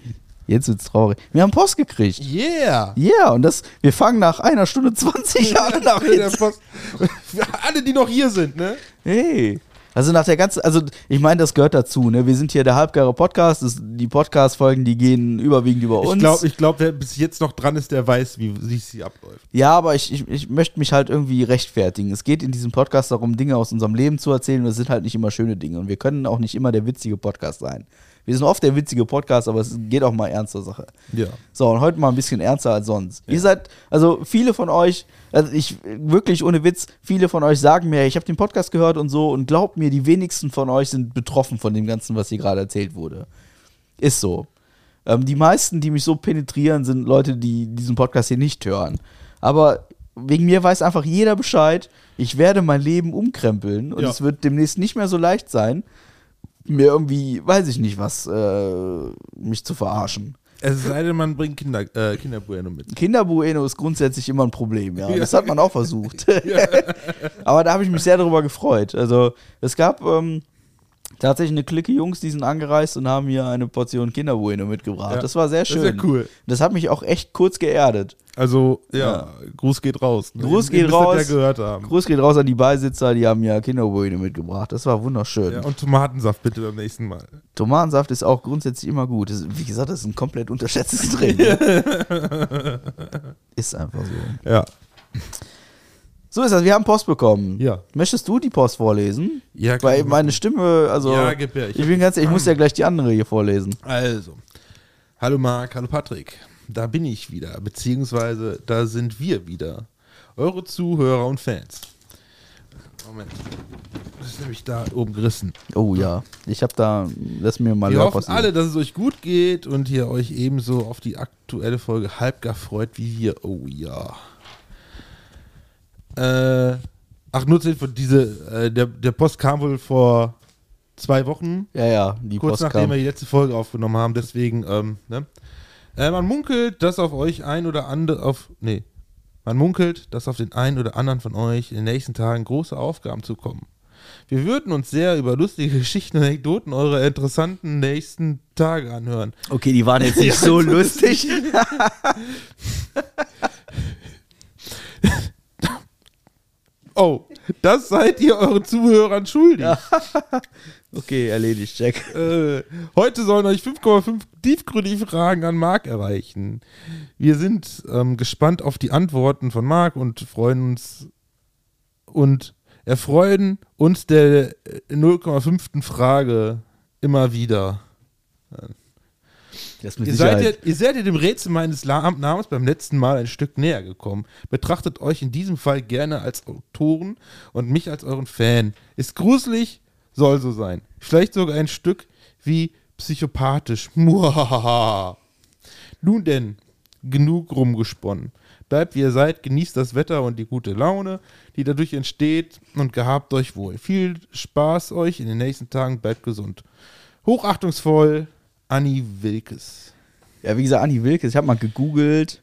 Jetzt wird's traurig. Wir haben Post gekriegt. Yeah! Ja, yeah, und das, wir fangen nach einer Stunde 20 [LAUGHS] an. Nach Der jetzt. Post- Für alle, die noch hier sind, ne? Hey. Also nach der ganzen, also ich meine, das gehört dazu, ne? Wir sind hier der halbgare Podcast. Das, die Podcast-Folgen, die gehen überwiegend über uns. Ich glaube, ich glaub, wer bis jetzt noch dran ist, der weiß, wie sich sie abläuft. Ja, aber ich, ich, ich möchte mich halt irgendwie rechtfertigen. Es geht in diesem Podcast darum, Dinge aus unserem Leben zu erzählen und es sind halt nicht immer schöne Dinge. Und wir können auch nicht immer der witzige Podcast sein. Wir sind oft der witzige Podcast, aber es geht auch mal ernst zur Sache. Ja. So, und heute mal ein bisschen ernster als sonst. Ihr seid, also viele von euch, also ich, wirklich ohne Witz, viele von euch sagen mir, ich habe den Podcast gehört und so und glaubt mir, die wenigsten von euch sind betroffen von dem Ganzen, was hier gerade erzählt wurde. Ist so. Ähm, die meisten, die mich so penetrieren, sind Leute, die diesen Podcast hier nicht hören. Aber wegen mir weiß einfach jeder Bescheid, ich werde mein Leben umkrempeln und Ja. es wird demnächst nicht mehr so leicht sein, mir irgendwie, weiß ich nicht was, äh, mich zu verarschen. Es sei denn, man bringt Kinder, äh, Kinderbueno mit. Kinderbueno ist grundsätzlich immer ein Problem, ja. Das hat man auch versucht. [LAUGHS] [LAUGHS] Aber da habe ich mich sehr darüber gefreut. Also, es gab ähm, tatsächlich eine Clique Jungs, die sind angereist und haben mir eine Portion Kinderbueno mitgebracht. Ja, das war sehr das ist schön. ja cool. Das hat mich auch echt kurz geerdet. Also, ja, Ja. Gruß geht raus. ne? Gruß geht raus. Ja gehört haben. Gruß geht raus an die Beisitzer, die haben mir Kinderbueno mitgebracht. Das war wunderschön. Ja, und Tomatensaft bitte beim nächsten Mal. Tomatensaft ist auch grundsätzlich immer gut. Das, wie gesagt, das ist ein komplett unterschätztes Getränk. [LAUGHS] ist einfach so. Ja. So ist das, wir haben Post bekommen. Ja. Möchtest du die Post vorlesen? Ja, kann Weil ich meine. Stimme, also. Ja, gib her. Ich, bin ganz ehrlich, ich muss ja gleich die andere hier vorlesen. Also, hallo Marc, hallo Patrick. Da bin ich wieder, beziehungsweise da sind wir wieder. Eure Zuhörer und Fans. Moment. Das ist nämlich da oben gerissen. Oh ja. Ich habe da, lass mir mal Wir hoffen passieren. alle, dass es euch gut geht und ihr euch ebenso auf die aktuelle Folge halbgar freut wie wir. Oh ja. Äh, ach, nur zur Info, diese, äh, der, der Post kam wohl vor zwei Wochen. Ja, ja, die kurz Post nachdem kam. wir die letzte Folge aufgenommen haben, deswegen, ähm, ne? Äh, man munkelt, dass auf euch ein oder andere, auf, nee, man munkelt, dass auf den einen oder anderen von euch in den nächsten Tagen große Aufgaben zukommen. Wir würden uns sehr über lustige Geschichten und Anekdoten eurer interessanten nächsten Tage anhören. Okay, die waren jetzt [LAUGHS] nicht so lustig. [LAUGHS] [LAUGHS] Oh, das seid ihr euren Zuhörern schuldig. [LAUGHS] Okay, erledigt, Jack. Äh, heute sollen euch 5,5 tiefgründige Fragen an Marc erreichen. Wir sind ähm, gespannt auf die Antworten von Marc und freuen uns und erfreuen uns der äh, 0,5. Frage immer wieder. Ihr seid, ja, ihr seid ja dem Rätsel meines Namens beim letzten Mal ein Stück näher gekommen. Betrachtet euch in diesem Fall gerne als Autoren und mich als euren Fan. Ist gruselig, soll so sein. Vielleicht sogar ein Stück wie psychopathisch. [LAUGHS] Muhahaha. Nun denn, genug rumgesponnen. Bleibt wie ihr seid, genießt das Wetter und die gute Laune, die dadurch entsteht und gehabt euch wohl. Viel Spaß euch in den nächsten Tagen, bleibt gesund. Hochachtungsvoll, Anni Wilkes. Ja, wie gesagt, Anni Wilkes, ich habe mal gegoogelt.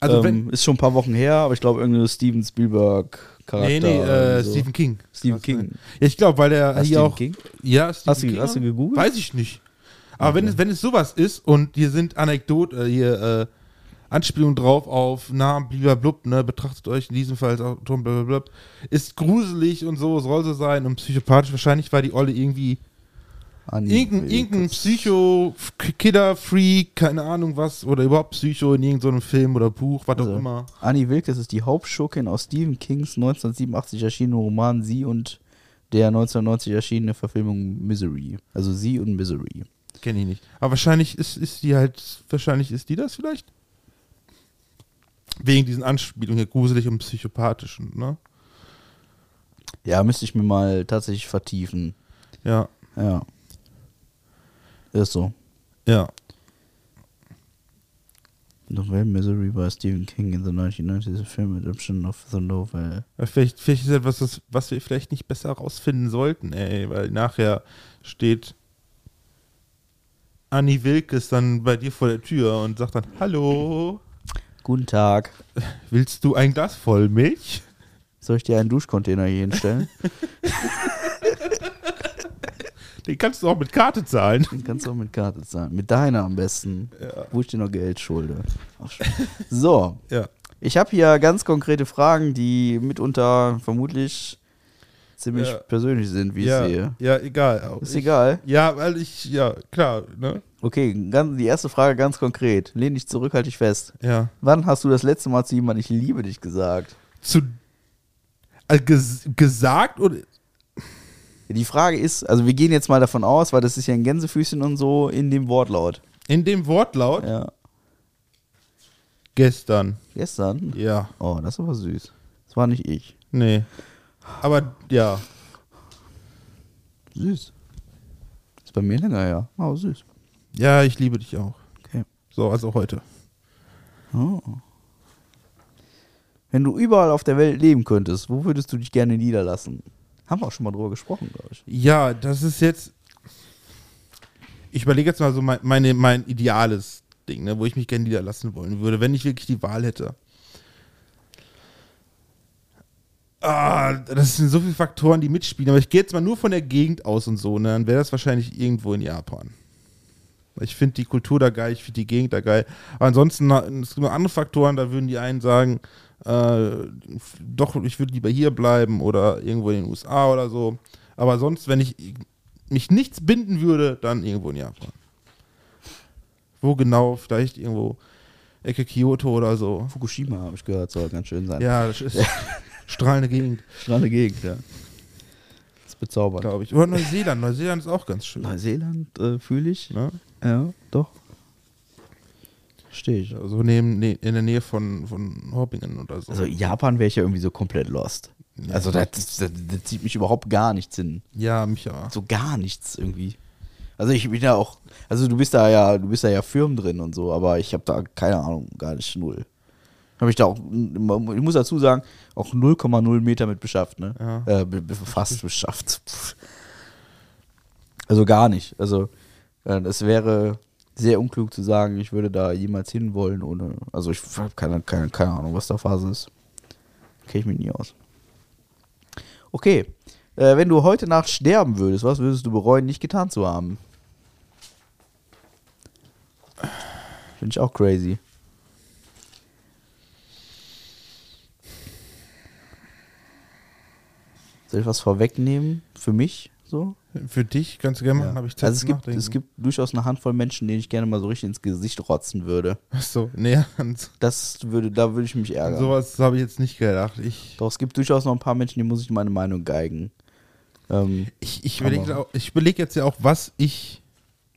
Also ähm, ist schon ein paar Wochen her, aber ich glaube, irgendeine Steven Spielberg-Charakter. nee, nee, äh, so. Stephen King. Stephen King. Ja, ich glaube, weil der hier Stephen auch. King? Ja, Stephen Hast du- King. hast du gegoogelt? Weiß ich nicht. Aber wenn, es, wenn es sowas ist und hier sind Anekdoten, äh, hier äh, Anspielungen drauf auf Namen, blub, ne, betrachtet euch in diesem Fall als Autor, blablabla, ist gruselig und so, soll so sein und psychopathisch. Wahrscheinlich war die Olle irgendwie irgendein, irgendein Psycho, Kidder, Freak, keine Ahnung was, oder überhaupt Psycho in irgendeinem Film oder Buch, was auch Also, immer. Annie Wilkes ist die Hauptschurkin aus Stephen Kings 1987 erschienenen Roman Sie und der 1990 erschienene Verfilmung Misery. Also Sie und Misery. Kenne ich nicht. Aber wahrscheinlich ist, ist die halt, wahrscheinlich ist die das vielleicht? Wegen diesen Anspielungen hier gruselig und psychopathisch, ne? Ja, müsste ich mir mal tatsächlich vertiefen. Ja, Ja. Ist so. ja. Novelle Misery by Stephen King in the 1990s film adaptation of the novel. Vielleicht, vielleicht ist etwas, das, was wir vielleicht nicht besser rausfinden sollten, ey, weil nachher steht Anni Wilkes dann bei dir vor der Tür und sagt dann, hallo, Guten Tag. [LAUGHS] willst du ein Glas voll Milch? Soll ich dir einen Duschcontainer hier hinstellen? [LAUGHS] Den kannst du auch mit Karte zahlen. Den kannst du auch mit Karte zahlen. Mit deiner am besten. Wo ich dir noch Geld schulde. [LAUGHS] So, Ja. ich habe hier ganz konkrete Fragen, die mitunter vermutlich ziemlich Ja. persönlich sind, wie ja, ich sehe. ja, egal. Ist ich, egal. Ja, weil ich, ja, klar, ne? Okay, ganz, die erste Frage ganz konkret. Lehn dich zurück, halt dich fest. Ja. Wann hast du das letzte Mal zu jemandem, ich liebe dich gesagt? Zu, also ges, gesagt oder, Die Frage ist, also wir gehen jetzt mal davon aus, weil das ist ja ein Gänsefüßchen und so in dem Wortlaut. in dem Wortlaut? Ja. Gestern. Gestern? Ja. Oh, das ist aber süß. Das war nicht ich. Nee. Aber, ja. Süß. Ist bei mir länger her. Oh, süß. Ja, ich liebe dich auch. Okay. So, also heute. Oh. Wenn du überall auf der Welt leben könntest, wo würdest du dich gerne niederlassen? Haben wir auch schon mal drüber gesprochen, glaube ich. Ja, das ist jetzt. Ich überlege jetzt mal so mein, meine, mein ideales Ding, ne, wo ich mich gerne niederlassen wollen würde, wenn ich wirklich die Wahl hätte. Ah, das sind so viele Faktoren, die mitspielen, aber ich gehe jetzt mal nur von der Gegend aus und so, ne, dann wäre das wahrscheinlich irgendwo in Japan. Ich finde die Kultur da geil, ich finde die Gegend da geil. Aber ansonsten, es gibt noch andere Faktoren, da würden die einen sagen, äh, doch, ich würde lieber hier bleiben oder irgendwo in den USA oder so. Aber sonst, wenn ich mich nichts binden würde, dann irgendwo in Japan. Wo genau? Vielleicht irgendwo Ecke Kyoto oder so. Fukushima, habe ich gehört, soll ganz schön sein. Ja, das ist [LAUGHS] strahlende Gegend, Strahlende Gegend, ja. Das ist bezaubernd. glaube ich. Oder Neuseeland. Neuseeland ist auch ganz schön. Neuseeland äh, fühle ich. Ne? Ja, doch. Stehe ich. Also neben, ne, in der Nähe von, von Hoppingen oder so. Also Japan wäre ich ja irgendwie so komplett lost. Also das, das, das, das zieht mich überhaupt gar nichts hin. ja, mich ja. So gar nichts irgendwie. Also ich bin ja auch, also du bist da ja, du bist da ja Firmen drin und so, aber ich habe da keine Ahnung, gar nicht null. Habe ich da auch, ich muss dazu sagen, auch 0,0 Meter mit beschafft, ne? Ja. Äh, fast beschafft. Also gar nicht. Also äh, es wäre sehr unklug zu sagen, ich würde da jemals hinwollen ohne, also ich habe keine, keine, keine Ahnung, was da Phase ist. Kenne ich mich nie aus. Okay. Äh, wenn du heute Nacht sterben würdest, was würdest du bereuen, nicht getan zu haben? Finde ich auch crazy. Soll ich was vorwegnehmen? Für mich so? Für dich kannst du gerne machen, habe ich Zeit also es zum gibt, es gibt durchaus eine Handvoll Menschen, denen ich gerne mal so richtig ins Gesicht rotzen würde. Achso, nee, an Das würde, da würde ich mich ärgern. sowas habe ich jetzt nicht gedacht. Ich, Doch, es gibt durchaus noch ein paar Menschen, die muss ich meine Meinung geigen. Ähm, ich, ich überlege überleg jetzt ja auch, was ich.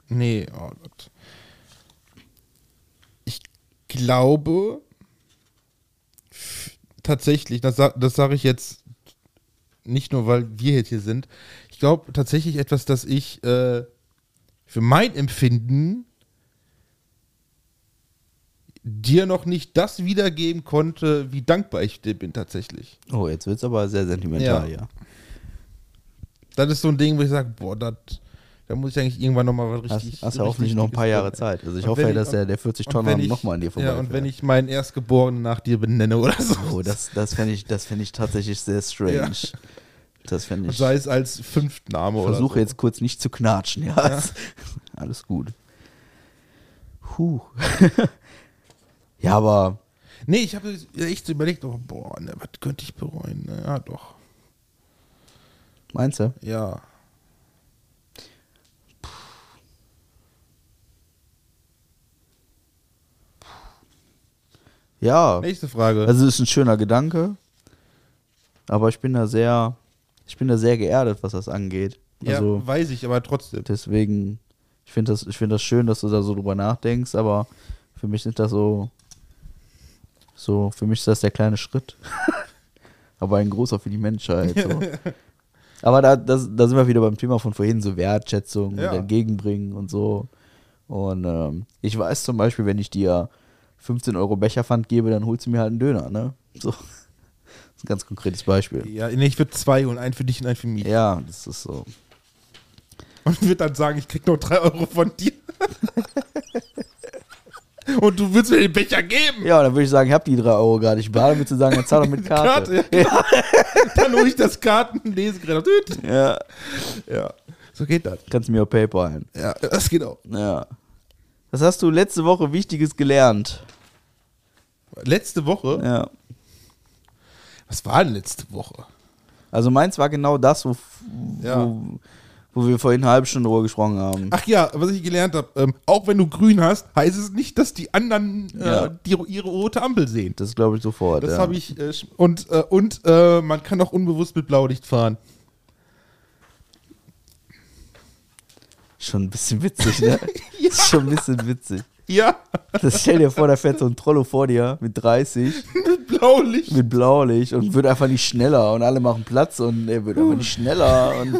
Nee, oh Gott. Ich glaube tatsächlich, das, das sage ich jetzt nicht nur, weil wir jetzt hier sind. Ich glaube tatsächlich etwas, das ich äh, für mein Empfinden dir noch nicht das wiedergeben konnte, wie dankbar ich dir bin tatsächlich. Oh, jetzt wird es aber sehr sentimental, ja. Das ist so ein Ding, wo ich sage, boah, das, da muss ich eigentlich irgendwann nochmal was Hast, richtig. hast ja hoffentlich noch ein paar Jahre. Zeit. Also ich Und hoffe ja, ich- dass der, der 40 und Tonnen nochmal an dir vorbei Ja, und wenn ich meinen Erstgeborenen nach dir benenne oder so. Oh, das, das fände ich, das fänd ich tatsächlich sehr strange. Ja. [LAUGHS] Das fände Und ich. sei es als Fünftname oder versuche so. jetzt kurz nicht zu knatschen, ja. [LAUGHS] Alles gut. Huh. [LAUGHS] ja, aber Nee, ich habe echt überlegt, oh, boah, ne, was könnte ich bereuen? Ne, ja, doch. meinst du? Ja. Ja. Nächste Frage. Also es ist ein schöner Gedanke, aber ich bin da sehr, ich bin da sehr geerdet, was das angeht. ja, Also weiß ich, aber trotzdem. deswegen, ich finde das, ich finde das schön, dass du da so drüber nachdenkst, aber für mich sind das so, so, für mich ist das der kleine Schritt, [LAUGHS] aber ein großer für die Menschheit. So. [LAUGHS] aber da, das, da sind wir wieder beim Thema von vorhin, so Wertschätzung Ja. und entgegenbringen und so. Und ähm, ich weiß zum Beispiel, wenn ich dir 15 Euro Becherpfand gebe, dann holst du mir halt einen Döner, ne? So. Das ist ein ganz konkretes Beispiel. Ja, nee, ich würde zwei holen, einen für dich und einen für mich. Ja, das ist so. Und würde dann sagen, ich krieg noch drei Euro von dir. [LAUGHS] und du würdest mir den Becher geben. Ja, dann würde ich sagen, ich habe die 3 Euro gerade. Ich bade mit zu sagen, dann zahl doch mit [LAUGHS] Karte. Karte, [LAUGHS] ja. Dann hole ich das Kartenlesegerät. Ja. Ja, so geht das. Kannst du mir auch PayPal. Ja, das geht auch. Ja. Was hast du letzte Woche Wichtiges gelernt? Letzte Woche, Ja. Was war denn letzte Woche? Also meins war genau das, wo, Ja. wo, wo wir vorhin eine halbe Stunde drüber gesprochen haben. Ach ja, was ich gelernt habe, ähm, auch wenn du grün hast, heißt es nicht, dass die anderen äh, Ja. die, ihre rote Ampel sehen. Das glaube ich sofort. Das ja. habe ich äh, sch- und äh, und äh, man kann auch unbewusst mit Blaulicht fahren. Schon ein bisschen witzig, ne? [LAUGHS] Ist schon ein bisschen witzig. Ja, Das stell dir vor, da fährt so ein Trollo vor dir mit 30 mit Blaulicht. mit Blaulicht und wird einfach nicht schneller und alle machen Platz und er wird einfach nicht schneller und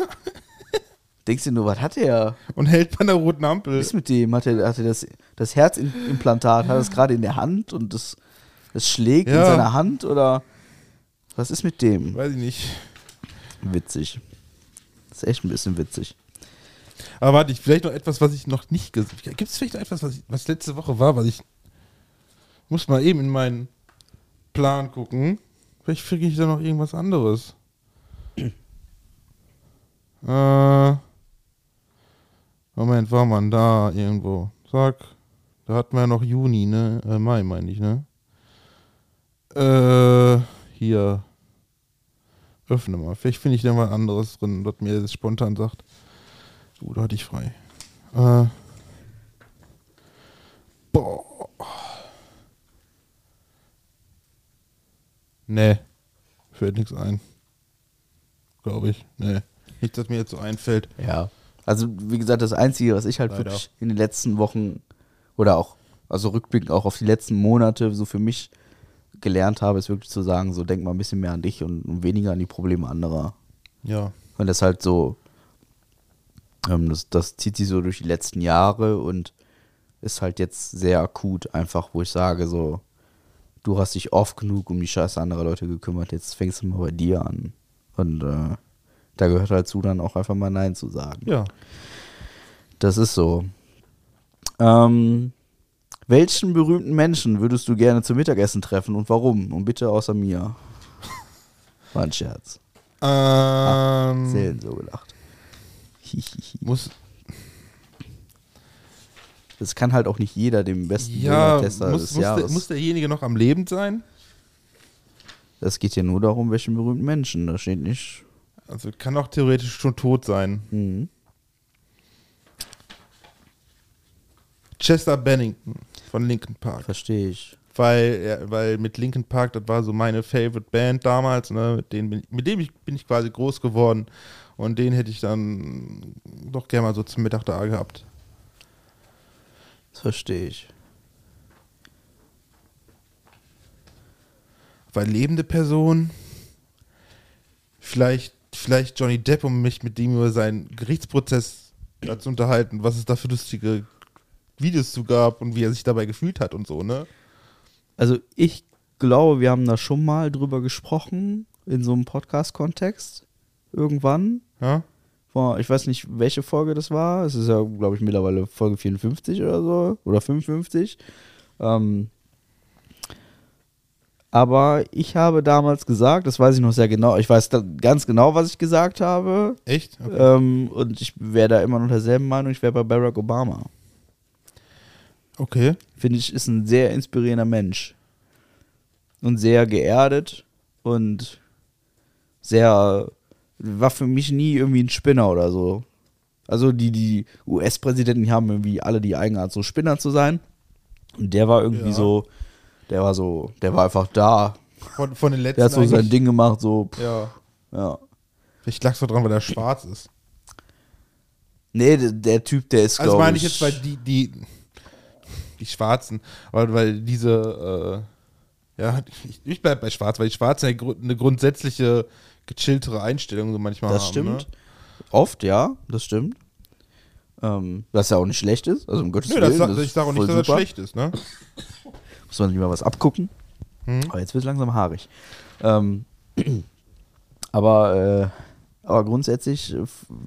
denkst dir nur, was hat er? Und hält bei einer roten Ampel. Was ist mit dem? Hat er, hat er das, das Herzimplantat, hat er es gerade in der Hand und das, das schlägt in Ja. seiner Hand oder was ist mit dem? Weiß ich nicht. Witzig. Das ist echt ein bisschen witzig. Aber warte, ich, vielleicht noch etwas, was ich noch nicht gesehen habe. Gibt es vielleicht noch etwas, was, ich, was letzte Woche war, was ich. Muss mal eben in meinen Plan gucken. Vielleicht kriege ich da noch irgendwas anderes. [CLEARS THROAT] äh. Moment, war man da irgendwo? Sag. Da hatten wir ja noch Juni, ne? Äh, Mai, meine ich, ne? Äh. Hier. Öffne mal. Vielleicht finde ich da mal anderes drin, was mir das spontan sagt. So, da hatte ich frei. Äh. Boah. Nee. Fällt nichts ein. Glaube ich. Nee. Nicht, dass mir jetzt so einfällt. Ja. Also, wie gesagt, das Einzige, was ich halt Leider. wirklich in den letzten Wochen oder auch, also rückblickend auch auf die letzten Monate so für mich gelernt habe, ist wirklich zu sagen, so denk mal ein bisschen mehr an dich und, und weniger an die Probleme anderer. Ja. Und das halt so, ähm, das, das zieht sich so durch die letzten Jahre und ist halt jetzt sehr akut, einfach, wo ich sage, so, du hast dich oft genug um die Scheiße anderer Leute gekümmert, jetzt fängst du mal bei dir an. Und äh, da gehört halt zu, dann auch einfach mal Nein zu sagen. Ja. Das ist so. Ähm, welchen berühmten Menschen würdest du gerne zum Mittagessen treffen und warum? Und bitte außer mir. [LAUGHS] War ein Scherz. Ähm, Selten so gelacht. [LAUGHS] Muss, Das kann halt auch nicht jeder dem besten ja, Döner-Tester muss, des muss, der, Jahres. muss derjenige noch am Leben sein? das geht ja nur darum, welchen berühmten Menschen. Da steht nicht. Also kann auch theoretisch schon tot sein. Mhm. Chester Bennington von Linkin Park. Verstehe ich. Weil, ja, weil mit Linkin Park, das war so meine Favorite Band damals, ne? mit, denen bin, mit dem ich, bin ich quasi groß geworden. Und den hätte ich dann doch gerne mal so zum Mittag da gehabt. Das verstehe ich. Weil lebende Person, vielleicht, vielleicht Johnny Depp, um mich mit ihm über seinen Gerichtsprozess zu unterhalten, was es da für lustige Videos zu gab und wie er sich dabei gefühlt hat und so, ne? Also ich glaube, wir haben da schon mal drüber gesprochen, in so einem Podcast-Kontext. Irgendwann. Ja? Vor, ich weiß nicht, welche Folge das war. Es ist ja, glaube ich, mittlerweile Folge 54 oder so. Oder 55. Ähm, aber ich habe damals gesagt, das weiß ich noch sehr genau, ich weiß ganz genau, was ich gesagt habe. Echt? Okay. Ähm, und ich wäre da immer noch derselben Meinung, ich wäre bei Barack Obama. okay. Finde ich, ist ein sehr inspirierender Mensch. Und sehr geerdet und sehr, war für mich nie irgendwie ein Spinner oder so. Also die, die US-Präsidenten die haben irgendwie alle die Eigenart, so Spinner zu sein. Und der war irgendwie Ja. so, der war so, der war einfach da. Von, von den letzten Der hat so sein Ding gemacht, so, pff, Ja. ja. Vielleicht lag es dran, weil er schwarz ist. Nee, der, der Typ, der ist, Also meine ich jetzt, weil die, die, die Schwarzen, weil, weil diese, äh, ja, ich, ich bleib bei Schwarz, weil die Schwarzen eine grundsätzliche gechilltere Einstellung so manchmal Das haben. stimmt. Ne? Oft, ja, das stimmt. Ähm, was ja auch nicht schlecht ist, also um Gottes Nö, das, Willen. sa- das ich ist sage auch nicht, dass das super. schlecht ist, ne? [COUGHS] Muss man nicht mal was abgucken. Hm? Aber jetzt wird es langsam haarig. Ähm, [COUGHS] aber, äh, aber grundsätzlich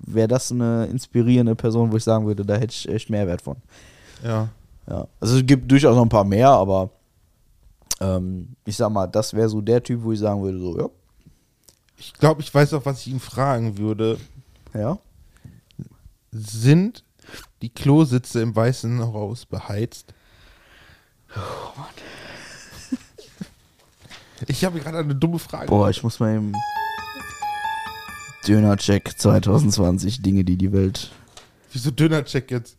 wäre das eine inspirierende Person, wo ich sagen würde, da hätte ich echt Mehrwert von. Ja. Ja. Also es gibt durchaus noch ein paar mehr, aber ähm, ich sag mal, das wäre so der Typ, wo ich sagen würde, so, ja, Ich glaube, ich weiß auch, was ich ihn fragen würde. ja. Sind die Klositze im Weißen Haus beheizt? Oh Mann. Ich habe gerade eine dumme Frage. Boah, ich muss mal eben Döner-Check 2020, Dinge, die die Welt Wieso Dönercheck jetzt?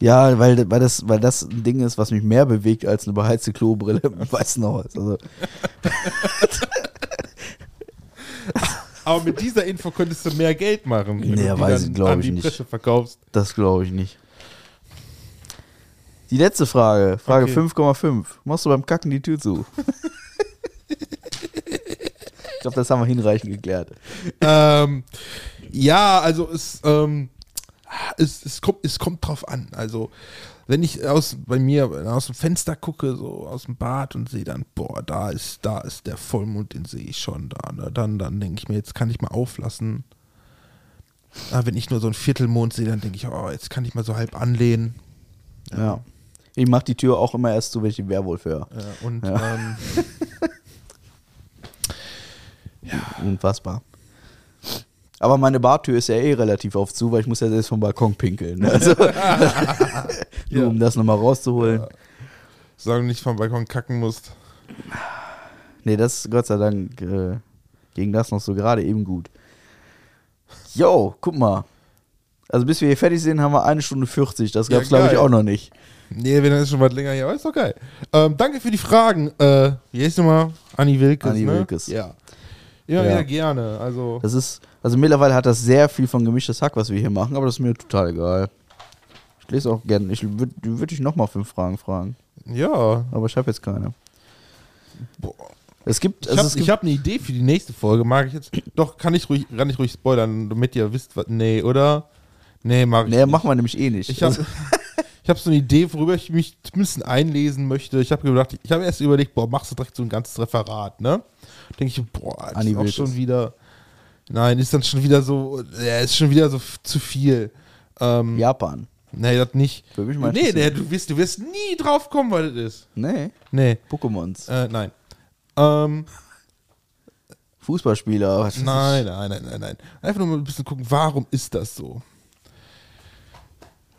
Ja, weil, weil, das, weil das ein Ding ist, was mich mehr bewegt als eine beheizte Klobrille im Weißen Haus. Also, [LAUGHS] Aber mit dieser Info könntest du mehr Geld machen. wenn Nee, du die weiß dann ich, glaub an ich die nicht. Verkaufst. das glaube ich nicht. Die letzte Frage, Frage Okay. 5,5. Machst du beim Kacken die Tür zu? [LAUGHS] ich glaube, das haben wir hinreichend geklärt. ähm, ja, also es, ähm, es, es, kommt, es kommt drauf an. Also, wenn ich aus, bei mir aus dem Fenster gucke, so aus dem Bad und sehe dann, boah, da ist, da ist der Vollmond, den sehe ich schon da. Ne? Dann, dann denke ich mir, jetzt kann ich mal auflassen. Aber wenn ich nur so einen Viertelmond sehe, dann denke ich, oh, jetzt kann ich mal so halb anlehnen. Ja. Ich mache die Tür auch immer erst zu, wenn ich den Werwolf höre. Ja, und Ja. ähm, [LAUGHS] Unfassbar. Aber meine Bartür ist ja eh relativ oft zu, weil ich muss ja selbst vom Balkon pinkeln. ne? Also, [LAUGHS] [LAUGHS] nur Ja. um das nochmal rauszuholen. solange du nicht vom Balkon kacken musst. Nee, das ist Gott sei Dank äh, ging das noch so gerade eben gut. Yo, guck mal. Also bis wir hier fertig sind, haben wir eine Stunde 40. Das Ja, gab's glaube ich auch noch nicht. Nee, wenn dann ist schon was länger hier, aber ist doch geil. Ähm, danke für die Fragen. Äh, wie heißt nochmal? Anni Wilkes. Anni ne? Wilkes. Ja. Immer Ja. wieder gerne. Also, Das ist, also mittlerweile hat das sehr viel von gemischtes Hack, was wir hier machen, aber das ist mir total egal. Ich lese auch gerne. Ich würde würd dich nochmal fünf Fragen fragen. ja. Aber ich habe jetzt keine. Boah. Es gibt, Ich also habe es gibt hab eine Idee für die nächste Folge. Mag ich jetzt. Doch, kann ich ruhig, kann ich ruhig spoilern, damit ihr wisst, was. Nee, oder? Nee, mag ich Nee, nicht. machen wir nämlich eh nicht. Ich habe [LAUGHS] ich hab so eine Idee, worüber ich mich zumindest einlesen möchte. Ich habe gedacht, ich habe erst überlegt, boah, machst du direkt so ein ganzes Referat, ne? Denke ich, boah, das Anni ist auch schon wieder. Nein, ist dann schon wieder so, ja, ist schon wieder so zu viel. Ähm, Japan. Nee, das nicht. Würde mich mal Nee, nee, du wirst, du wirst nie drauf kommen, was das ist. Nee, Nee, Pokémons. äh, nein. Ähm, Fußballspieler. was nein, nein, nein, nein, nein. Einfach nur mal ein bisschen gucken, warum ist das so?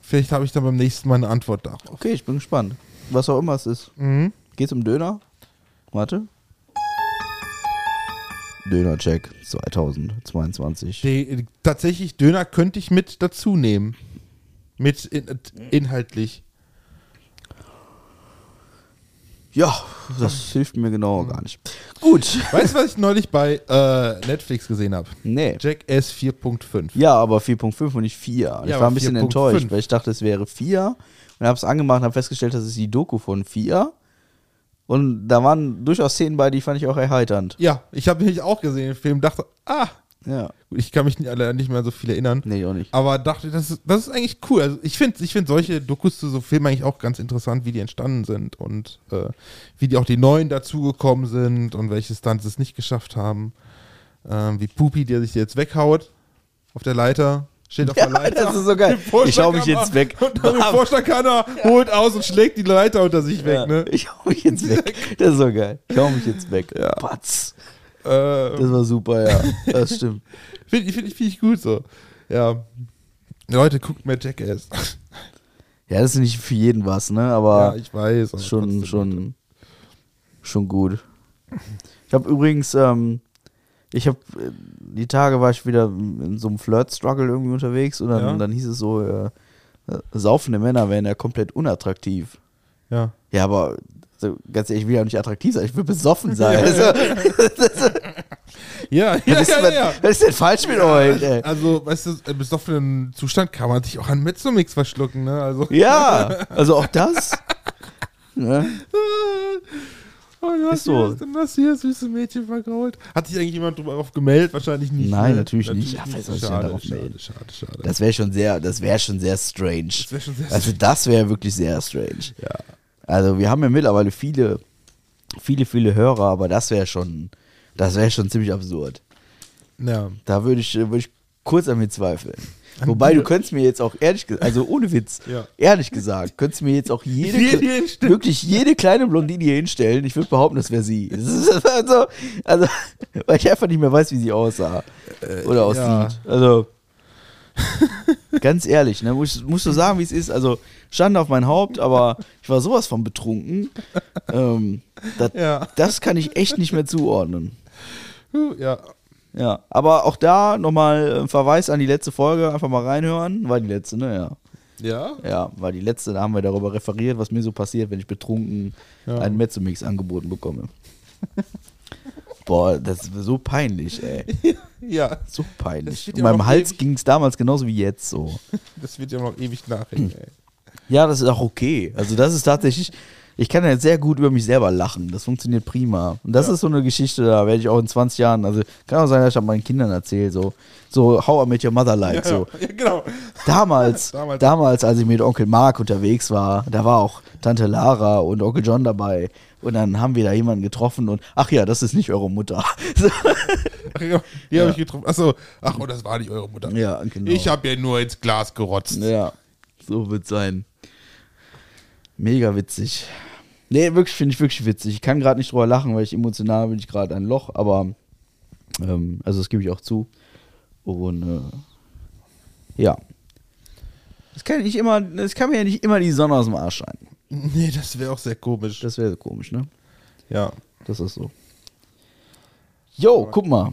Vielleicht habe ich dann beim nächsten Mal eine Antwort darauf. Okay, ich bin gespannt. Was auch immer es ist. Mhm. Geht's um Döner? Warte. Döner-Check 2022. Die, tatsächlich, Döner könnte ich mit dazu nehmen. Mit in, inhaltlich. Ja, das hilft mir genau gar nicht. Gut. Weißt du, was ich neulich bei äh, Netflix gesehen habe? Nee. Jackass 4.5. Ja, aber 4.5 und nicht 4. Und ich Ja, war ein bisschen 4.5. enttäuscht, weil ich dachte, es wäre 4. Und habe es angemacht und habe festgestellt, das ist die Doku von 4. Und da waren durchaus Szenen bei, die fand ich auch erheiternd. Ja, ich habe nämlich auch gesehen den Film, dachte, ah, Ja. Ich kann mich nicht, leider nicht mehr an so viel erinnern. Nee, auch nicht. Aber dachte, das ist, das ist eigentlich cool. Also ich finde ich find solche Dokus zu so Filmen eigentlich auch ganz interessant, wie die entstanden sind und äh, wie die auch die neuen dazugekommen sind und welche Stunts es nicht geschafft haben. Ähm, wie Pupi, der sich jetzt weghaut auf der Leiter. Steht auf der Leiter. das ist so geil. Ich hau mich jetzt weg. Und dann im Vorschlaghammer holt aus und schlägt die Leiter unter sich weg, Ja, ne? Ich hau mich jetzt weg. Das ist so geil. Ich hau mich jetzt weg. Ja. Patz. Äh, Das war super, ja. Das stimmt. [LAUGHS] Finde ich, find ich, find ich gut so. Ja. Leute, guckt mehr Jackass. Ja, das ist nicht für jeden was, ne? ja, Aber ich weiß. aber schon, schon, schon gut. Ich habe übrigens, ähm, ich habe die Tage war ich wieder in so einem Flirt-Struggle irgendwie unterwegs und dann, Ja. dann hieß es so, äh, saufende Männer wären ja komplett unattraktiv. Ja. Ja, aber so, ganz ehrlich, ich will ja nicht attraktiv sein, ich will besoffen sein. [LAUGHS] Also, [LAUGHS] Ja, ja, was, ist, ja, ja. was ist denn falsch mit euch? Ey? Also, weißt du, im besoffenen Zustand kann man sich auch an Mezzomix verschlucken, ne? Also. Ja, [LAUGHS] also auch das. Ne? Oh, du hast Ist so. hier, hast hier süße Mädchen vergrault. Hat sich eigentlich jemand darauf gemeldet? Wahrscheinlich nicht. Nein, ne? natürlich nicht. Ja, wer soll denn schade, darauf schade, schade, schade. Das wäre schon sehr, das wäre schon sehr strange. Das wäre schon sehr Also das wäre wirklich sehr strange. Ja. Also wir haben ja mittlerweile viele, viele, viele Hörer, aber das wäre schon, das wäre schon ziemlich absurd. Ja. Da würde ich, würde ich kurz an mir zweifeln. Wobei dir? du könntest mir jetzt auch ehrlich gesagt, also ohne Witz, Ja. ehrlich gesagt, könntest du mir jetzt auch jede, [LAUGHS] wirklich jede kleine Blondine hier hinstellen. Ich würde behaupten, das wäre sie. [LAUGHS] Also, also, weil ich einfach nicht mehr weiß, wie sie aussah oder aussieht. ja. Also ganz ehrlich, ne, muss, musst du sagen, wie es ist. Also Schande auf mein Haupt, aber ich war sowas von betrunken. Ähm, das, Ja. das kann ich echt nicht mehr zuordnen. Ja. Ja, aber auch da nochmal ein Verweis an die letzte Folge, einfach mal reinhören. War die letzte, ne? Ja. Ja? Ja, war die letzte, da haben wir darüber referiert, was mir so passiert, wenn ich betrunken Ja. einen Mezzomix angeboten bekomme. [LAUGHS] Boah, das ist so peinlich, ey. [LAUGHS] Ja. So peinlich. In meinem Hals ging es damals genauso wie jetzt so. [LAUGHS] Das wird ja noch ewig nachhängen, ey. Ja, das ist auch okay. Also das ist tatsächlich, ich kann ja sehr gut über mich selber lachen. Das funktioniert prima. Und das Ja. ist so eine Geschichte, da werde ich auch in 20 Jahren, also kann auch sein, dass ich das meinen Kindern erzähle, so, so How I Met Your Mother like, so. Ja, genau. Damals, [LAUGHS] Damals. damals, als ich mit Onkel Mark unterwegs war, da war auch Tante Lara und Onkel John dabei. Und dann haben wir da jemanden getroffen und, ach ja, das ist nicht eure Mutter. [LAUGHS] Ach, ja, die habe ich getroffen. Achso, ach, oh, das war nicht eure Mutter. Ja, genau. Ich habe ja nur ins Glas gerotzt. Ja, so wird sein. Mega witzig. Nee, wirklich, finde ich wirklich witzig. Ich kann gerade nicht drüber lachen, weil ich emotional bin ich gerade ein Loch, aber ähm, also das gebe ich auch zu. Und äh, ja. Es kann, nicht immer, es kann mir ja nicht immer die Sonne aus dem Arsch scheinen. [LAUGHS] Nee, das wäre auch sehr komisch. Das wäre komisch, ne? ja. Das ist so. Jo, guck mal.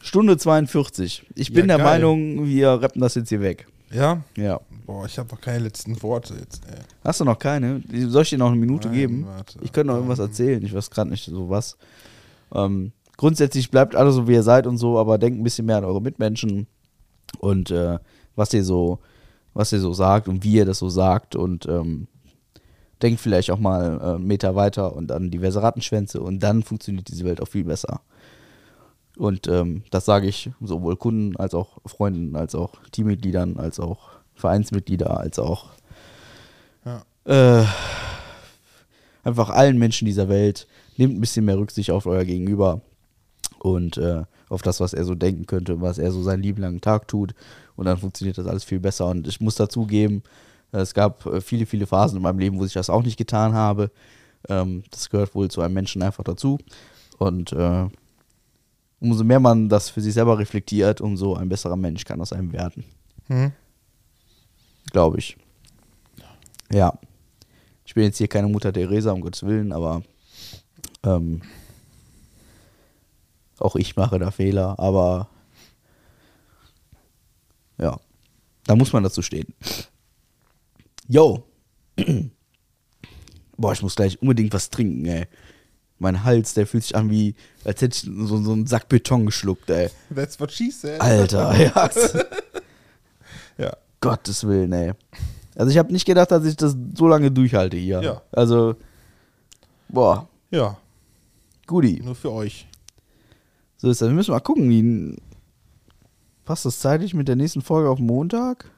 Stunde 42. Ich bin Ja, der geil. Meinung, wir rappen das jetzt hier weg. Ja? Ja. Boah, ich habe noch keine letzten Worte jetzt, ey. Hast du noch keine? Soll ich dir noch eine Minute Nein, geben? warte. Ich könnte noch irgendwas erzählen. Ich weiß gerade nicht so was. Ähm, grundsätzlich bleibt alles so, wie ihr seid und so, aber denkt ein bisschen mehr an eure Mitmenschen und äh, was ihr so, was ihr so sagt und wie ihr das so sagt und ähm, denkt vielleicht auch mal äh, einen Meter weiter und an diverse Rattenschwänze und dann funktioniert diese Welt auch viel besser. Und ähm, das sage ich sowohl Kunden als auch Freunden, als auch Teammitgliedern, als auch Vereinsmitglieder, als auch Ja. äh, einfach allen Menschen dieser Welt. Nehmt ein bisschen mehr Rücksicht auf euer Gegenüber und äh, auf das, was er so denken könnte, was er so seinen lieben langen Tag tut. Und dann funktioniert das alles viel besser. Und ich muss dazugeben, es gab äh, viele, viele Phasen in meinem Leben, wo ich das auch nicht getan habe. Ähm, das gehört wohl zu einem Menschen einfach dazu. Und äh, umso mehr man das für sich selber reflektiert, umso ein besserer Mensch kann aus einem werden. Hm? Glaube ich. Ja. Ich bin jetzt hier keine Mutter Teresa, um Gottes Willen, aber ähm, auch ich mache da Fehler, aber ja, da muss man dazu stehen. Yo. [CLEARS THROAT] Boah, ich muss gleich unbedingt was trinken, ey. Mein Hals, der fühlt sich an wie, als hätte ich so, so einen Sack Beton geschluckt, ey. That's what she said. Alter, [LAUGHS] ja. Gottes Willen, ey. Also ich habe nicht gedacht, dass ich das so lange durchhalte hier. Ja. Also, boah, Ja, Guti. nur für euch. So ist das. Wir müssen mal gucken, wie Passt das zeitlich mit der nächsten Folge auf Montag?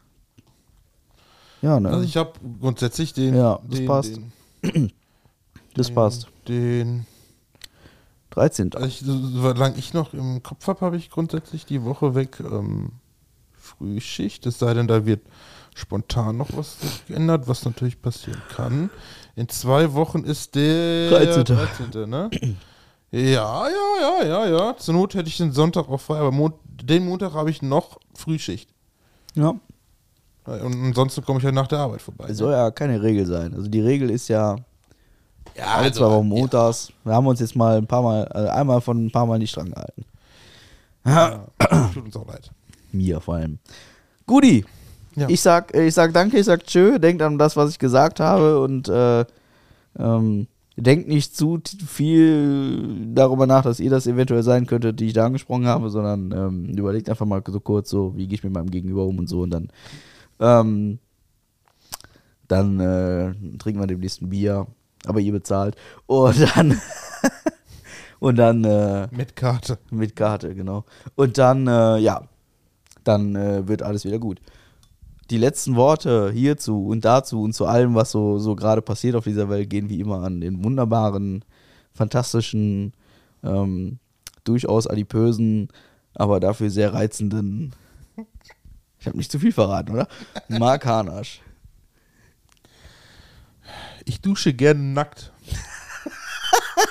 Ja, ne? Also ich habe grundsätzlich den. Ja, [CLEARS THROAT] das den, passt. Den, das passt. Den. 13. Also ich, solange ich noch im Kopf habe, habe ich grundsätzlich die Woche weg ähm, Frühschicht. Es sei denn, da wird spontan noch was geändert, was natürlich passieren kann. In zwei Wochen ist der 13.. 13. ne? Ja, ja, ja, ja, ja. Zur Not hätte ich den Sonntag auch frei, aber Mon den Montag habe ich noch Frühschicht. Ja. Und ansonsten komme ich halt nach der Arbeit vorbei. Es soll ja keine Regel sein. Also die Regel ist ja ja, alle zwei Wochen montags. Wir haben uns jetzt mal ein paar Mal, äh, einmal von ein paar Mal nicht dran gehalten. Ja, [CLEARS THROAT] tut uns auch leid. Mir vor allem. Guti, Ja. ich sag, ich sag danke, ich sag tschö, denkt an das, was ich gesagt habe und äh, ähm, denkt nicht zu viel darüber nach, dass ihr das eventuell sein könntet, die ich da angesprochen habe, sondern ähm, überlegt einfach mal so kurz so, wie gehe ich mit meinem Gegenüber um und so und dann ähm, dann äh, trinken wir demnächst ein Bier, aber ihr bezahlt und dann [LAUGHS] und dann äh, Mit Karte. mit Karte, genau. Und dann, äh, ja, dann äh, wird alles wieder gut. Die letzten Worte hierzu und dazu und zu allem, was so, so gerade passiert auf dieser Welt, gehen wie immer an den wunderbaren, fantastischen, ähm, durchaus adipösen, aber dafür sehr reizenden. Ich habe nicht zu viel verraten, oder? [LAUGHS] Mark Hanasch. Ich dusche gerne nackt. [LAUGHS]